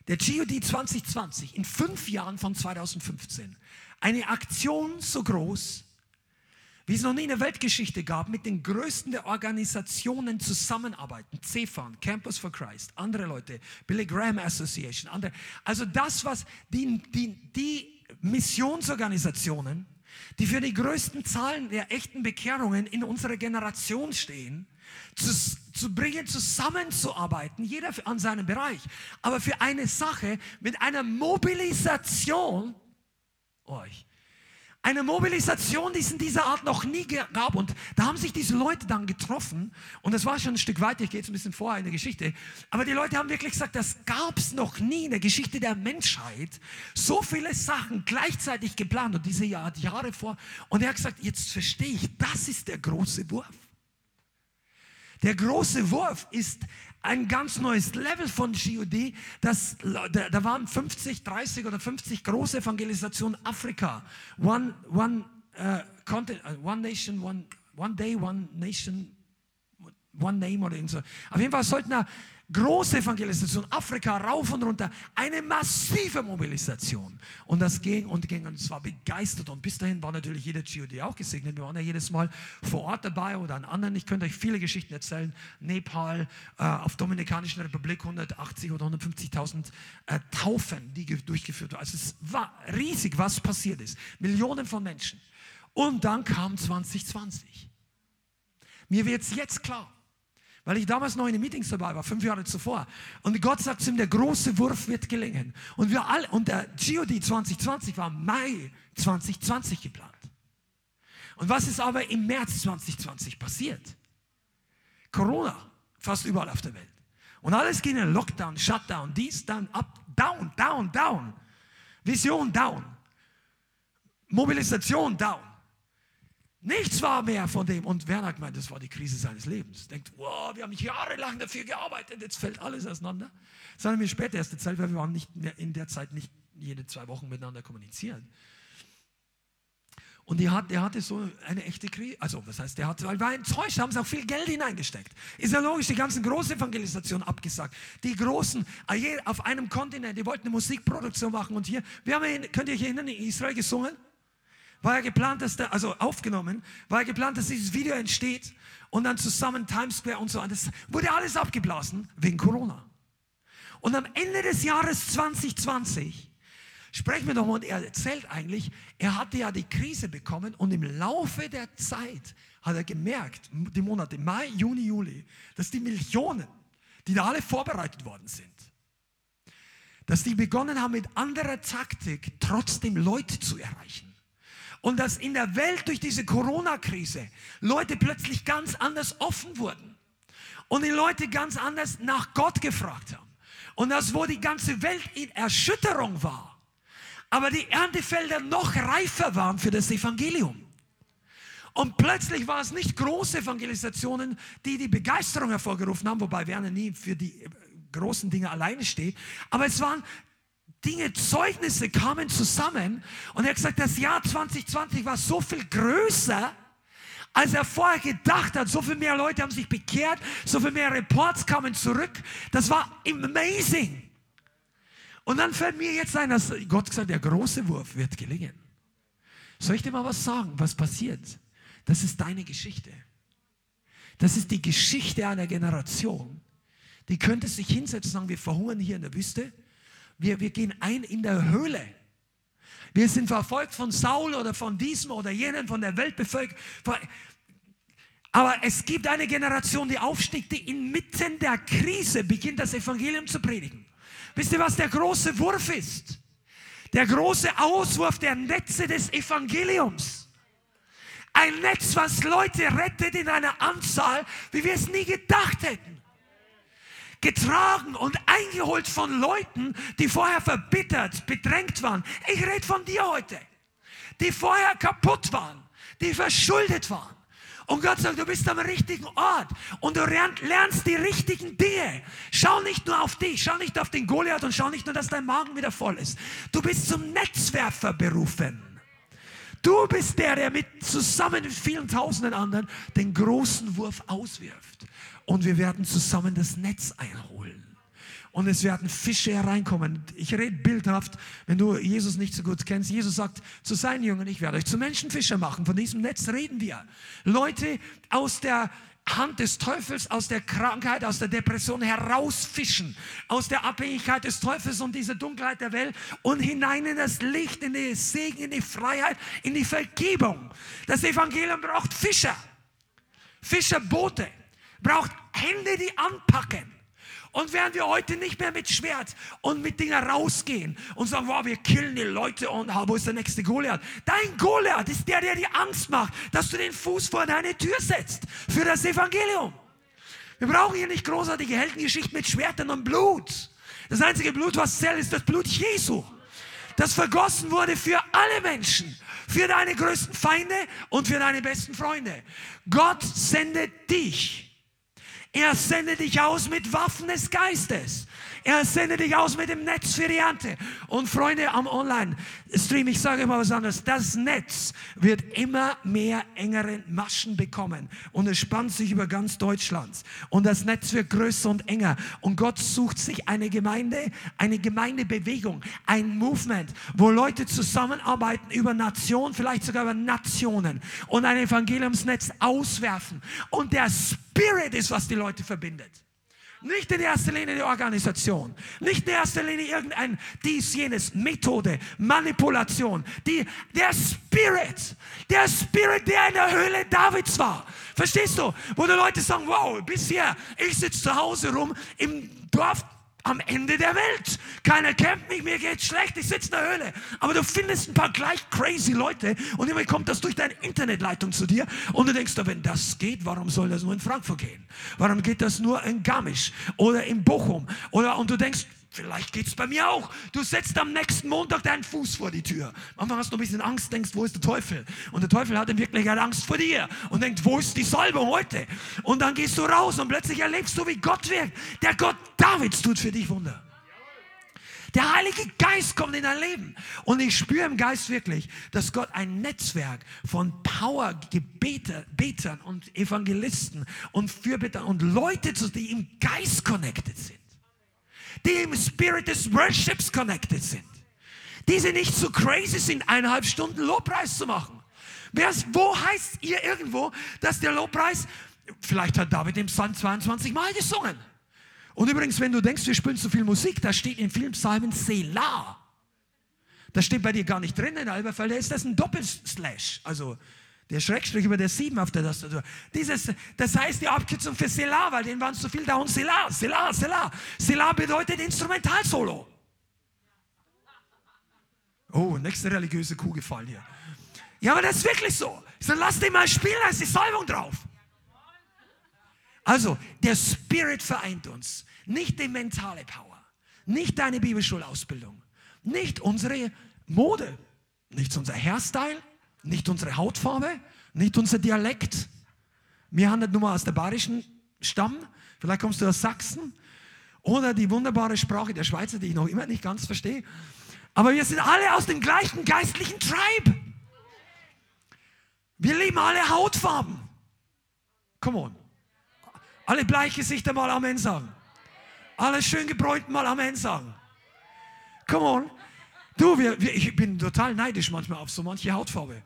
Der GOD 2020 in fünf Jahren von 2015. Eine Aktion so groß, wie es noch nie in der Weltgeschichte gab, mit den größten der Organisationen zusammenarbeiten. CFAN, Campus for Christ, andere Leute, Billy Graham Association, andere. Also das, was die, die, die Missionsorganisationen, die für die größten Zahlen der echten Bekehrungen in unserer Generation stehen, zu, bringen, zusammenzuarbeiten, jeder an seinem Bereich, aber für eine Sache mit einer Mobilisation euch. Eine Mobilisation, die es in dieser Art noch nie gab. Und da haben sich diese Leute dann getroffen. Und das war schon ein Stück weiter, ich gehe jetzt ein bisschen vorher in der Geschichte. Aber die Leute haben wirklich gesagt, das gab es noch nie in der Geschichte der Menschheit. So viele Sachen gleichzeitig geplant und diese Jahr, Jahre vor. Und er hat gesagt, jetzt verstehe ich, das ist der große Wurf. Der große Wurf ist ein ganz neues Level von GOD. Das, da, da waren 50, 30 oder 50 große Evangelisationen Afrika. One, one, uh, content, uh, one Nation, one, one Day, One Nation, One Name oder so. Auf jeden Fall sollten da große Evangelisation, Afrika rauf und runter, eine massive Mobilisation. Und das ging und ging und es war begeistert. Und bis dahin war natürlich jeder GOD auch gesegnet. Wir waren ja jedes Mal vor Ort dabei oder an anderen. Ich könnte euch viele Geschichten erzählen. Nepal, äh, auf Dominikanischen Republik 180 oder 150.000 äh, Taufen, die durchgeführt wurden. Also es war riesig, was passiert ist. Millionen von Menschen. Und dann kam 2020. Mir wird es jetzt klar weil ich damals noch in den Meetings dabei war, fünf Jahre zuvor. Und Gott sagt zu ihm, der große Wurf wird gelingen. Und wir alle, und der GOD 2020 war Mai 2020 geplant. Und was ist aber im März 2020 passiert? Corona, fast überall auf der Welt. Und alles ging in Lockdown, Shutdown, dies, dann, up, down, down, down. Vision down. Mobilisation down. Nichts war mehr von dem. Und Werner hat gemeint, das war die Krise seines Lebens. Denkt, wow, wir haben jahrelang dafür gearbeitet, jetzt fällt alles auseinander. Das haben wir später erst erzählt, weil wir waren nicht in der Zeit nicht jede zwei Wochen miteinander kommunizieren. Und er hat, hatte so eine echte Krise, also was heißt, der hat, weil war enttäuscht, haben sie auch viel Geld hineingesteckt. Ist ja logisch, die ganzen Großevangelisationen abgesagt. Die Großen, auf einem Kontinent, die wollten eine Musikproduktion machen und hier, wir haben, könnt ihr euch erinnern, in Israel gesungen? War geplant, dass der, also aufgenommen, war geplant, dass dieses Video entsteht und dann zusammen Times Square und so. Das wurde alles abgeblasen wegen Corona. Und am Ende des Jahres 2020 Sprechen wir nochmal und er erzählt eigentlich, er hatte ja die Krise bekommen und im Laufe der Zeit hat er gemerkt, die Monate Mai, Juni, Juli, dass die Millionen, die da alle vorbereitet worden sind, dass die begonnen haben mit anderer Taktik trotzdem Leute zu erreichen. Und dass in der Welt durch diese Corona-Krise Leute plötzlich ganz anders offen wurden. Und die Leute ganz anders nach Gott gefragt haben. Und das, wo die ganze Welt in Erschütterung war, aber die Erntefelder noch reifer waren für das Evangelium. Und plötzlich war es nicht große Evangelisationen, die die Begeisterung hervorgerufen haben, wobei Werner nie für die großen Dinge alleine steht, aber es waren Dinge, Zeugnisse kamen zusammen und er hat gesagt, das Jahr 2020 war so viel größer, als er vorher gedacht hat. So viel mehr Leute haben sich bekehrt, so viel mehr Reports kamen zurück. Das war amazing. Und dann fällt mir jetzt ein, dass Gott gesagt der große Wurf wird gelingen. Soll ich dir mal was sagen, was passiert? Das ist deine Geschichte. Das ist die Geschichte einer Generation. Die könnte sich hinsetzen und sagen, wir verhungern hier in der Wüste. Wir, wir gehen ein in der Höhle. Wir sind verfolgt von Saul oder von diesem oder jenen, von der Weltbevölkerung. Aber es gibt eine Generation, die aufsteigt, die inmitten der Krise beginnt, das Evangelium zu predigen. Wisst ihr, was der große Wurf ist? Der große Auswurf der Netze des Evangeliums. Ein Netz, was Leute rettet in einer Anzahl, wie wir es nie gedacht hätten. Getragen und eingeholt von Leuten, die vorher verbittert, bedrängt waren. Ich rede von dir heute. Die vorher kaputt waren, die verschuldet waren. Und Gott sagt, du bist am richtigen Ort und du lernst die richtigen Dinge. Schau nicht nur auf dich, schau nicht auf den Goliath und schau nicht nur, dass dein Magen wieder voll ist. Du bist zum Netzwerfer berufen. Du bist der, der mit zusammen mit vielen tausenden anderen den großen Wurf auswirft. Und wir werden zusammen das Netz einholen. Und es werden Fische hereinkommen. Ich rede bildhaft, wenn du Jesus nicht so gut kennst. Jesus sagt zu seinen Jüngern, ich werde euch zu Menschenfischer machen. Von diesem Netz reden wir. Leute aus der Hand des Teufels aus der Krankheit, aus der Depression herausfischen, aus der Abhängigkeit des Teufels und dieser Dunkelheit der Welt und hinein in das Licht, in die Segen, in die Freiheit, in die Vergebung. Das Evangelium braucht Fischer, Fischerboote, braucht Hände, die anpacken. Und während wir heute nicht mehr mit Schwert und mit Dingen rausgehen und sagen, wow, wir killen die Leute und wo ist der nächste Goliath? Dein Goliath ist der, der dir Angst macht, dass du den Fuß vor deine Tür setzt für das Evangelium. Wir brauchen hier nicht großartige Heldengeschichten mit Schwertern und Blut. Das einzige Blut, was zählt, ist das Blut Jesu. Das vergossen wurde für alle Menschen, für deine größten Feinde und für deine besten Freunde. Gott sendet dich er sendet dich aus mit Waffen des Geistes. Er sendet dich aus mit dem Netz für die Ernte. Und Freunde am Online-Stream, ich sage immer was anderes. Das Netz wird immer mehr engere Maschen bekommen. Und es spannt sich über ganz Deutschland. Und das Netz wird größer und enger. Und Gott sucht sich eine Gemeinde, eine Gemeindebewegung, ein Movement, wo Leute zusammenarbeiten über Nationen, vielleicht sogar über Nationen und ein Evangeliumsnetz auswerfen. Und der Spirit ist, was die Leute verbindet. Nicht in erster Linie die Organisation, nicht in erster Linie irgendein dies, jenes, Methode, Manipulation. Die, der Spirit, der Spirit, der in der Höhle Davids war. Verstehst du? Wo die Leute sagen, wow, bisher, ich sitze zu Hause rum im Dorf am Ende der Welt. Keiner kennt mich, mir geht's schlecht, ich sitze in der Höhle. Aber du findest ein paar gleich crazy Leute und immer kommt das durch deine Internetleitung zu dir und du denkst, wenn das geht, warum soll das nur in Frankfurt gehen? Warum geht das nur in Garmisch oder in Bochum? Oder, und du denkst, Vielleicht geht es bei mir auch. Du setzt am nächsten Montag deinen Fuß vor die Tür. Anfang hast du ein bisschen Angst, denkst, wo ist der Teufel? Und der Teufel hat in Wirklichkeit Angst vor dir und denkt, wo ist die Salbung heute? Und dann gehst du raus und plötzlich erlebst du, wie Gott wirkt. Der Gott Davids tut für dich Wunder. Der Heilige Geist kommt in dein Leben. Und ich spüre im Geist wirklich, dass Gott ein Netzwerk von Power-Betern und Evangelisten und Fürbittern und Leute, die im Geist connected sind die im Spirit des Worships connected sind. Die sie nicht so crazy sind, eineinhalb Stunden Lobpreis zu machen. Wo heißt ihr irgendwo, dass der Lobpreis, vielleicht hat David im Psalm 22 Mal gesungen. Und übrigens, wenn du denkst, wir spielen zu viel Musik, da steht in vielen Psalmen Selah. Das steht bei dir gar nicht drin in Elberfelder, ist das ein Doppelslash. Also der Schrägstrich über der 7 auf der Tastatur. Dieses, das heißt die Abkürzung für Selah, weil denen waren zu viel da und Selah, Selah, Selah. Selah bedeutet Instrumentalsolo. Oh, nächste religiöse Kuh gefallen hier. Ja, aber das ist wirklich so. Sage, lass den mal spielen, da ist die Salbung drauf. Also, der Spirit vereint uns, nicht die mentale Power, nicht deine Bibelschulausbildung, nicht unsere Mode, nicht unser Hairstyle, nicht unsere Hautfarbe, nicht unser Dialekt. Wir haben nicht nur mal aus der bayerischen Stamm, vielleicht kommst du aus Sachsen oder die wunderbare Sprache der Schweizer, die ich noch immer nicht ganz verstehe. Aber wir sind alle aus dem gleichen geistlichen Tribe. Wir lieben alle Hautfarben. Come on. Alle Bleichgesichter mal Amen sagen. Alle schön gebräunten mal Amen sagen. Come on. Du, wir, wir, ich bin total neidisch manchmal auf so manche Hautfarbe.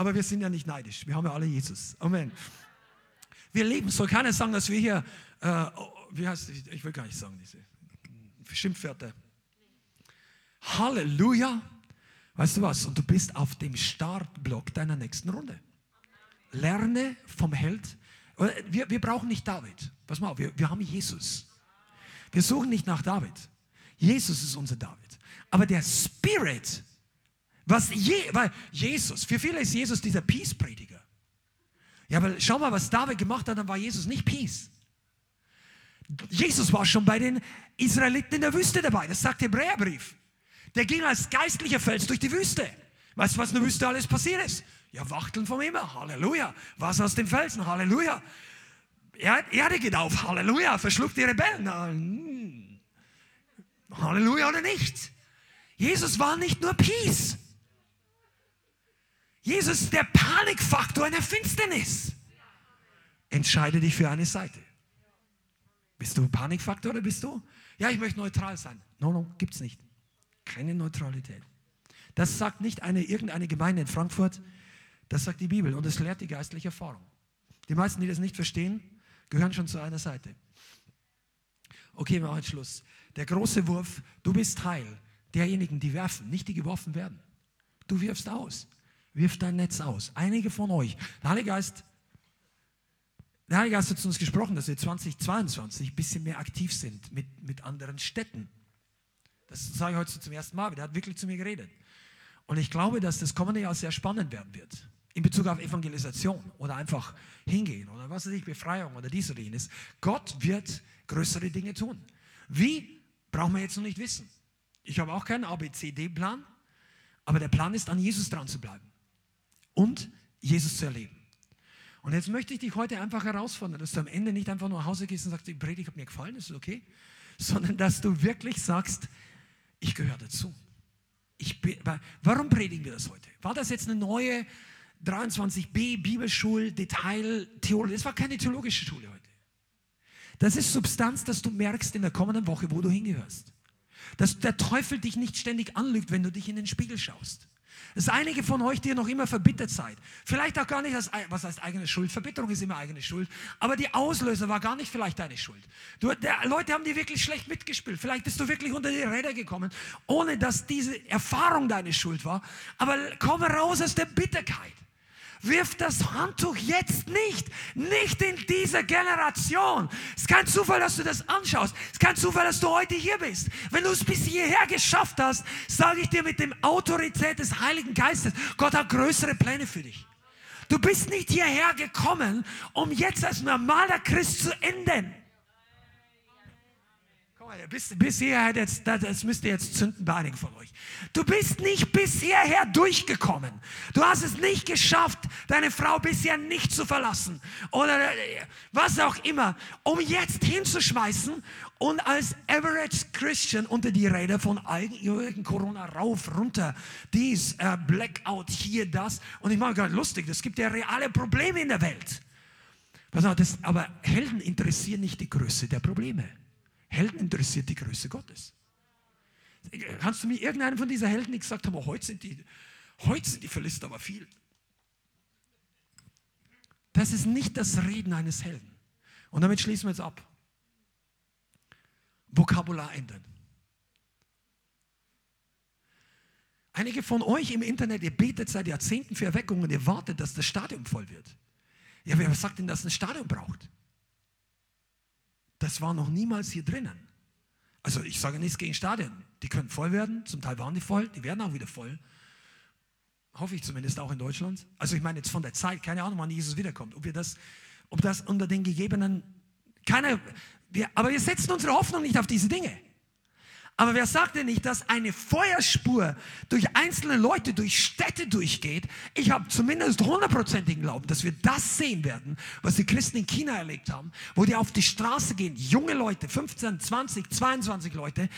Aber wir sind ja nicht neidisch. Wir haben ja alle Jesus. Amen. Wir leben. Soll keiner sagen, dass wir hier, äh, wie heißt das? Ich will gar nicht sagen, diese Schimpfwörter. Halleluja. Weißt du was? Und du bist auf dem Startblock deiner nächsten Runde. Lerne vom Held. Wir, wir brauchen nicht David. Pass mal wir, wir haben Jesus. Wir suchen nicht nach David. Jesus ist unser David. Aber der Spirit was je, weil Jesus, für viele ist Jesus dieser Peace-Prediger. Ja, aber schau mal, was David gemacht hat, dann war Jesus nicht Peace. Jesus war schon bei den Israeliten in der Wüste dabei. Das sagt der Hebräerbrief. Der ging als geistlicher Fels durch die Wüste. Weißt du, was in der Wüste alles passiert ist? Ja, Wachteln vom Himmel. Halleluja. Wasser aus dem Felsen. Halleluja. Erde geht auf. Halleluja. Verschluckt die Rebellen. Hm. Halleluja oder nicht? Jesus war nicht nur Peace. Jesus ist der Panikfaktor in der Finsternis. Entscheide dich für eine Seite. Bist du Panikfaktor oder bist du? Ja, ich möchte neutral sein. No, no, gibt's nicht. Keine Neutralität. Das sagt nicht eine, irgendeine Gemeinde in Frankfurt, das sagt die Bibel und das lehrt die geistliche Erfahrung. Die meisten, die das nicht verstehen, gehören schon zu einer Seite. Okay, wir machen Schluss. Der große Wurf, du bist Teil derjenigen, die werfen, nicht die geworfen werden. Du wirfst aus. Wirf dein Netz aus. Einige von euch. Der Heilige Geist, der Heilige Geist hat zu uns gesprochen, dass wir 2022 ein bisschen mehr aktiv sind mit, mit anderen Städten. Das sage ich heute zum ersten Mal. Der hat wirklich zu mir geredet. Und ich glaube, dass das kommende Jahr sehr spannend werden wird. In Bezug auf Evangelisation oder einfach hingehen oder was weiß ich, Befreiung oder dies oder jenes. Gott wird größere Dinge tun. Wie? Brauchen wir jetzt noch nicht wissen. Ich habe auch keinen ABCD-Plan, aber der Plan ist, an Jesus dran zu bleiben und Jesus zu erleben. Und jetzt möchte ich dich heute einfach herausfordern, dass du am Ende nicht einfach nur nach Hause gehst und sagst, die Predigt hat mir gefallen, ist okay, sondern dass du wirklich sagst, ich gehöre dazu. Ich bin, warum predigen wir das heute? War das jetzt eine neue 23b Bibelschul Detail Theologie? Das war keine theologische Schule heute. Das ist Substanz, dass du merkst in der kommenden Woche, wo du hingehörst. Dass der Teufel dich nicht ständig anlügt, wenn du dich in den Spiegel schaust. Es sind einige von euch, die ihr noch immer verbittert seid. Vielleicht auch gar nicht, als, was heißt eigene Schuld. Verbitterung ist immer eigene Schuld. Aber die Auslöser war gar nicht vielleicht deine Schuld. Du, der, Leute haben dir wirklich schlecht mitgespielt. Vielleicht bist du wirklich unter die Räder gekommen, ohne dass diese Erfahrung deine Schuld war. Aber komm raus aus der Bitterkeit. Wirf das Handtuch jetzt nicht. Nicht in dieser Generation. Es ist kein Zufall, dass du das anschaust. Es ist kein Zufall, dass du heute hier bist. Wenn du es bis hierher geschafft hast, sage ich dir mit dem Autorität des Heiligen Geistes, Gott hat größere Pläne für dich. Du bist nicht hierher gekommen, um jetzt als normaler Christ zu enden bis, bis hierher, jetzt, das müsst ihr jetzt zünden bei einigen von euch. Du bist nicht bis hierher durchgekommen. Du hast es nicht geschafft, deine Frau bisher nicht zu verlassen oder äh, was auch immer, um jetzt hinzuschmeißen und als Average Christian unter die Räder von allen Corona rauf, runter, dies, äh, Blackout, hier, das. Und ich mache gerade lustig, es gibt ja reale Probleme in der Welt. Das, aber Helden interessieren nicht die Größe der Probleme. Helden interessiert die Größe Gottes. Kannst du mir irgendeinen von diesen Helden, die gesagt haben, oh, heute sind die, heute sind die Philister aber viel. Das ist nicht das Reden eines Helden. Und damit schließen wir jetzt ab. Vokabular ändern. Einige von euch im Internet, ihr betet seit Jahrzehnten für Erweckung und ihr wartet, dass das Stadion voll wird. Ja, wer sagt denn, dass ein Stadion braucht? Das war noch niemals hier drinnen. Also ich sage nichts gegen Stadien. Die können voll werden, zum Teil waren die voll, die werden auch wieder voll. Hoffe ich zumindest auch in Deutschland. Also ich meine jetzt von der Zeit, keine Ahnung, wann Jesus wiederkommt. Ob wir das, ob das unter den gegebenen, keine, wir, aber wir setzen unsere Hoffnung nicht auf diese Dinge. Aber wer sagt denn nicht, dass eine Feuerspur durch einzelne Leute, durch Städte durchgeht? Ich habe zumindest hundertprozentigen Glauben, dass wir das sehen werden, was die Christen in China erlebt haben, wo die auf die Straße gehen, junge Leute, 15, 20, 22 Leute,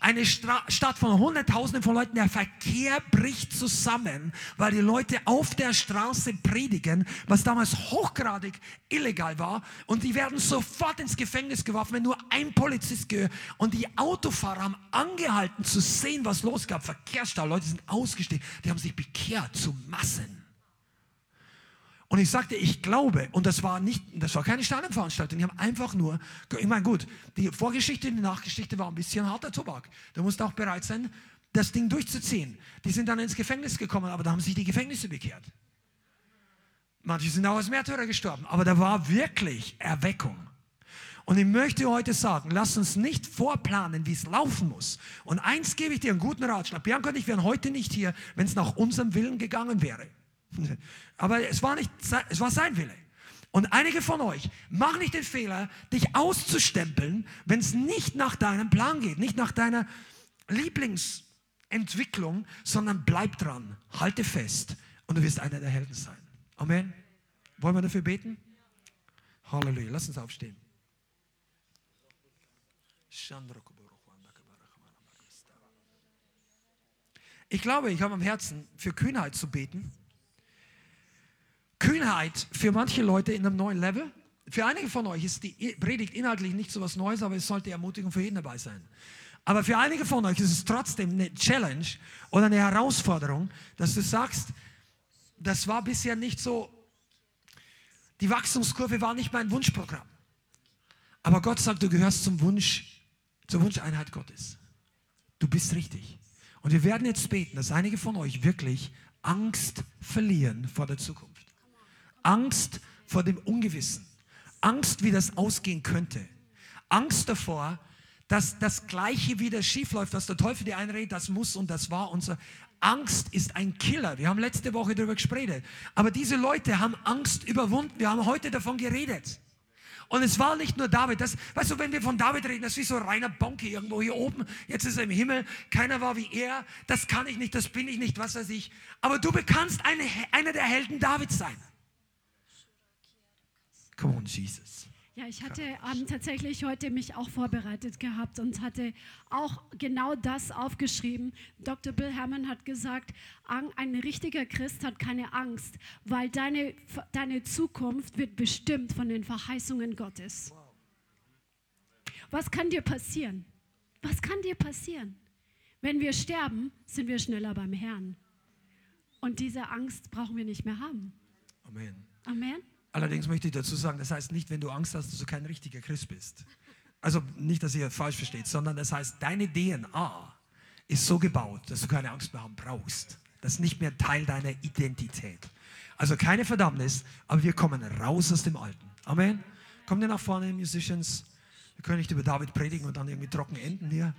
eine Stra Stadt von Hunderttausenden von Leuten, der Verkehr bricht zusammen, weil die Leute auf der Straße predigen, was damals hochgradig illegal war. Und die werden sofort ins Gefängnis geworfen, wenn nur ein Polizist gehört. Und die Autofahrer haben angehalten zu sehen, was los gab. Verkehrsstau, Leute sind ausgestiegen, die haben sich bekehrt zu Massen. Und ich sagte, ich glaube, und das war nicht, das war keine Stadionveranstaltung, die haben einfach nur, ich meine, gut, die Vorgeschichte, die Nachgeschichte war ein bisschen harter Tobak. Du musst auch bereit sein, das Ding durchzuziehen. Die sind dann ins Gefängnis gekommen, aber da haben sich die Gefängnisse bekehrt. Manche sind auch als Märtyrer gestorben, aber da war wirklich Erweckung. Und ich möchte heute sagen, lass uns nicht vorplanen, wie es laufen muss. Und eins gebe ich dir einen guten Ratschlag. Bianca und ich wären heute nicht hier, wenn es nach unserem Willen gegangen wäre. Aber es war, nicht, es war sein Wille. Und einige von euch, mach nicht den Fehler, dich auszustempeln, wenn es nicht nach deinem Plan geht, nicht nach deiner Lieblingsentwicklung, sondern bleib dran, halte fest und du wirst einer der Helden sein. Amen. Wollen wir dafür beten? Halleluja. Lass uns aufstehen. Ich glaube, ich habe am Herzen, für Kühnheit zu beten. Kühnheit für manche Leute in einem neuen Level. Für einige von euch ist die Predigt inhaltlich nicht so was Neues, aber es sollte Ermutigung für jeden dabei sein. Aber für einige von euch ist es trotzdem eine Challenge oder eine Herausforderung, dass du sagst, das war bisher nicht so, die Wachstumskurve war nicht mein Wunschprogramm. Aber Gott sagt, du gehörst zum Wunsch, zur Wunscheinheit Gottes. Du bist richtig. Und wir werden jetzt beten, dass einige von euch wirklich Angst verlieren vor der Zukunft. Angst vor dem Ungewissen. Angst, wie das ausgehen könnte. Angst davor, dass das Gleiche wieder schiefläuft, was der Teufel dir einredet, das muss und das war und. Angst ist ein Killer. Wir haben letzte Woche darüber gesprochen. Aber diese Leute haben Angst überwunden. Wir haben heute davon geredet. Und es war nicht nur David. Das, weißt du, wenn wir von David reden, das ist wie so reiner Bonke irgendwo hier oben. Jetzt ist er im Himmel. Keiner war wie er. Das kann ich nicht, das bin ich nicht, was weiß ich. Aber du kannst eine, einer der Helden Davids sein. Come on, Jesus. Ja, ich hatte ähm, tatsächlich heute mich auch vorbereitet gehabt und hatte auch genau das aufgeschrieben. Dr. Bill Hammond hat gesagt, ein richtiger Christ hat keine Angst, weil deine, deine Zukunft wird bestimmt von den Verheißungen Gottes. Was kann dir passieren? Was kann dir passieren? Wenn wir sterben, sind wir schneller beim Herrn. Und diese Angst brauchen wir nicht mehr haben. Amen. Amen. Allerdings möchte ich dazu sagen, das heißt nicht, wenn du Angst hast, dass du kein richtiger Christ bist. Also nicht, dass ihr falsch versteht, sondern das heißt, deine DNA ist so gebaut, dass du keine Angst mehr haben brauchst. Das ist nicht mehr Teil deiner Identität. Also keine Verdammnis, aber wir kommen raus aus dem Alten. Amen. Kommt ihr nach vorne, Musicians? Wir können nicht über David predigen und dann irgendwie trocken enden hier.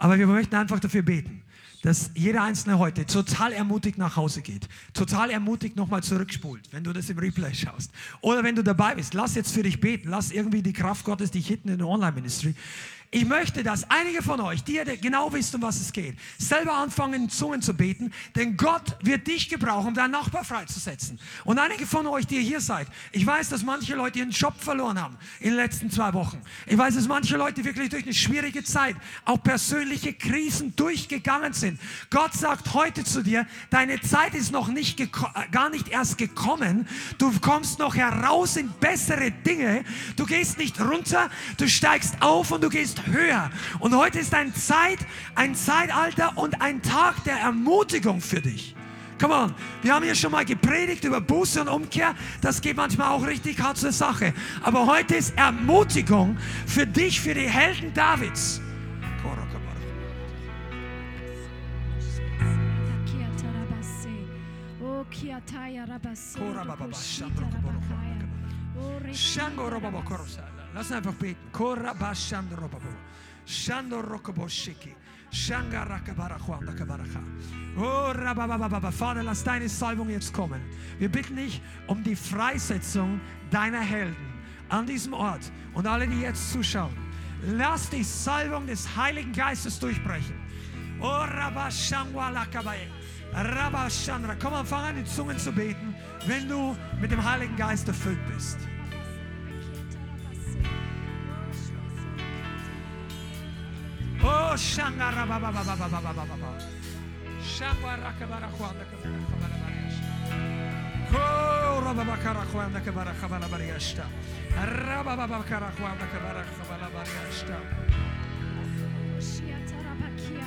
Aber wir möchten einfach dafür beten, dass jeder Einzelne heute total ermutigt nach Hause geht, total ermutigt nochmal zurückspult, wenn du das im Replay schaust. Oder wenn du dabei bist, lass jetzt für dich beten, lass irgendwie die Kraft Gottes dich hitten in der Online-Ministry. Ich möchte, dass einige von euch, die ihr genau wisst, um was es geht, selber anfangen, in Zungen zu beten, denn Gott wird dich gebrauchen, um deinen Nachbar freizusetzen. Und einige von euch, die ihr hier seid, ich weiß, dass manche Leute ihren Job verloren haben in den letzten zwei Wochen. Ich weiß, dass manche Leute wirklich durch eine schwierige Zeit, auch persönliche Krisen durchgegangen sind. Gott sagt heute zu dir, deine Zeit ist noch nicht äh, gar nicht erst gekommen. Du kommst noch heraus in bessere Dinge. Du gehst nicht runter, du steigst auf und du gehst höher. Und heute ist ein Zeit, ein Zeitalter und ein Tag der Ermutigung für dich. Come on, wir haben hier schon mal gepredigt über Buße und Umkehr. Das geht manchmal auch richtig hart zur Sache. Aber heute ist Ermutigung für dich, für die Helden Davids. Kiataya Lass uns einfach beten. Shandorokoboshiki. Shangarakabarachwandakabaracha. Oh. Vater, lass deine Salbung jetzt kommen. Wir bitten dich um die Freisetzung deiner Helden an diesem Ort und alle, die jetzt zuschauen. Lass die Salbung des Heiligen Geistes durchbrechen. Oh. Komm fang an, in Zungen zu beten, wenn du mit dem Heiligen Geist erfüllt bist. Oh, shangara ba ba ba ba ba ba ba ba ba ba. Shangara kabara kwanda kabara kabara bariyashta. Ko raba ba kara kwanda kabara kabara bariyashta. Raba ba ba kara kwanda kabara kabara bariyashta. Shia tarabakia,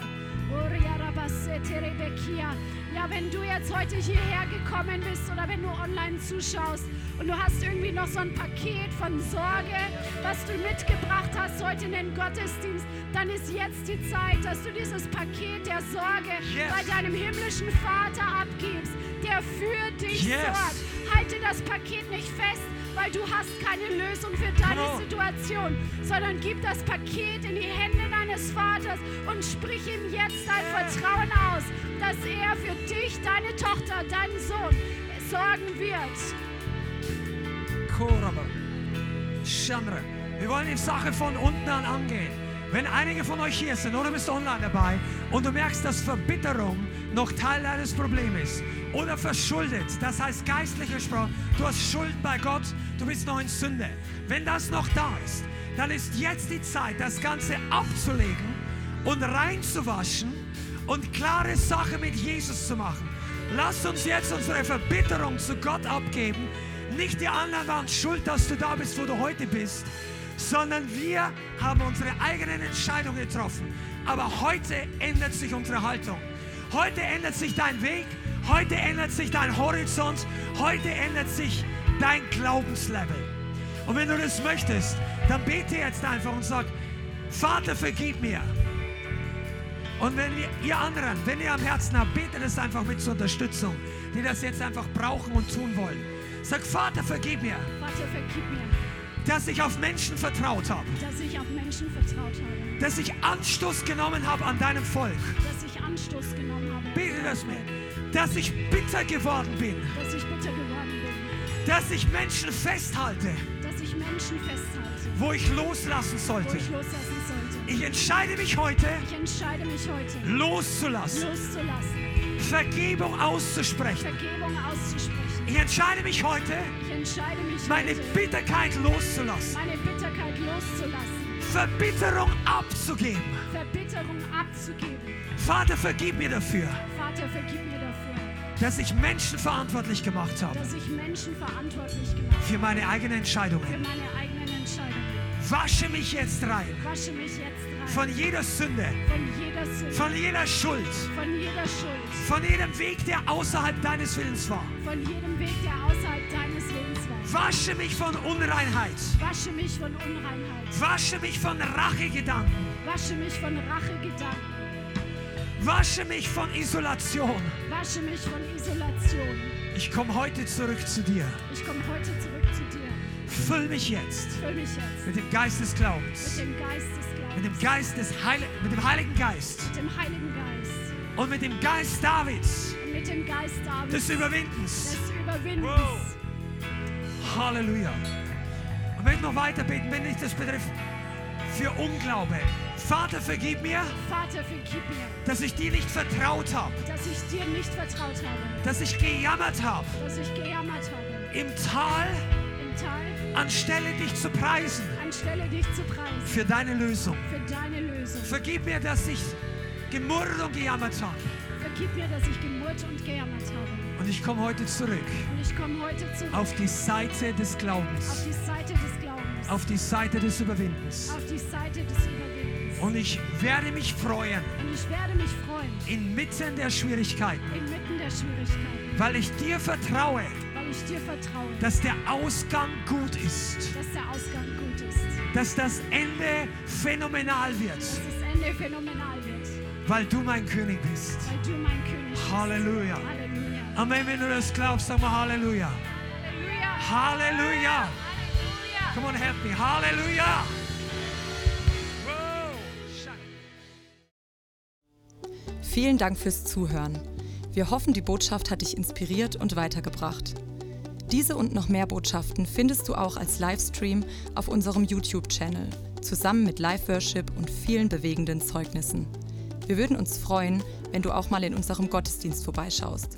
oria rabaseterebekia. Ja, wenn du jetzt heute hierher gekommen bist oder wenn du online zuschaust und du hast irgendwie noch so ein Paket von Sorge, was du mitgebracht hast heute in den Gottesdienst, dann ist jetzt die Zeit, dass du dieses Paket der Sorge Yes. bei deinem himmlischen Vater abgibst, der für dich Yes. sorgt. Halte das Paket nicht fest, weil du hast keine Lösung für deine on. Situation, sondern gib das Paket in die Hände deines Vaters und sprich ihm jetzt dein Vertrauen aus, dass er für dich, deine Tochter, deinen Sohn sorgen wird. Koraba. Chandra. Wir wollen die Sache von unten an angehen. Wenn einige von euch hier sind oder bist online dabei und du merkst, dass Verbitterung noch Teil deines Problems ist oder verschuldet, das heißt geistliche Sprache, du hast Schulden bei Gott, du bist noch in Sünde. Wenn das noch da ist, dann ist jetzt die Zeit, das Ganze abzulegen und reinzuwaschen und klare Sache mit Jesus zu machen. Lasst uns jetzt unsere Verbitterung zu Gott abgeben. Nicht die anderen waren schuld, dass du da bist, wo du heute bist, sondern wir haben unsere eigenen Entscheidungen getroffen. Aber heute ändert sich unsere Haltung. Heute ändert sich dein Weg. Heute ändert sich dein Horizont. Heute ändert sich dein Glaubenslevel. Und wenn du das möchtest, dann bete jetzt einfach und sag, Vater, vergib mir. Und wenn ihr, ihr anderen, wenn ihr am Herzen habt, betet es einfach mit zur Unterstützung, die das jetzt einfach brauchen und tun wollen. Sag, Vater, vergib mir, Vater, vergib mir, dass ich auf Menschen vertraut habe, dass ich auf Menschen vertraut habe, dass ich Anstoß genommen habe an deinem Volk. dass ich Anstoß genommen habe, Bete das mit, dass ich bitter geworden bin, dass ich bitter geworden bin, dass ich Menschen festhalte, dass ich Menschen festhalte, wo ich loslassen wo sollte. ich loslassen sollte. Ich entscheide mich heute, Ich entscheide mich heute, loszulassen, loszulassen, Vergebung auszusprechen. Vergebung auszusprechen. Ich entscheide mich heute, entscheide mich meine heute, Bitterkeit loszulassen, meine Bitterkeit loszulassen, Verbitterung abzugeben. Verbitterung abzugeben. Vater, vergib mir dafür, Vater, vergib mir dafür, dass ich Menschen verantwortlich gemacht habe dass ich Menschen verantwortlich gemacht habe für meine eigenen für Entscheidungen. meine eigenen Entscheidungen. Wasche mich jetzt rein Wasche mich jetzt rein von jeder Sünde, von jeder Sünde, von jeder Schuld, von jeder Schuld, von jedem Weg, der außerhalb deines Willens war. von jedem Weg, der außerhalb deines Willens war. Wasche mich von Unreinheit. Wasche mich von Unreinheit. Wasche mich von Rachegedanken. Wasche mich von Rachegedanken. Wasche mich von Isolation. Wasche mich von Isolation. Ich komme heute zurück zu dir. Ich komme heute zurück zu dir. Füll mich jetzt Füll mich jetzt mit dem Geist des Glaubens, mit dem Geist des mit dem Glaubens, Geist des Heil mit dem Heiligen Geist mit dem Heiligen Geist und mit dem Geist Davids und mit dem Geist Davids des Überwindens. des Überwindens. Wow. Halleluja. Und ich möchte noch weiter beten, wenn dich das betrifft, für Unglaube. Vater, vergib mir, Vater, vergib mir, dass ich dir nicht vertraut habe, dass ich dir nicht vertraut habe, dass ich gejammert habe dass ich gejammert habe. im Tal, Im Tal, anstelle dich zu preisen anstelle dich zu preisen für deine Lösung. für deine Lösung. Vergib mir, dass ich gemurrt und gejammert habe. Vergib mir, dass ich gemurrt und gejammert habe. Und ich komme heute zurück Und ich komme heute zurück auf die Seite des auf Glaubens, die Seite des Glaubens, auf die Seite des Überwindens. auf die Seite des Überwindens. Und ich werde mich freuen Und ich werde mich freuen inmitten der Schwierigkeiten, inmitten der Schwierigkeiten, weil ich dir vertraue, weil ich dir vertraue, dass der Ausgang gut ist, dass der Ausgang gut ist, dass das Ende phänomenal wird, dass das Ende phänomenal wird, weil du mein König bist. weil du mein König bist. Halleluja. Halleluja. Amen, wenn du das glaubst, sag mal Halleluja. Halleluja. Come on, help me. Halleluja. Vielen Dank fürs Zuhören. Wir hoffen, die Botschaft hat dich inspiriert und weitergebracht. Diese und noch mehr Botschaften findest du auch als Livestream auf unserem YouTube-Channel, zusammen mit Live-Worship und vielen bewegenden Zeugnissen. Wir würden uns freuen, wenn du auch mal in unserem Gottesdienst vorbeischaust.